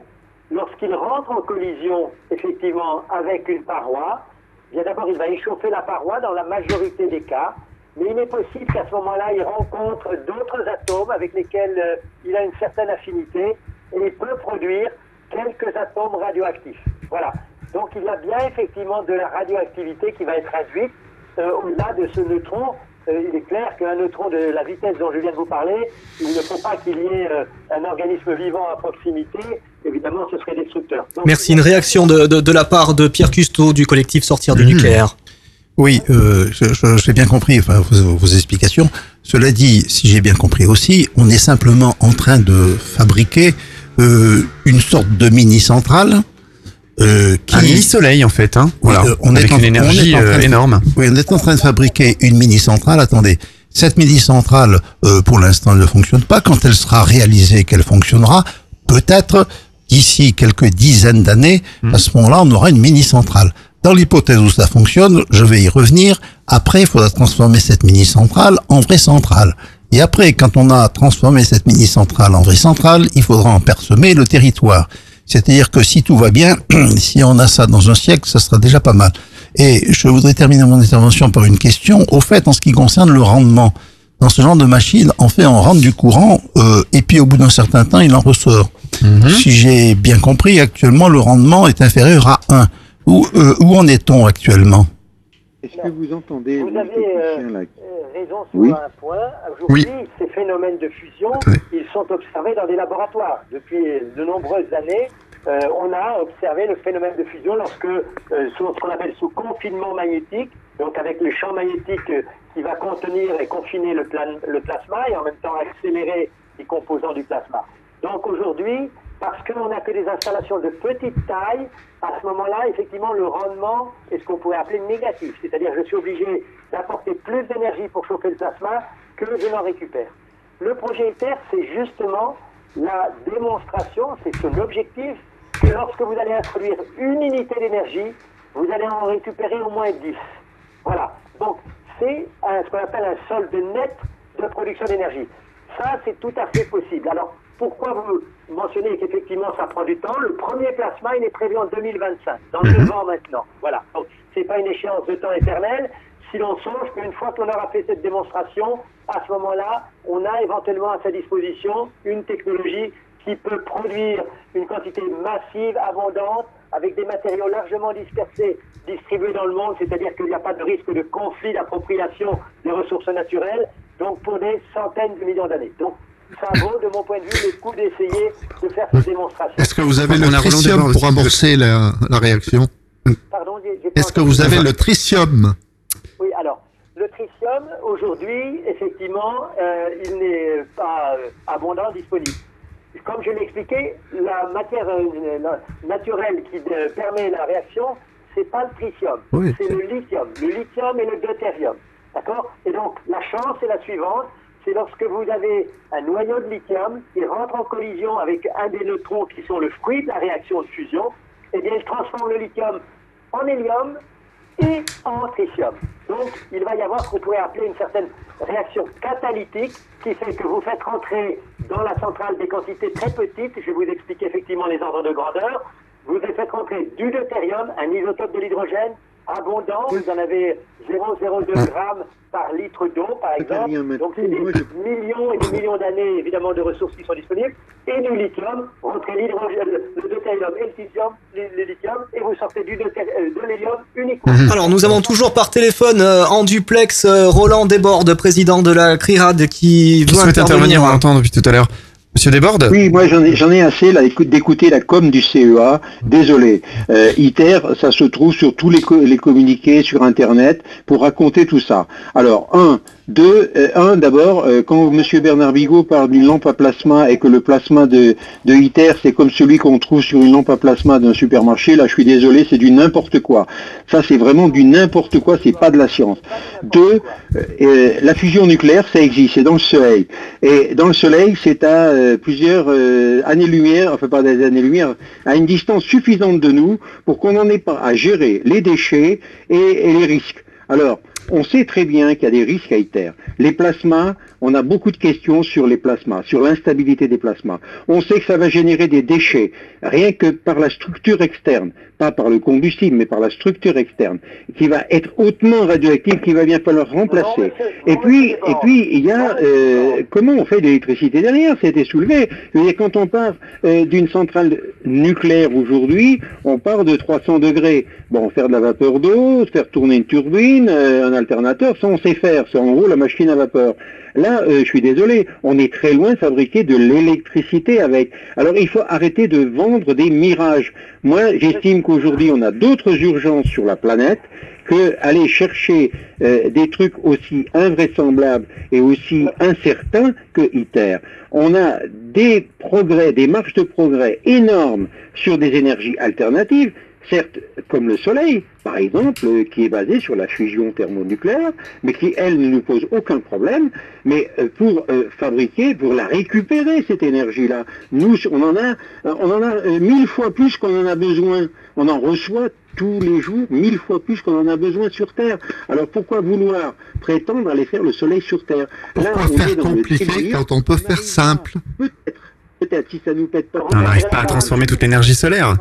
lorsqu'il rentre en collision effectivement avec une paroi, bien d'abord il va échauffer la paroi dans la majorité des cas, mais il est possible qu'à ce moment-là il rencontre d'autres atomes avec lesquels euh, il a une certaine affinité et il peut produire quelques atomes radioactifs. Voilà. Donc il y a bien effectivement de la radioactivité qui va être induite euh, au-delà de ce neutron. Euh, il est clair qu'un neutron de la vitesse dont je viens de vous parler, il ne faut pas qu'il y ait euh, un organisme vivant à proximité. Évidemment, ce serait destructeur. Donc, Merci. Une réaction de, de, de la part de Pierre Custo du collectif Sortir du nucléaire. Oui, euh, je- je- j'ai bien compris enfin, vos, vos explications. Cela dit, si j'ai bien compris aussi, on est simplement en train de fabriquer euh, une sorte de mini-centrale. Euh, qui... Un mini-soleil en fait. Hein. Voilà. Euh, on Avec est en- une on énergie est en train euh, de- énorme. Oui, on est en train de fabriquer une mini-centrale. Attendez, cette mini-centrale, euh, pour l'instant, elle ne fonctionne pas. Quand elle sera réalisée, qu'elle fonctionnera, peut-être d'ici quelques dizaines d'années, Hmm. à ce moment-là, on aura une mini-centrale. Dans l'hypothèse où ça fonctionne, je vais y revenir. Après, il faudra transformer cette mini-centrale en vraie centrale. Et après, quand on a transformé cette mini-centrale en vraie centrale, il faudra en persemer le territoire. C'est-à-dire que si tout va bien, si on a ça dans un siècle, ça sera déjà pas mal. Et je voudrais terminer mon intervention par une question. Au fait, en ce qui concerne le rendement, dans ce genre de machine, en fait, on rentre du courant euh, et puis au bout d'un certain temps, il en ressort. Si j'ai bien compris, actuellement, le rendement est inférieur à 1. Où, euh, où en est-on actuellement? Est-ce que vous entendez Vous le avez euh, euh, raison sur Oui. un point. Aujourd'hui, ces phénomènes de fusion, ils sont observés dans des laboratoires. Depuis de nombreuses années, euh, on a observé le phénomène de fusion lorsque, euh, sous ce qu'on appelle sous confinement magnétique, donc avec le champ magnétique qui va contenir et confiner le, plan- le plasma et en même temps accélérer les composants du plasma. Donc aujourd'hui, parce qu'on n'a que des installations de petite taille, à ce moment-là, effectivement, le rendement est ce qu'on pourrait appeler négatif. C'est-à-dire je suis obligé d'apporter plus d'énergie pour chauffer le plasma que je n'en récupère. Le projet ITER, c'est justement la démonstration, c'est son objectif, que lorsque vous allez introduire une unité d'énergie, vous allez en récupérer au moins 10. Voilà. Donc, c'est ce qu'on appelle un solde net de production d'énergie. Ça, c'est tout à fait possible. Alors, pourquoi vous mentionnez qu'effectivement ça prend du temps? Le premier plasma, il est prévu en 2025, dans deux ans maintenant. Voilà. Donc, c'est pas une échéance de temps éternel. Si l'on songe qu'une fois qu'on aura fait cette démonstration, à ce moment-là, on a éventuellement à sa disposition une technologie qui peut produire une quantité massive, abondante, avec des matériaux largement dispersés, distribués dans le monde, c'est-à-dire qu'il n'y a pas de risque de conflit d'appropriation des ressources naturelles, donc pour des centaines de millions d'années. Donc ça vaut, de mon point de vue, le coup d'essayer de faire cette démonstration. Est-ce que vous avez le tritium pour amorcer la, la réaction Pardon, Est-ce que vous avez le tritium Oui, alors, le tritium, aujourd'hui, effectivement, euh, il n'est pas euh, abondant disponible. Comme je l'ai expliqué, la matière euh, la- naturelle qui euh, permet la réaction, c'est pas le tritium, Oui, c'est le lithium. Le lithium et le deutérium. D'accord? Et donc, la chance est la suivante c'est lorsque vous avez un noyau de lithium qui rentre en collision avec un des neutrons qui sont le fruit de la réaction de fusion, eh bien, il transforme le lithium en hélium et en tritium. Donc, il va y avoir ce qu'on pourrait appeler une certaine réaction catalytique qui fait que vous faites rentrer dans la centrale des quantités très petites, je vais vous expliquer effectivement les ordres de grandeur, vous faites rentrer du deutérium, un isotope de l'hydrogène, abondant, vous en avez 0,02 grammes par litre d'eau, par exemple. Donc, c'est des millions et des millions d'années, évidemment, de ressources qui sont disponibles. Et du lithium, vous rentrez l'hydrogène, le deutérium et le lithium, le, le lithium, et vous sortez du euh, de l'hélium uniquement. Alors nous avons toujours par téléphone euh, en duplex euh, Roland Desbordes, président de la CRIRAD, qui Qui veut souhaite intervenir, on intervenir. l'entend depuis tout à l'heure. Monsieur Desbordes Oui, moi j'en ai, assez d'écouter la com du CEA. Désolé. Euh, ITER, ça se trouve sur tous les communiqués sur Internet pour raconter tout ça. Alors, un, deux, euh, un d'abord, euh, quand Monsieur Bernard Bigot parle d'une lampe à plasma et que le plasma de, de ITER c'est comme celui qu'on trouve sur une lampe à plasma d'un supermarché, là je suis désolé, c'est du n'importe quoi. Ça c'est vraiment du n'importe quoi, c'est pas de la science. Deux, euh, la fusion nucléaire, ça existe, c'est dans le Soleil. Et dans le Soleil, c'est à plusieurs années-lumière, enfin pas des années-lumière, à une distance suffisante de nous pour qu'on n'en ait pas à gérer les déchets et, et les risques. Alors, on sait très bien qu'il y a des risques à ITER. Les plasmas, on a beaucoup de questions sur les plasmas, sur l'instabilité des plasmas. On sait que ça va générer des déchets, rien que par la structure externe, pas par le combustible, mais par la structure externe, qui va être hautement radioactive, qui va bien falloir remplacer. Et puis, et puis, il y a euh, comment on fait de l'électricité derrière, ça a été soulevé. Quand on part euh, d'une centrale nucléaire aujourd'hui, on part de 300 degrés. Bon, faire de la vapeur d'eau, faire tourner une turbine, euh, un alternateur, ça on sait faire, c'est en gros la machine à vapeur. Là, euh, je suis désolé, on est très loin de fabriquer de l'électricité avec. Alors il faut arrêter de vendre des mirages. Moi, j'estime qu'aujourd'hui, on a d'autres urgences sur la planète que aller chercher euh, des trucs aussi invraisemblables et aussi incertains que ITER. On a des progrès, des marges de progrès énormes sur des énergies alternatives, certes comme le Soleil, par exemple, euh, qui est basé sur la fusion thermonucléaire, mais qui, elle, ne nous pose aucun problème, mais euh, pour euh, fabriquer, pour la récupérer, cette énergie-là, nous, on en a, on en a mille fois plus qu'on en a besoin. On en reçoit tous les jours mille fois plus qu'on en a besoin sur Terre. Alors pourquoi vouloir prétendre aller faire le Soleil sur Terre? Là, Pourquoi on est faire dans compliqué quand on peut faire simple Peut-être si ça nous pète pas. On n'arrive pas à transformer toute l'énergie solaire.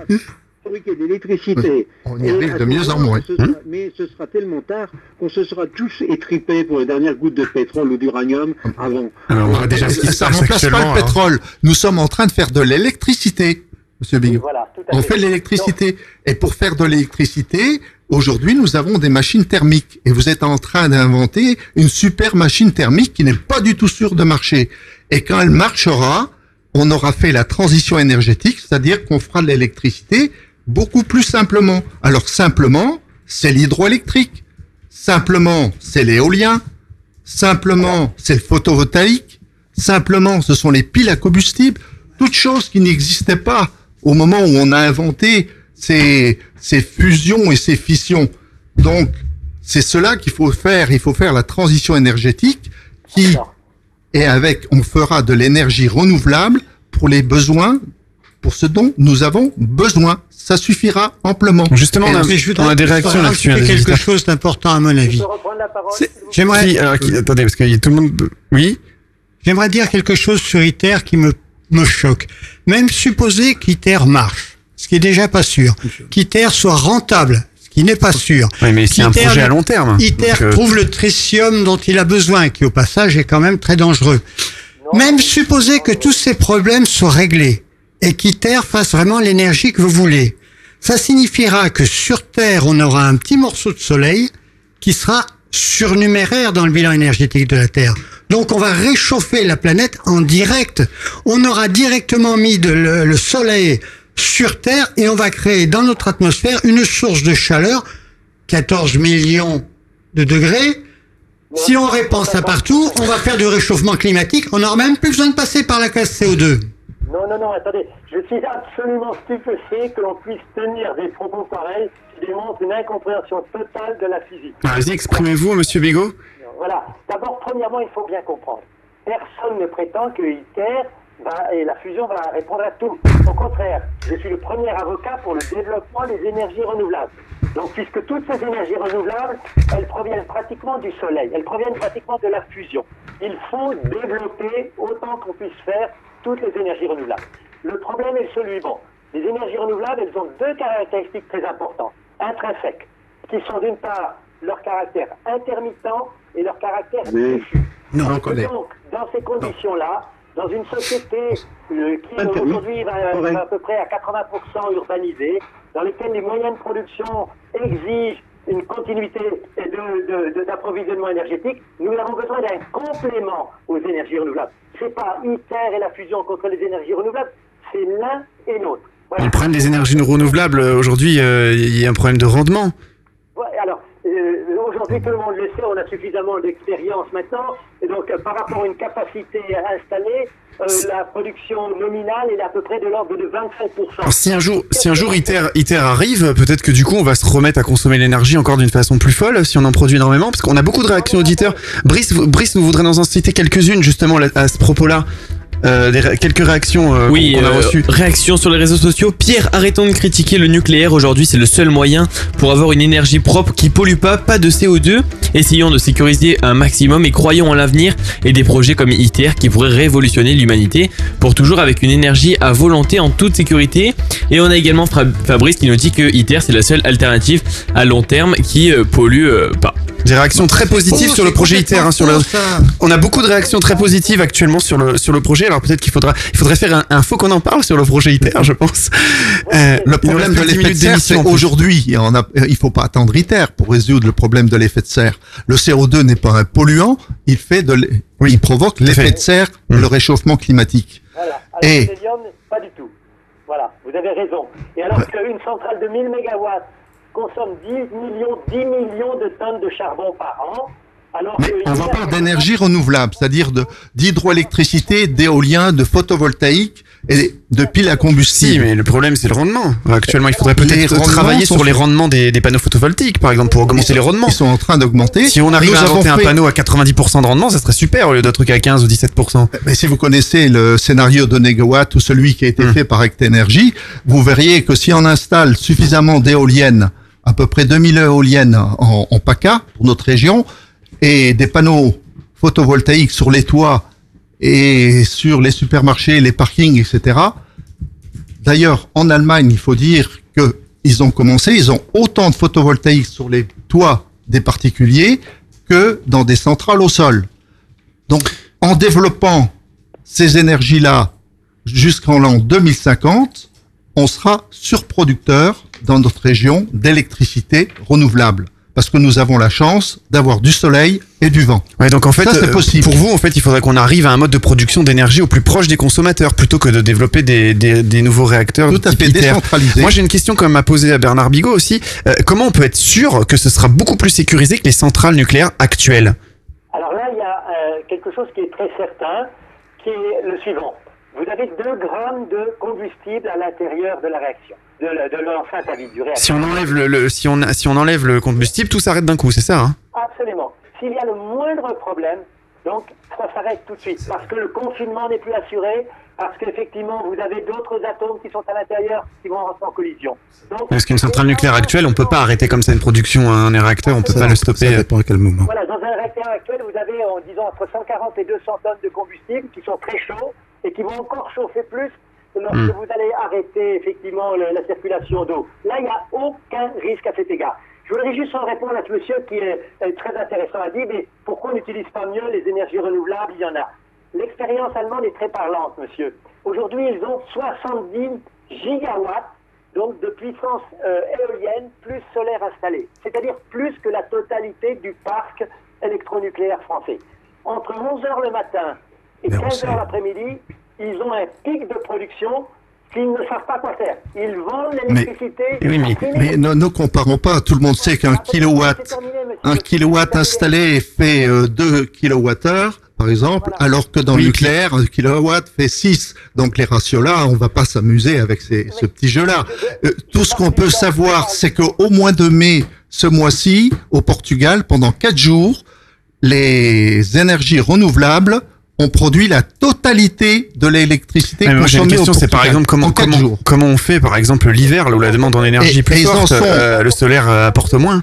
Fabriquer de l'électricité. On y arrive de mieux en moins. ce sera- mais ce sera tellement tard qu'on se sera tous étripés pour les dernières gouttes de pétrole ou d'uranium avant. Alors, on voit déjà ce qui se ça passe remplace pas le hein. pétrole. Nous sommes en train de faire de l'électricité, Monsieur Bigot. Voilà, tout à On fait. fait de l'électricité. Et pour faire de l'électricité, aujourd'hui, nous avons des machines thermiques. Et vous êtes en train d'inventer une super machine thermique qui n'est pas du tout sûre de marcher. Et quand elle marchera, on aura fait la transition énergétique, c'est-à-dire qu'on fera de l'électricité beaucoup plus simplement. Alors simplement, c'est l'hydroélectrique. Simplement, c'est l'éolien. Simplement, c'est le photovoltaïque. Simplement, ce sont les piles à combustible. Toutes choses qui n'existaient pas au moment où on a inventé ces, ces fusions et ces fissions. Donc, c'est cela qu'il faut faire. Il faut faire la transition énergétique qui, et avec, on fera de l'énergie renouvelable pour les besoins, pour ce dont nous avons besoin. Ça suffira amplement. Justement, on a, je on a des réactions là-dessus. hein, quelque chose d'important à mon avis. J'aimerais. Qui- attendez, parce que y a tout le monde. Oui. J'aimerais dire quelque chose sur ITER qui me, me choque. Même supposer qu'ITER marche, ce qui est déjà pas sûr, qu'ITER soit rentable, ce qui n'est pas sûr. Oui, mais c'est un qu'ITER projet à long terme. ITER Donc, euh, trouve le tritium dont il a besoin, qui au passage est quand même très dangereux. Même supposer que tous ces problèmes soient réglés et qu'ITER fasse vraiment l'énergie que vous voulez, ça signifiera que sur Terre, on aura un petit morceau de soleil qui sera surnuméraire dans le bilan énergétique de la Terre. Donc on va réchauffer la planète en direct. On aura directement mis le soleil sur Terre et on va créer dans notre atmosphère une source de chaleur, 14 millions de degrés. Si on répand ça partout, on va faire du réchauffement climatique. On n'aura même plus besoin de passer par la case CO2. Non, non, non, attendez. Je suis absolument stupéfait que l'on puisse tenir des propos pareils qui démontrent une incompréhension totale de la physique. Ah, Vas-y, exprimez-vous, monsieur Bigot. Voilà. D'abord, premièrement, il faut bien comprendre. Personne ne prétend que ITER et la fusion va répondre à tout. Au contraire, je suis le premier avocat pour le développement des énergies renouvelables. Donc, puisque toutes ces énergies renouvelables, elles proviennent pratiquement du soleil, elles proviennent pratiquement de la fusion. Il faut développer autant qu'on puisse faire toutes les énergies renouvelables. Le problème est celui, bon, les énergies renouvelables, elles ont deux caractéristiques très importantes, intrinsèques qui sont d'une part leur caractère intermittent et leur caractère Oui. diffus. Non, on connaît. donc, dans ces conditions-là, dans une société euh, qui aujourd'hui va, à peu près à 80% urbanisée, dans lesquelles les moyens de production exigent une continuité d'approvisionnement énergétique, nous avons besoin d'un complément aux énergies renouvelables. C'est pas ITER et la fusion contre les énergies renouvelables, c'est l'un et l'autre. Voilà. Le problème des énergies renouvelables, euh, aujourd'hui, euh, il y a un problème de rendement. Alors, euh, aujourd'hui, tout le monde le sait, on a suffisamment d'expérience maintenant. Et donc, euh, par rapport à une capacité installée, euh, la production nominale est à peu près de l'ordre de 25%. Alors, si un jour, si un jour ITER, ITER arrive, peut-être que du coup, on va se remettre à consommer l'énergie encore d'une façon plus folle si on en produit énormément, parce qu'on a beaucoup de réactions auditeurs. Brice, Brice nous voudrait nous en citer quelques-unes justement à ce propos-là. Euh, des ré- quelques réactions euh, Oui, qu'on a euh, reçues. réaction sur les réseaux sociaux. Pierre, arrêtons de critiquer le nucléaire. Aujourd'hui, c'est le seul moyen pour avoir une énergie propre qui pollue pas, pas de CO2. Essayons de sécuriser un maximum et croyons en l'avenir et des projets comme ITER qui pourraient révolutionner l'humanité pour toujours avec une énergie à volonté en toute sécurité. Et on a également Fabrice qui nous dit que ITER c'est la seule alternative à long terme qui pollue euh, pas. Des réactions très positives faux, sur le projet ITER. hein, sur le... complètement On a beaucoup de réactions très positives actuellement sur le sur le projet. Alors peut-être qu'il faudra il faudrait faire un, un faux qu'on en parle sur le projet ITER, je pense. Euh, Le problème de l'effet de 10 serre, c'est aujourd'hui. et on a- Il faut pas attendre ITER pour résoudre le problème de l'effet de serre. Le CO2 n'est pas un polluant, il fait de, il provoque l'effet de serre, et le réchauffement climatique. Voilà. Alors, Et- pas du tout. Voilà, vous avez raison. Et alors qu'une centrale de 1000 mégawatts consomme 10 millions, 10 millions de tonnes de charbon par an, alors que On va l'hiver, parler d'énergie renouvelable, c'est-à-dire de d'hydroélectricité, d'éolien, de photovoltaïque et de piles à combustible. Si, mais le problème c'est le rendement. Actuellement, il faudrait peut-être travailler sur les rendements des, des panneaux photovoltaïques, par exemple, pour augmenter les rendements. Ils sont en train d'augmenter. Si on arrive Nous à inventer un fait- panneau à 90% de rendement, ça serait super au lieu d'un truc à 15 ou 17%. Mais si vous connaissez le scénario de Negawatt ou celui qui a été Hmm. fait par Acte Energy, vous verriez que si on installe suffisamment d'éoliennes, à peu près 2000 éoliennes en, en PACA pour notre région, et des panneaux photovoltaïques sur les toits et sur les supermarchés, les parkings, etc. D'ailleurs, en Allemagne, il faut dire que ils ont commencé, ils ont autant de photovoltaïques sur les toits des particuliers que dans des centrales au sol. Donc, en développant ces énergies-là jusqu'en l'an 2050, on sera surproducteur dans notre région d'électricité renouvelable. Parce que nous avons la chance d'avoir du soleil et du vent. Ouais, donc en fait, Ça, euh, possible. pour vous, en fait, il faudrait qu'on arrive à un mode de production d'énergie au plus proche des consommateurs, plutôt que de développer des, des, des nouveaux réacteurs. Tout à type fait. Moi, j'ai une question quand même à poser à Bernard Bigot aussi. Euh, comment on peut être sûr que ce sera beaucoup plus sécurisé que les centrales nucléaires actuelles? Alors là, il y a euh, quelque chose qui est très certain, qui est le suivant. Vous avez 2 grammes de combustible à l'intérieur de la réaction, de, de l'enceinte à vide du réacteur. Si on enlève le, le- si on si on enlève le combustible, tout s'arrête d'un coup, c'est ça hein? Absolument. S'il y a le moindre problème, donc ça s'arrête tout de suite, parce que le confinement n'est plus assuré, parce qu'effectivement vous avez d'autres atomes qui sont à l'intérieur qui vont rentrer en collision. Donc, Parce qu'une centrale nucléaire actuelle, on peut pas arrêter comme ça une production, un réacteur, on peut pas le stopper. Ça dépend à quel moment. Voilà, dans un réacteur actuel, vous avez, en disant, entre 140 et 200 tonnes de combustible qui sont très chauds et qui vont encore chauffer plus lorsque Hmm. vous allez arrêter effectivement le- la circulation d'eau. Là, il n'y a aucun risque à cet égard. Je voudrais juste en répondre à ce monsieur qui est, est très intéressant à dire, mais pourquoi on n'utilise pas mieux les énergies renouvelables? Il y en a. L'expérience allemande est très parlante, monsieur. Aujourd'hui, ils ont 70 gigawatts donc de puissance euh, éolienne plus solaire installée, c'est-à-dire plus que la totalité du parc électronucléaire français. Entre 11h le matin et Mais on 15h sait. l'après-midi, ils ont un pic de production qu'ils ne savent pas quoi faire. Ils vendent l'électricité. Mais ne, ne comparons pas. Tout le monde sait qu'un kilowatt, un kilowatt installé fait euh, 2 kilowattheures, par exemple, alors que dans le nucléaire, un kilowatt fait 6. Donc les ratios-là, on va pas s'amuser avec ces, ce petit jeu-là. Euh, tout ce qu'on peut savoir, c'est qu'au mois de mai, ce mois-ci, au Portugal, pendant 4 jours, les énergies renouvelables ont produit la totalité de l'électricité Ouais, mais moi, j'ai une consommée au question, c'est par exemple comment, comment, on fait par exemple l'hiver là où la demande en énergie Et- est plus forte, sont- euh, le solaire euh, apporte moins.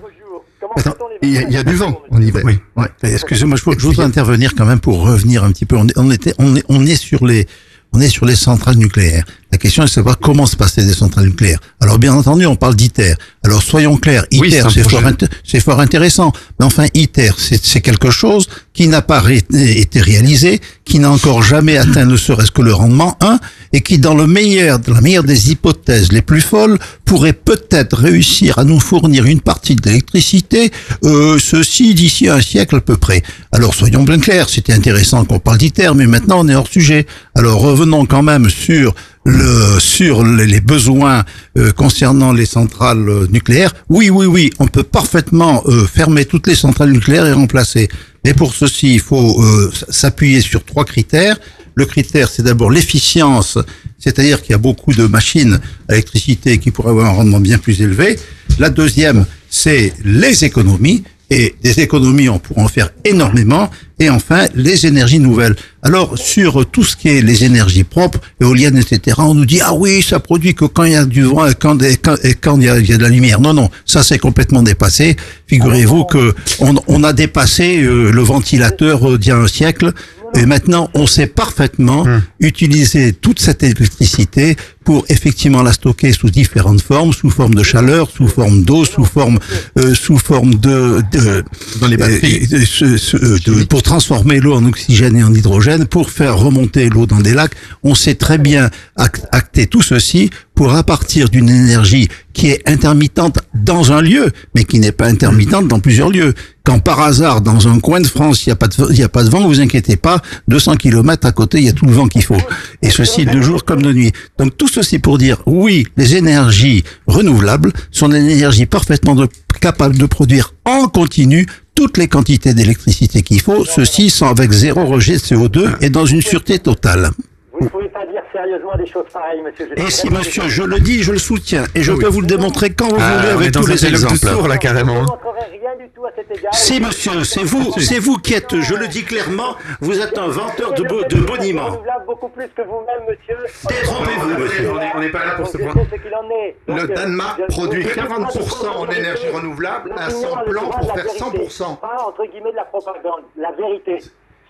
Attends, il y, a- il y a du vent en hiver. Oui. Excusez-moi, je, je voudrais intervenir quand même pour revenir un petit peu. On on était, on est, on est sur les, on est sur les centrales nucléaires. La question est de savoir comment se passer des centrales nucléaires. Alors bien entendu, on parle d'ITER. Alors soyons clairs, Oui, ITER c'est fort, int- c'est fort intéressant. Mais enfin, ITER, c'est c'est quelque chose qui n'a pas ré- été réalisé, qui n'a encore jamais atteint ne serait-ce que le rendement 1, et qui dans le meilleur, dans la meilleure des hypothèses les plus folles, pourrait peut-être réussir à nous fournir une partie de l'électricité, euh, ceci d'ici un siècle à peu près. Alors soyons bien clairs, c'était intéressant qu'on parle d'ITER, mais maintenant on est hors sujet. Alors revenons quand même sur le sur les les besoins euh, concernant les centrales euh, nucléaires. Oui, oui, oui, on peut parfaitement euh, fermer toutes les centrales nucléaires et remplacer. Mais pour ceci, il faut euh, s'appuyer sur trois critères. Le critère, c'est d'abord l'efficience, c'est-à-dire qu'il y a beaucoup de machines à électricité qui pourraient avoir un rendement bien plus élevé. La deuxième, c'est les économies. Et des économies, on pourra en faire énormément. Et enfin, les énergies nouvelles. Alors, sur tout ce qui est les énergies propres, éoliennes, etc., on nous dit, ah oui, ça produit que quand il y a du vent et quand, et quand, et quand il, y a, il y a de la lumière. Non, non, ça c'est complètement dépassé. Figurez-vous que on, on a dépassé euh, le ventilateur euh, d'il y a un siècle. Et maintenant, on sait parfaitement utiliser toute cette électricité pour effectivement la stocker sous différentes formes, sous forme de chaleur, sous forme d'eau, sous forme, euh, sous forme de, de Dans les batteries. euh, ce- euh, de- pour transformer l'eau en oxygène et en hydrogène, pour faire remonter l'eau dans des lacs. On sait très bien act- acter tout ceci pour à partir d'une énergie qui est intermittente dans un lieu, mais qui n'est pas intermittente dans plusieurs lieux. Quand par hasard, dans un coin de France, il n'y a pas de, a pas de vent, vous inquiétez pas, 200 kilomètres à côté, il y a tout le vent qu'il faut. Et ceci de jour comme de nuit. Donc tout ceci pour dire, oui, les énergies renouvelables sont des énergies parfaitement de- capables de produire en continu toutes les quantités d'électricité qu'il faut, ceci sans avec zéro rejet de CO2 et dans une sûreté totale. Vous ne pouvez pas dire sérieusement des choses pareilles, monsieur. Je Et si monsieur, je le dis, je le soutiens, et je oui. peux vous le démontrer quand vous Ah, voulez avec tous un les exemples. sourds, là, carrément. Je rien du tout à cet égard. Si monsieur, c'est vous, c'est vous qui êtes, je le dis clairement, vous êtes un venteur de, bo- de boniment. renouvelable beaucoup plus que vous-même, monsieur. Détrompez-vous, monsieur. On n'est pas là pour ce point. est. Le euh, Danemark produit je- 40% en énergie renouvelable, le plan pour faire vérité, 100%. Pas entre guillemets de la propagande, la vérité.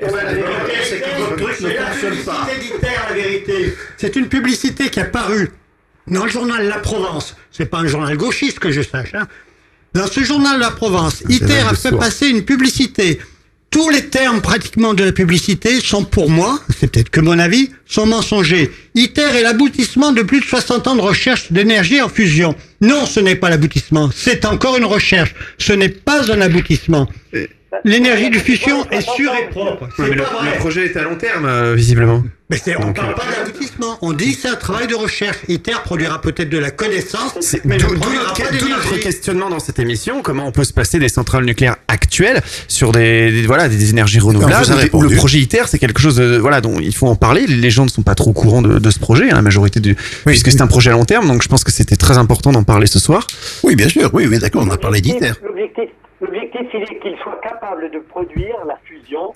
Eh ben, la vérité, c'est que votre truc ne fonctionne pas. la vérité. C'est une publicité qui est parue dans le journal La Provence. C'est pas un journal gauchiste que je sache. hein. Dans ce journal La Provence, ITER a fait passer une publicité. Tous les termes pratiquement de la publicité sont pour moi, c'est peut-être que mon avis, sont mensongers. ITER est l'aboutissement de plus de 60 ans de recherche d'énergie en fusion. Non, ce n'est pas l'aboutissement, c'est encore une recherche. Ce n'est pas un aboutissement. L'énergie de fusion est sûre et propre. Mais le, projet est à long terme, euh, visiblement. Mais on Donc, parle euh, pas d'aboutissement. On dit que c'est un travail de recherche. ITER produira peut-être de la connaissance, ne d'où notre, notre questionnement dans cette émission. Comment on peut se passer des centrales nucléaires actuelles sur des, des- voilà des énergies renouvelables? Le projet ITER, c'est quelque chose de, voilà dont il faut en parler. Les gens ne sont pas trop au courant de, de ce projet, hein, la majorité du puisque c'est un projet à long terme. Donc je pense que c'était très important d'en parler ce soir. Oui, bien sûr, oui, oui, d'accord, on a parlé d'ITER. L'objectif, il est qu'il soit capable de produire la fusion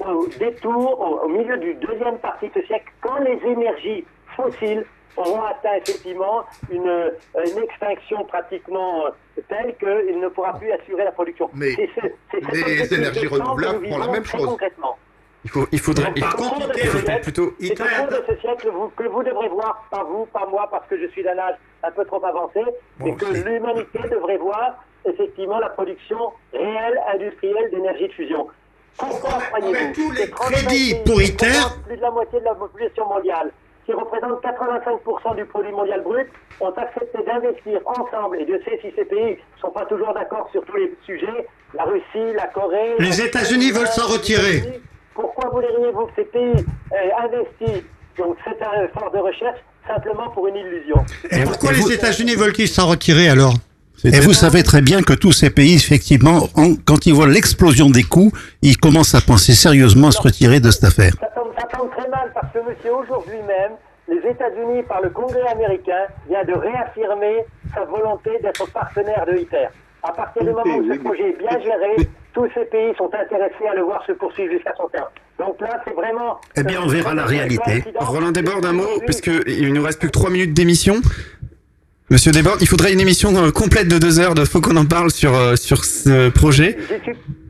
au détour, au, au milieu du deuxième partie de ce siècle, quand les énergies fossiles auront atteint effectivement une, une extinction pratiquement euh, telle qu'il ne pourra plus assurer la production. Mais C'est ce- les énergies renouvelables font la même chose. concrètement. Il faut, il faudrait. il Par faut- contre, siècle, plutôt C'est au cours de ce siècle vous- que vous devrez voir, pas vous, pas moi, parce que je suis d'un âge un peu trop avancé, mais que l'humanité devrait voir effectivement la production réelle, industrielle d'énergie de fusion. Pourquoi croyez-vous tous les que 35 crédits pays pour ITER plus de la moitié de la population mondiale, qui représentent 85% du produit mondial brut, ont accepté d'investir ensemble, et Dieu sait si ces pays ne sont pas toujours d'accord sur tous les sujets, la Russie, la Corée... Les la- États-Unis veulent s'en retirer. pourquoi voudriez-vous que ces pays euh, investissent? Donc cet effort de recherche simplement pour une illusion Et pourquoi les États-Unis veulent-ils s'en retirer alors? Et vous savez très bien que tous ces pays, effectivement, en- quand ils voient l'explosion des coûts, ils commencent à penser sérieusement à se retirer de cette affaire. ça tombe, ça tombe très mal parce que monsieur aujourd'hui même, les États-Unis par le Congrès américain vient de réaffirmer sa volonté d'être partenaire de ITER. À partir du moment où ce projet est bien géré, tous ces pays sont intéressés à le voir se poursuivre jusqu'à son terme. Donc là, c'est vraiment... Eh bien, on verra la réalité. Roland déborde un mot, puisque il nous reste plus que 3 minutes d'émission. Monsieur Desbordes, il faudrait une émission euh, complète de deux heures de Faut qu'on en parle sur, euh, sur ce projet.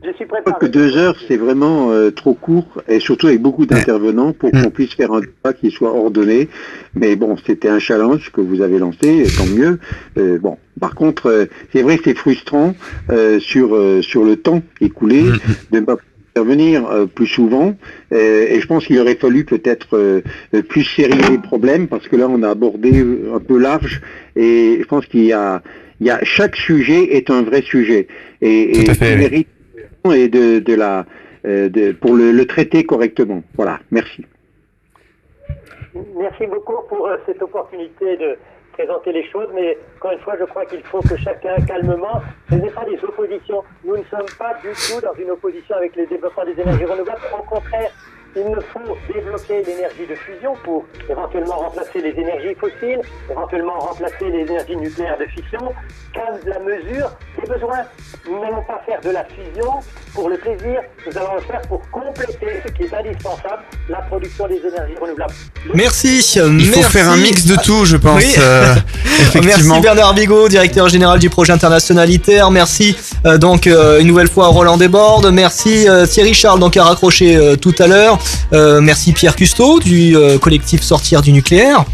Je suis préparé. que deux heures, c'est vraiment euh, trop court, et surtout avec beaucoup d'intervenants pour qu'on puisse faire un débat qui soit ordonné. Mais bon, c'était un challenge que vous avez lancé, et tant mieux. Euh, bon, par contre, euh, c'est vrai que c'est frustrant euh, sur euh, sur le temps écoulé de ne pas intervenir euh, plus souvent. Euh, et je pense qu'il aurait fallu peut-être euh, plus sérieux les problèmes parce que là, on a abordé un peu large. Et je pense qu'il y a, il y a chaque sujet est un vrai sujet et, et Tout à fait, qui oui. mérite et de, de la euh, de, pour le, le traiter correctement. Voilà, merci. Merci beaucoup pour euh, cette opportunité de présenter les choses, mais encore une fois, je crois qu'il faut que chacun, calmement, ce n'est pas des oppositions. Nous ne sommes pas du tout dans une opposition avec le développement des énergies renouvelables. Au contraire, il nous faut développer l'énergie de fusion pour éventuellement remplacer les énergies fossiles, éventuellement remplacer les énergies nucléaires de fission, quand la mesure des besoins? Nous n'allons pas faire de la fusion pour le plaisir, nous allons le faire pour compléter ce qui est indispensable, la production des énergies renouvelables. Merci. Il faut faire un mix de tout, je pense. Oui. euh, effectivement. Merci Bernard Bigot, directeur général du projet international ITER. Merci euh, donc euh, une nouvelle fois à Roland Desbordes. Merci euh, Thierry Charles donc à raccrocher euh, tout à l'heure. Euh, merci Pierre Custeau du euh, collectif Sortir du nucléaire.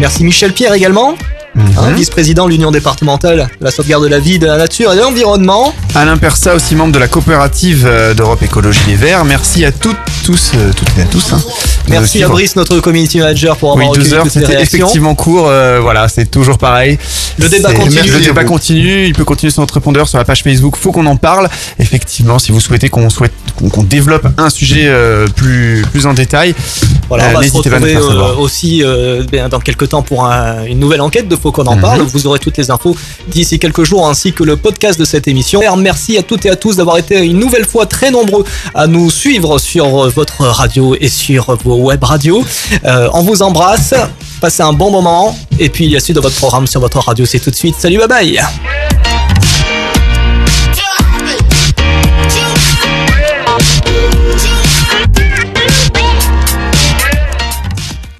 Merci Michel Pierre également. Hein, vice-président de l'Union départementale de la sauvegarde de la vie, de la nature et de l'environnement. Alain Persa, aussi membre de la coopérative euh, d'Europe Écologie Les Verts. Merci à toutes, tous, euh, toutes et à tous. hein, Merci à. Brice, notre community manager, pour avoir Oui, recueilli 12 heures, c'était effectivement court. euh, voilà, c'est toujours pareil. Le débat continue. Le débat continue. Il peut continuer sur notre répondeur sur la page Facebook. Faut qu'on en parle. Effectivement, si vous souhaitez qu'on souhaite qu'on développe un sujet euh, plus plus en détail, Voilà, euh, on va se n'hésitez pas à nous retrouver euh, aussi euh, bien, dans quelques temps pour un- une nouvelle enquête de Faut qu'on en Mhm. parle. Vous aurez toutes les infos d'ici quelques jours ainsi que le podcast de cette émission. Merci à toutes et à tous d'avoir été une nouvelle fois très nombreux à nous suivre sur euh, votre radio et sur vos web radios. Euh, on vous embrasse, passez un bon moment et puis la suite de votre programme sur votre radio c'est tout de suite. Salut, bye bye